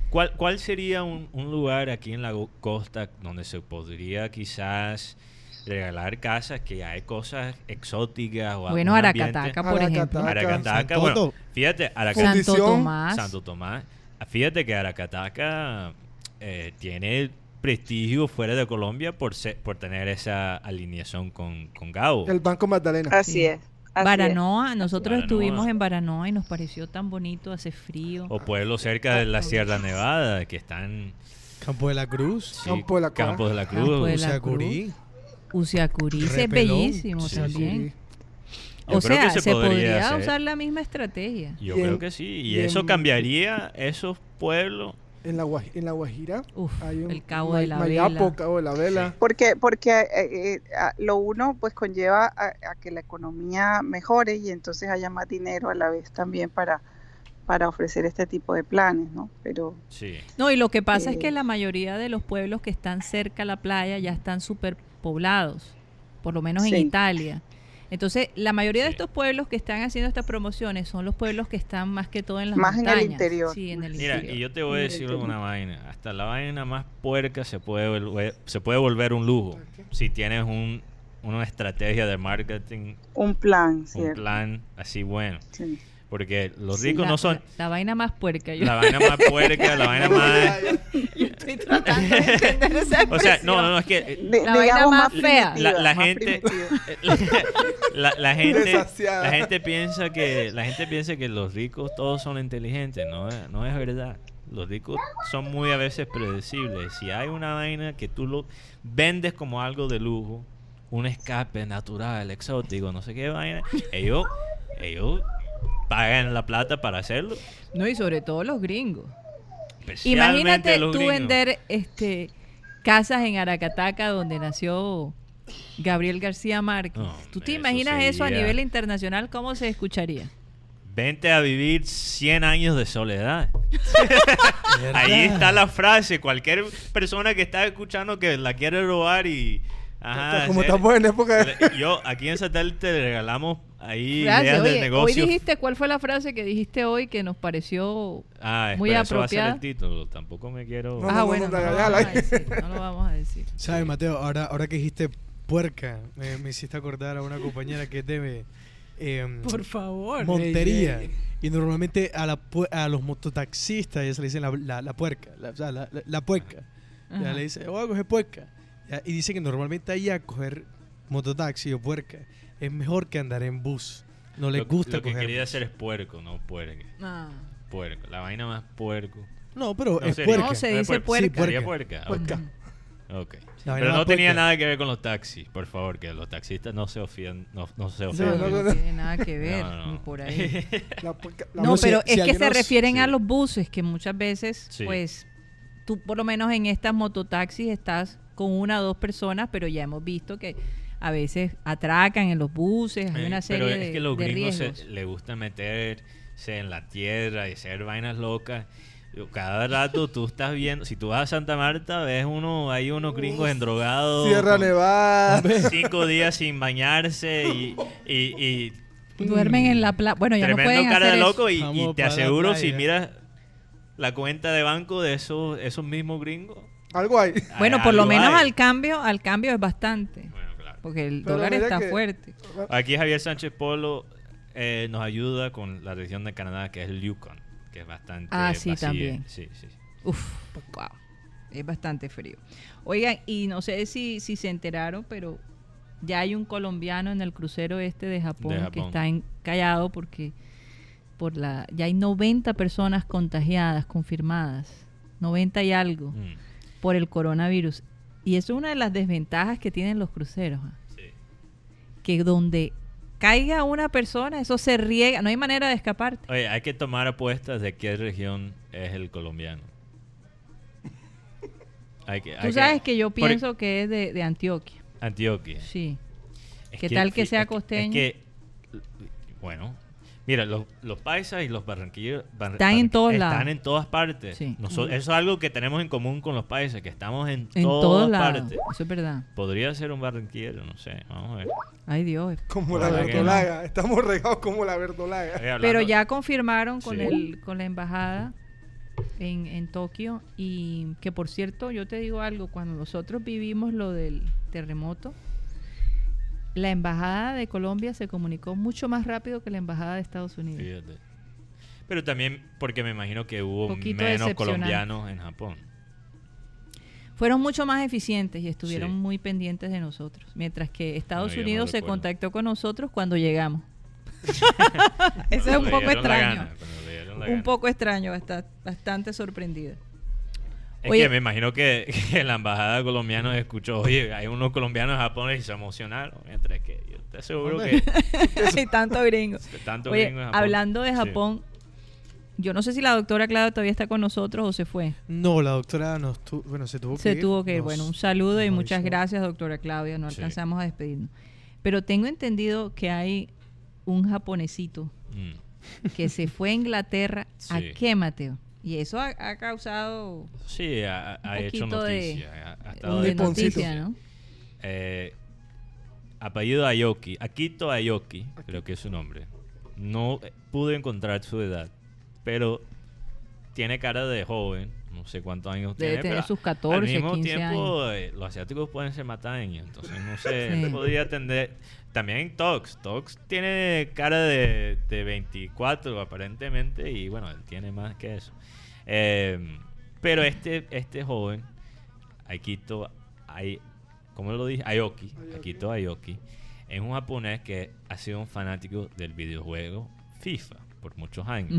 ¿cuál, ¿cuál sería un, un lugar aquí en la costa donde se podría quizás regalar casas que hay cosas exóticas o Bueno? Aracataca, por ejemplo. Aracataca. Bueno, fíjate, Aracataca. Santo Tomás. Santo Tomás. Fíjate que Aracataca eh, tiene prestigio fuera de Colombia por ser- por tener esa alineación con, con Gabo. El Banco Magdalena. Así Sí. es. Así Baranoa, nosotros Baranoa. estuvimos en Baranoa y nos pareció tan bonito, hace frío. O pueblos cerca de la Sierra Nevada que están Campo de la Cruz, sí, Campo de la Cora. Campos de la Cruz. Campo de la. Usiacurí es bellísimo Sí, también. Yo O sea, que se, podría hacer. usar la misma estrategia. Yo Y creo en- que sí. Y, y eso en- cambiaría esos pueblos. En la, Guaj- en la Guajira Uf, hay un el Cabo de la Mayapo, Vela. Cabo de la Vela. Porque, porque eh, eh, lo uno pues conlleva a, a que la economía mejore y entonces haya más dinero a la vez también para, para ofrecer este tipo de planes, ¿no? Pero Sí. No, y lo que pasa es Eh. que la mayoría de los pueblos que están cerca a la playa ya están superpoblados, por lo menos en Sí. Italia. Entonces, la mayoría de estos pueblos que están haciendo estas promociones son los pueblos que están más que todo en las Más en el interior. Sí, en el Mira, interior. y yo te voy a decir una vaina. Hasta la vaina más puerca se puede volver, se puede volver un lujo si tienes un, una estrategia de marketing, un plan, un ¿cierto? plan así bueno. Sí. Porque los Sí, ricos la, no son la- la vaina más puerca. Yo la vaina más puerca, la vaina más... estoy tratando de entender esa O sea, no, no, no, es que... De- La vaina más más fea. La, la más gente la, la gente la gente piensa que la gente piensa que los ricos todos son inteligentes no es, no es verdad. Los ricos son muy a veces predecibles. Si hay una vaina que tú lo vendes como algo de lujo un escape natural exótico no sé qué vaina ellos ellos pagan la plata para hacerlo No, y sobre todo los gringos. Imagínate los tú gringos. vender este casas en Aracataca donde nació Gabriel García Márquez. No, ¿Tú te eso imaginas eso a nivel internacional? ¿Cómo se escucharía? Vente a vivir 100 años de soledad. Ahí está la frase. Cualquier persona que está escuchando que la quiere robar y. Ajá, Como estamos en época de... Yo aquí en Satélite le regalamos ahí Frase, ideas de oye, hoy negocio. dijiste, ¿cuál fue la frase que dijiste hoy que nos pareció Ah, muy espera, eso va a ser apropiada? el título. Tampoco me quiero. No, ah, no, bueno, no, no, no, lo vamos a decir, no lo vamos a decir. ¿Sabes, Mateo? Ahora, ahora que dijiste puerca, me, me hiciste acordar a una compañera que es de eh, favor. Montería. Ey, ey. Y normalmente a, la, a los mototaxistas ya se le dicen la, la, la puerca, la, la, la- la puerca. Ya le dice, voy a coger puerca. Ya, Y dice que normalmente ahí a coger mototaxi o puerca es mejor que andar en bus. No les lo, gusta lo que coger quería bus. hacer es puerco, no puerco. Ah. Puerco. La vaina más puerco. No, pero No, es sería- puerca. No, se dice puerco. puerca. Sería puerca. Puerca. Pero no tenía puerca. nada que ver con los taxis, por favor, que los taxistas no se ofendan. No, no se No, ofendan. no, no, no. tiene nada que ver, No, no. ni por ahí. La puerca- la No, si- pero si es que se nos- refieren a sí. los buses, que muchas veces, Sí. pues, tú por lo menos en estas mototaxis estás con una o dos personas, pero ya hemos visto que a veces atracan en los buses, hay Eh, una serie Pero de, es que los de gringos le gusta meterse en la tierra y hacer vainas locas. cada rato tú estás viendo, si tú vas a Santa Marta, ves uno, hay unos gringos endrogados. Sierra Nevada. Cinco días sin bañarse y, y, y Duermen en la playa. Bueno, ya no tremendo pueden cara hacer de eso. loco y, y te aseguro si miras la cuenta de banco de esos, esos mismos gringos. Algo hay. Bueno, por lo menos hay. al cambio, al cambio es bastante. Bueno, claro. Porque el Pero dólar está que- fuerte. Aquí Javier Sánchez Polo eh, nos ayuda con la región de Canadá que es el Yukon, que es bastante Ah, sí, vacía. también. Sí, sí. Uf, wow. Es bastante frío. Oigan, y no sé si, si se enteraron, pero ya hay un colombiano en el crucero este de Japón, De que está encallado porque por la ya hay 90 personas contagiadas, confirmadas. 90 y algo Mm, por el coronavirus. Y eso es una de las desventajas que tienen los cruceros. ¿ah? sí. Que donde caiga una persona, eso se riega, no hay manera de escaparte. Oye, hay que tomar apuestas de qué región es el colombiano. Hay que, Tú sabes que yo por- pienso que es de, de Antioquia. Antioquia. Sí. Es ¿Qué tal que sea es costeño? que, bueno, mira, los, los paisas y los barranquilleros bar- Están en todos están lados. en todas partes. Sí. Noso- Eso es algo que tenemos en común con los paisas, que estamos en, En todas partes. Eso es verdad. Podría ser un barranquillero, no sé, vamos a ver. Ay Dios. Como la no. verdolaga. Estamos regados como la verdolaga. Pero ya confirmaron con Sí. el con la embajada en, en Tokio y que por cierto yo te digo algo cuando nosotros vivimos lo del terremoto la embajada de Colombia se comunicó mucho más rápido que la embajada de Estados Unidos. Fíjate. Pero también porque me imagino que hubo menos colombianos en Japón. Fueron mucho más eficientes y estuvieron Sí. muy pendientes de nosotros, mientras que Estados No, Unidos se contactó con nosotros cuando llegamos. Eso es un poco extraño. gana, Un gana. poco extraño, basta- bastante sorprendida. Es Oye- que me imagino que, que la embajada colombiana escuchó, oye, hay unos colombianos en Japón y se emocionaron. Mientras que yo estoy seguro Hombre. que Hay tanto gringo. tanto Oye, gringo en Japón. hablando de Sí. Japón, yo no sé si la doctora Claudia todavía está con nosotros o se fue. No, la doctora nos tu- bueno, se tuvo que Se ir. tuvo que ir. Bueno, un saludo y muchas hizo- gracias, doctora Claudia. No Sí. alcanzamos a despedirnos. Pero tengo entendido que hay un japonesito Mm. que se fue a Inglaterra. ¿A qué, Mateo? Y eso ha, ha causado Sí, ha, ha Un hecho poquito de- noticia. ha- ha estado un de noticia, ¿no? Eh, apellido Ayoki, Akito Ayoki, creo que es su nombre. No eh, pude encontrar su edad, pero tiene cara de joven, no sé cuántos años Debe tiene. tener pero sus al 14, mismo 15 tiempo, eh, los asiáticos pueden ser mataños, entonces no sé, Sí. él podría atender. También Tox, Tox tiene cara de, de 24 aparentemente y bueno, él tiene más que eso. Eh, pero este, este joven, Akito Ai, ¿cómo lo dije? Ayoki, Akito Ayoki, es un japonés que ha sido un fanático del videojuego FIFA por muchos años.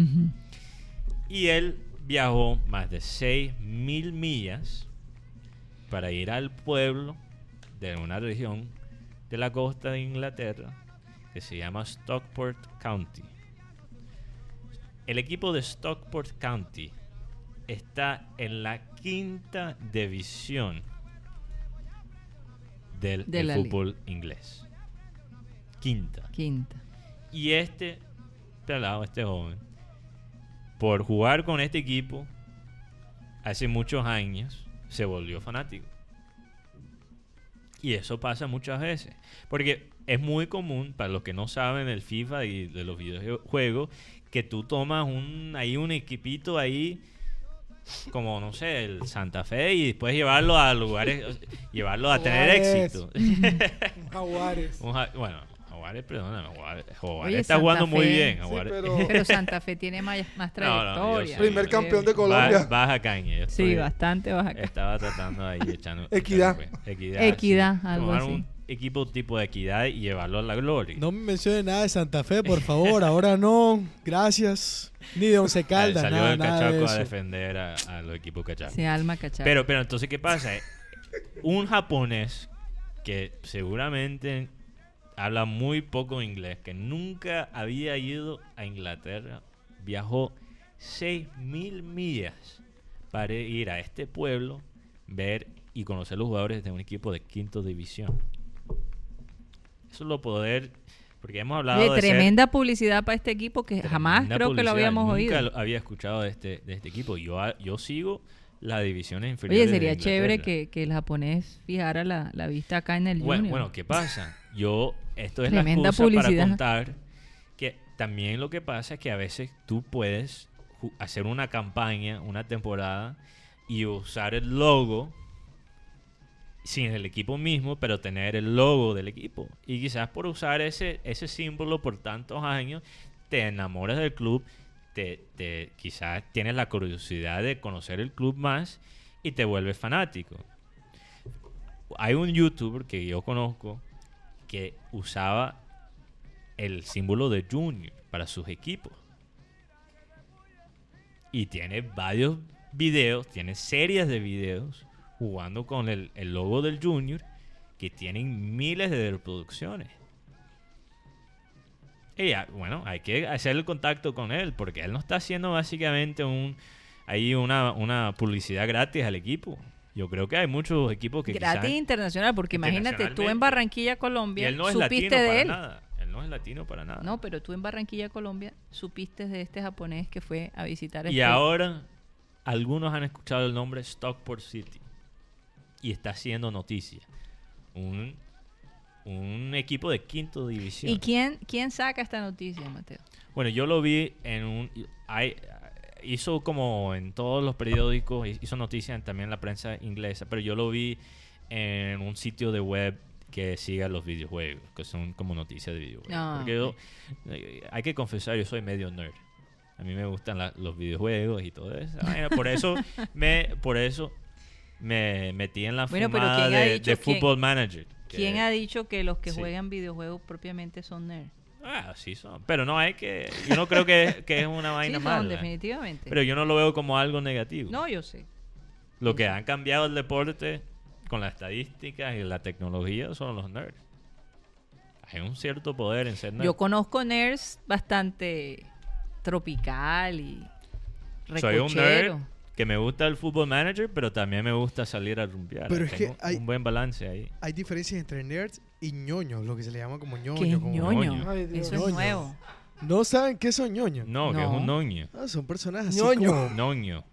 Y él viajó más de 6.000 millas para ir al pueblo de una región de la costa de Inglaterra que se llama Stockport County. El equipo de Stockport County está en la quinta división del, De liga. fútbol inglés. Quinta. Quinta. Y este pelado, este joven, por jugar con este equipo hace muchos años, se volvió fanático. Y eso pasa muchas veces. Porque es muy común, para los que no saben del FIFA y de los videojuegos, que tú tomas un, ahí un equipito ahí, como no sé, el Santa Fe, y después llevarlo a lugares, llevarlo a tener éxito. Jaguares. Un ja- bueno, Perdóname, Oye, está Santa jugando muy bien. Sí, pero Pero Santa Fe tiene más, más No, no, yo trayectoria. primer campeón de Ba- Colombia. baja caña. yo Sí, bastante baja. Estaba tratando ahí echando. Equidad. Equidad. Equidad, sí. algo Tomar así. un equipo tipo de equidad y llevarlo a la gloria. No me mencione nada de Santa Fe, por favor. Ahora no. Gracias. Ni de Once Caldas, Salió nada, el nada de cachaco a defender a, a los equipos cachacos. Sí, alma cachada. Pero, pero entonces, ¿qué pasa? Eh, Un japonés que seguramente habla muy poco inglés, que nunca había ido a Inglaterra, viajó 6.000 millas para ir a este pueblo, ver y conocer los jugadores de un equipo de quinta división. Eso es lo poder Porque hemos hablado de ser- tremenda publicidad para este equipo que jamás creo que lo habíamos Nunca oído. lo había escuchado de este, de este equipo. Yo, yo sigo las divisiones inferiores. Oye, de sería chévere que el japonés fijara la, la vista acá en el Bueno, Junior. bueno, ¿qué pasa? Yo, esto es Tremenda la excusa para publicidad. contar que también lo que pasa es que a veces tú puedes hacer una campaña, una temporada y usar el logo sin el equipo mismo, pero tener el logo del equipo. Y quizás por usar ese, ese símbolo por tantos años, te enamoras del club, te, te- quizás tienes la curiosidad de conocer el club más y te vuelves fanático. Hay un youtuber que yo conozco que usaba el símbolo de Junior para sus equipos. Y tiene varios videos, tiene series de videos jugando con el, el logo del Junior que tienen miles de reproducciones. Y bueno, hay que hacer el contacto con él porque él no está haciendo básicamente un ahí una, una publicidad gratis al equipo. Yo creo que hay muchos equipos que Gratis quizás- internacional, porque imagínate, tú en. Barranquilla, Colombia, él no es supiste latino de para él. nada. Él no es latino para nada. No, pero tú en Barranquilla, Colombia, supiste de este japonés que fue a visitar y este- ahora algunos han escuchado el nombre Stockport City y está haciendo noticia. Un, un equipo de quinto división. ¿Y quién, quién saca esta noticia, Mateo? Bueno, yo lo vi en un... hay- hizo como en todos los periódicos, hizo noticias también en la prensa inglesa, pero yo lo vi en un sitio de web que siga los videojuegos, que son como noticias de videojuegos. Ah, Porque yo, eh, hay que confesar, yo soy medio nerd. A mí me gustan la- los videojuegos y todo eso. Por eso me, por eso me metí en la Bueno, fumada ¿quién ha de, de quién- Football Manager. ¿Quién ha dicho que los que sí. juegan videojuegos propiamente son nerds? Ah, sí son. Pero no hay que... Yo no creo que, que es una Sí, vaina son, mala. definitivamente. Pero yo no lo veo como algo negativo. No, yo sé. Lo que han cambiado el deporte con las estadísticas y la tecnología son los nerds. Hay un cierto poder en ser nerd. Yo conozco nerds bastante tropical y Soy un recochero. nerd que me gusta el fútbol manager, pero también me gusta salir a rumbear. Pero es que hay- un buen balance ahí. Hay diferencias entre nerds y ñoños, lo que se le llama como ñoño. ¿Qué es como- ñoño? ñoño. Ay, Dios. Eso es Ñoño. nuevo. ¿No saben qué son ñoños? No, que es No. un noño. Ah, son personas así Ñoño. como, Noño.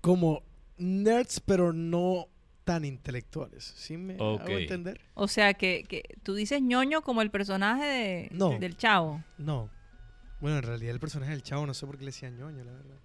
como nerds, pero no tan intelectuales. ¿Sí me Ok. hago entender? O sea, que, que tú dices ñoño como el personaje de, No. del chavo. No. Bueno, en realidad el personaje del chavo no sé por qué le decían ñoño, la verdad.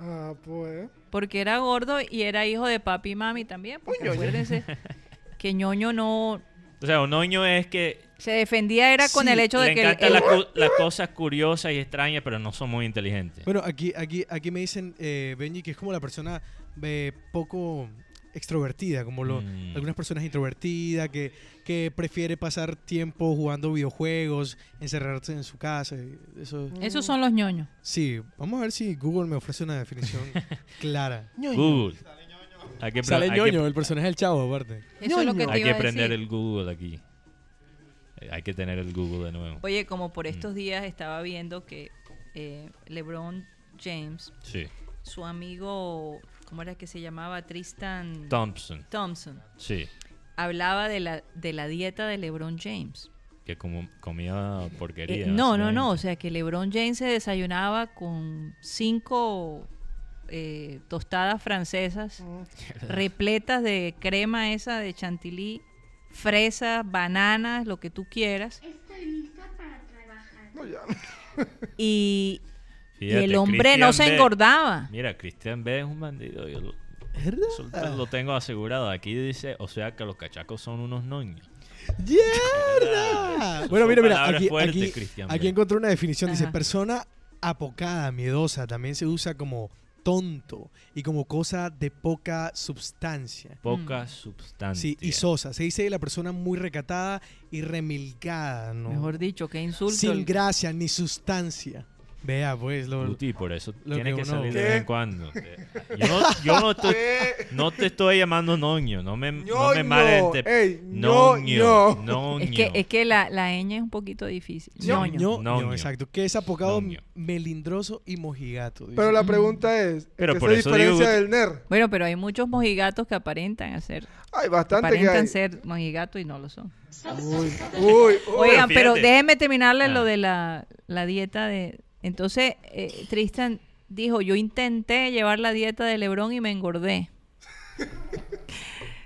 Ah, pues. Porque era gordo y era hijo de papi y mami también. Porque acuérdense que ñoño no... O sea, un noño es que Se defendía era con Sí, el hecho le de que... el- encantan el- las cosas curiosas y extrañas, pero no son muy inteligentes. Bueno, aquí, aquí, aquí me dicen, eh, Benji, que es como la persona eh, poco extrovertida, como lo, Mm. algunas personas introvertidas, que, que prefiere pasar tiempo jugando videojuegos, encerrarse en su casa. Eso, Esos son los ñoños. sí, vamos a ver si Google me ofrece una definición clara. Google. Hay que, pre- Sale hay que- ñoño, el personaje del chavo, aparte. Eso es lo que te hay iba que a prender decir. el Google aquí. Eh, Hay que tener el Google de nuevo. Oye, como Mm. por estos días estaba viendo que eh, LeBron James, Sí. su amigo, ¿cómo era que se llamaba? Tristan Thompson. Thompson, Sí. hablaba de la, de la dieta de LeBron James. Que como comía porquería. Eh, no, no, no, o sea que LeBron James se desayunaba con cinco eh, tostadas francesas repletas de crema esa de chantilly, fresas, bananas, lo que tú quieras. Estoy lista para trabajar. No, ya. Y, y Fíjate, el hombre no se engordaba. Mira, Cristian B es un bandido. Yo lo, ¿Verdad? eso lo- tengo asegurado. Aquí dice, o sea que los cachacos son unos noños. ¡Yerda! Bueno, mira, mira, aquí, fuertes, aquí, aquí encontré una definición. Dice, Ajá. persona apocada, miedosa, también se usa como tonto y como cosa de poca substancia. Poca Mm. sustancia. Sí, y sosa. Se dice de la persona muy recatada y remilgada, ¿no? Mejor dicho, qué insulto. Sin el- gracia ni sustancia. Vea, pues, lo, Guti, por eso lo tiene que que uno- salir de ¿Qué? vez en cuando. Yo no, yo no, estoy- ¿Qué? no te estoy llamando noño, no me, no me Ñoño, malente- ey, Noño, ñoño. noño. Es que, es que la, la ñ es un poquito difícil. Ño- Ñoño. exacto. Que es apocado melindroso y mojigato. dice. Pero la pregunta es, ¿en Pero qué por se eso digo diferencia que- del NER? Bueno, pero hay muchos mojigatos que aparentan ser, Hay bastante que aparentan hay. ser mojigatos y no lo son. Uy, uy, uy. Oigan, pero fíjate. déjenme terminarle Ah. lo de la, la dieta de... Entonces, eh, Tristan dijo, yo intenté llevar la dieta de Lebron y me engordé.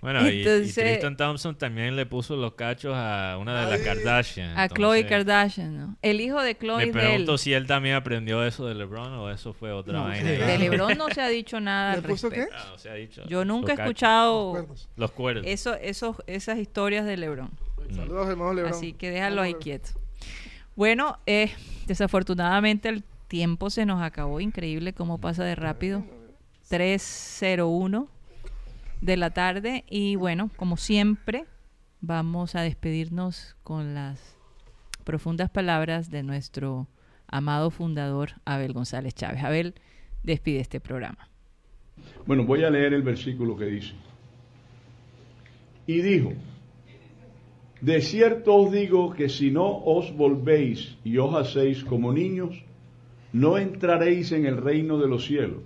Bueno, y- y, Entonces- Tristan Thompson también le puso los cachos a una de las Kardashian. A Khloe entonces, Kardashian, ¿no? El hijo de Khloe Me es de él. pregunto si él también aprendió eso de LeBron o eso fue otra No, vaina. De Lebron no se ha dicho nada ¿Le al puso qué? respecto. Ah, no se ha dicho. Yo nunca he Los escuchado Cuernos. Los cuernos. eso, esos, esas historias de Lebron. Saludos, hermano Lebrón. Así que déjalo ahí quieto. Bueno, eh, desafortunadamente el tiempo se nos acabó. Increíble cómo pasa de rápido. 3.01 de la tarde. Y bueno, como siempre, vamos a despedirnos con las profundas palabras de nuestro amado fundador Abel González Chávez. Abel, despide este programa. Bueno, voy a leer el versículo que dice. Y dijo, de cierto os digo que si no os volvéis y os hacéis como niños, no entraréis en el reino de los cielos.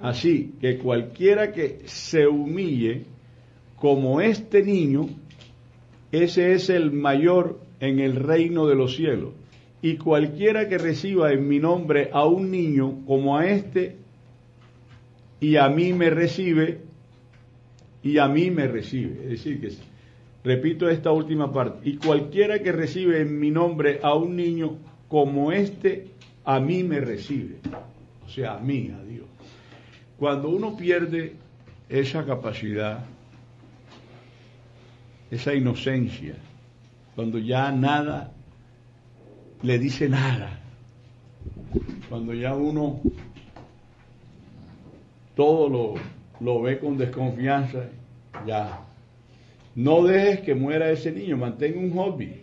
Así que cualquiera que se humille como este niño, ese es el mayor en el reino de los cielos. Y cualquiera que reciba en mi nombre a un niño como a este, y a mí me recibe, y a mí me recibe. Es decir, que repito esta última parte, y cualquiera que recibe en mi nombre a un niño como este, a mí me recibe. O sea, a mí, a Dios. Cuando uno pierde esa capacidad, esa inocencia, cuando ya nada le dice nada, cuando ya uno todo lo, lo ve con desconfianza, ya. No dejes que muera ese niño, mantén un hobby.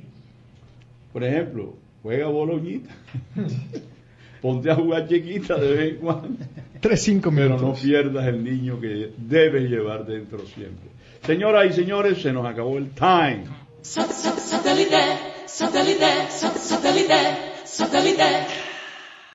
Por ejemplo, juega boloñita. Ponte a jugar chiquita de vez en cuando. Tres, cinco Pero minutos. no pierdas el niño que debes llevar dentro siempre. Señoras y señores, se nos acabó el time.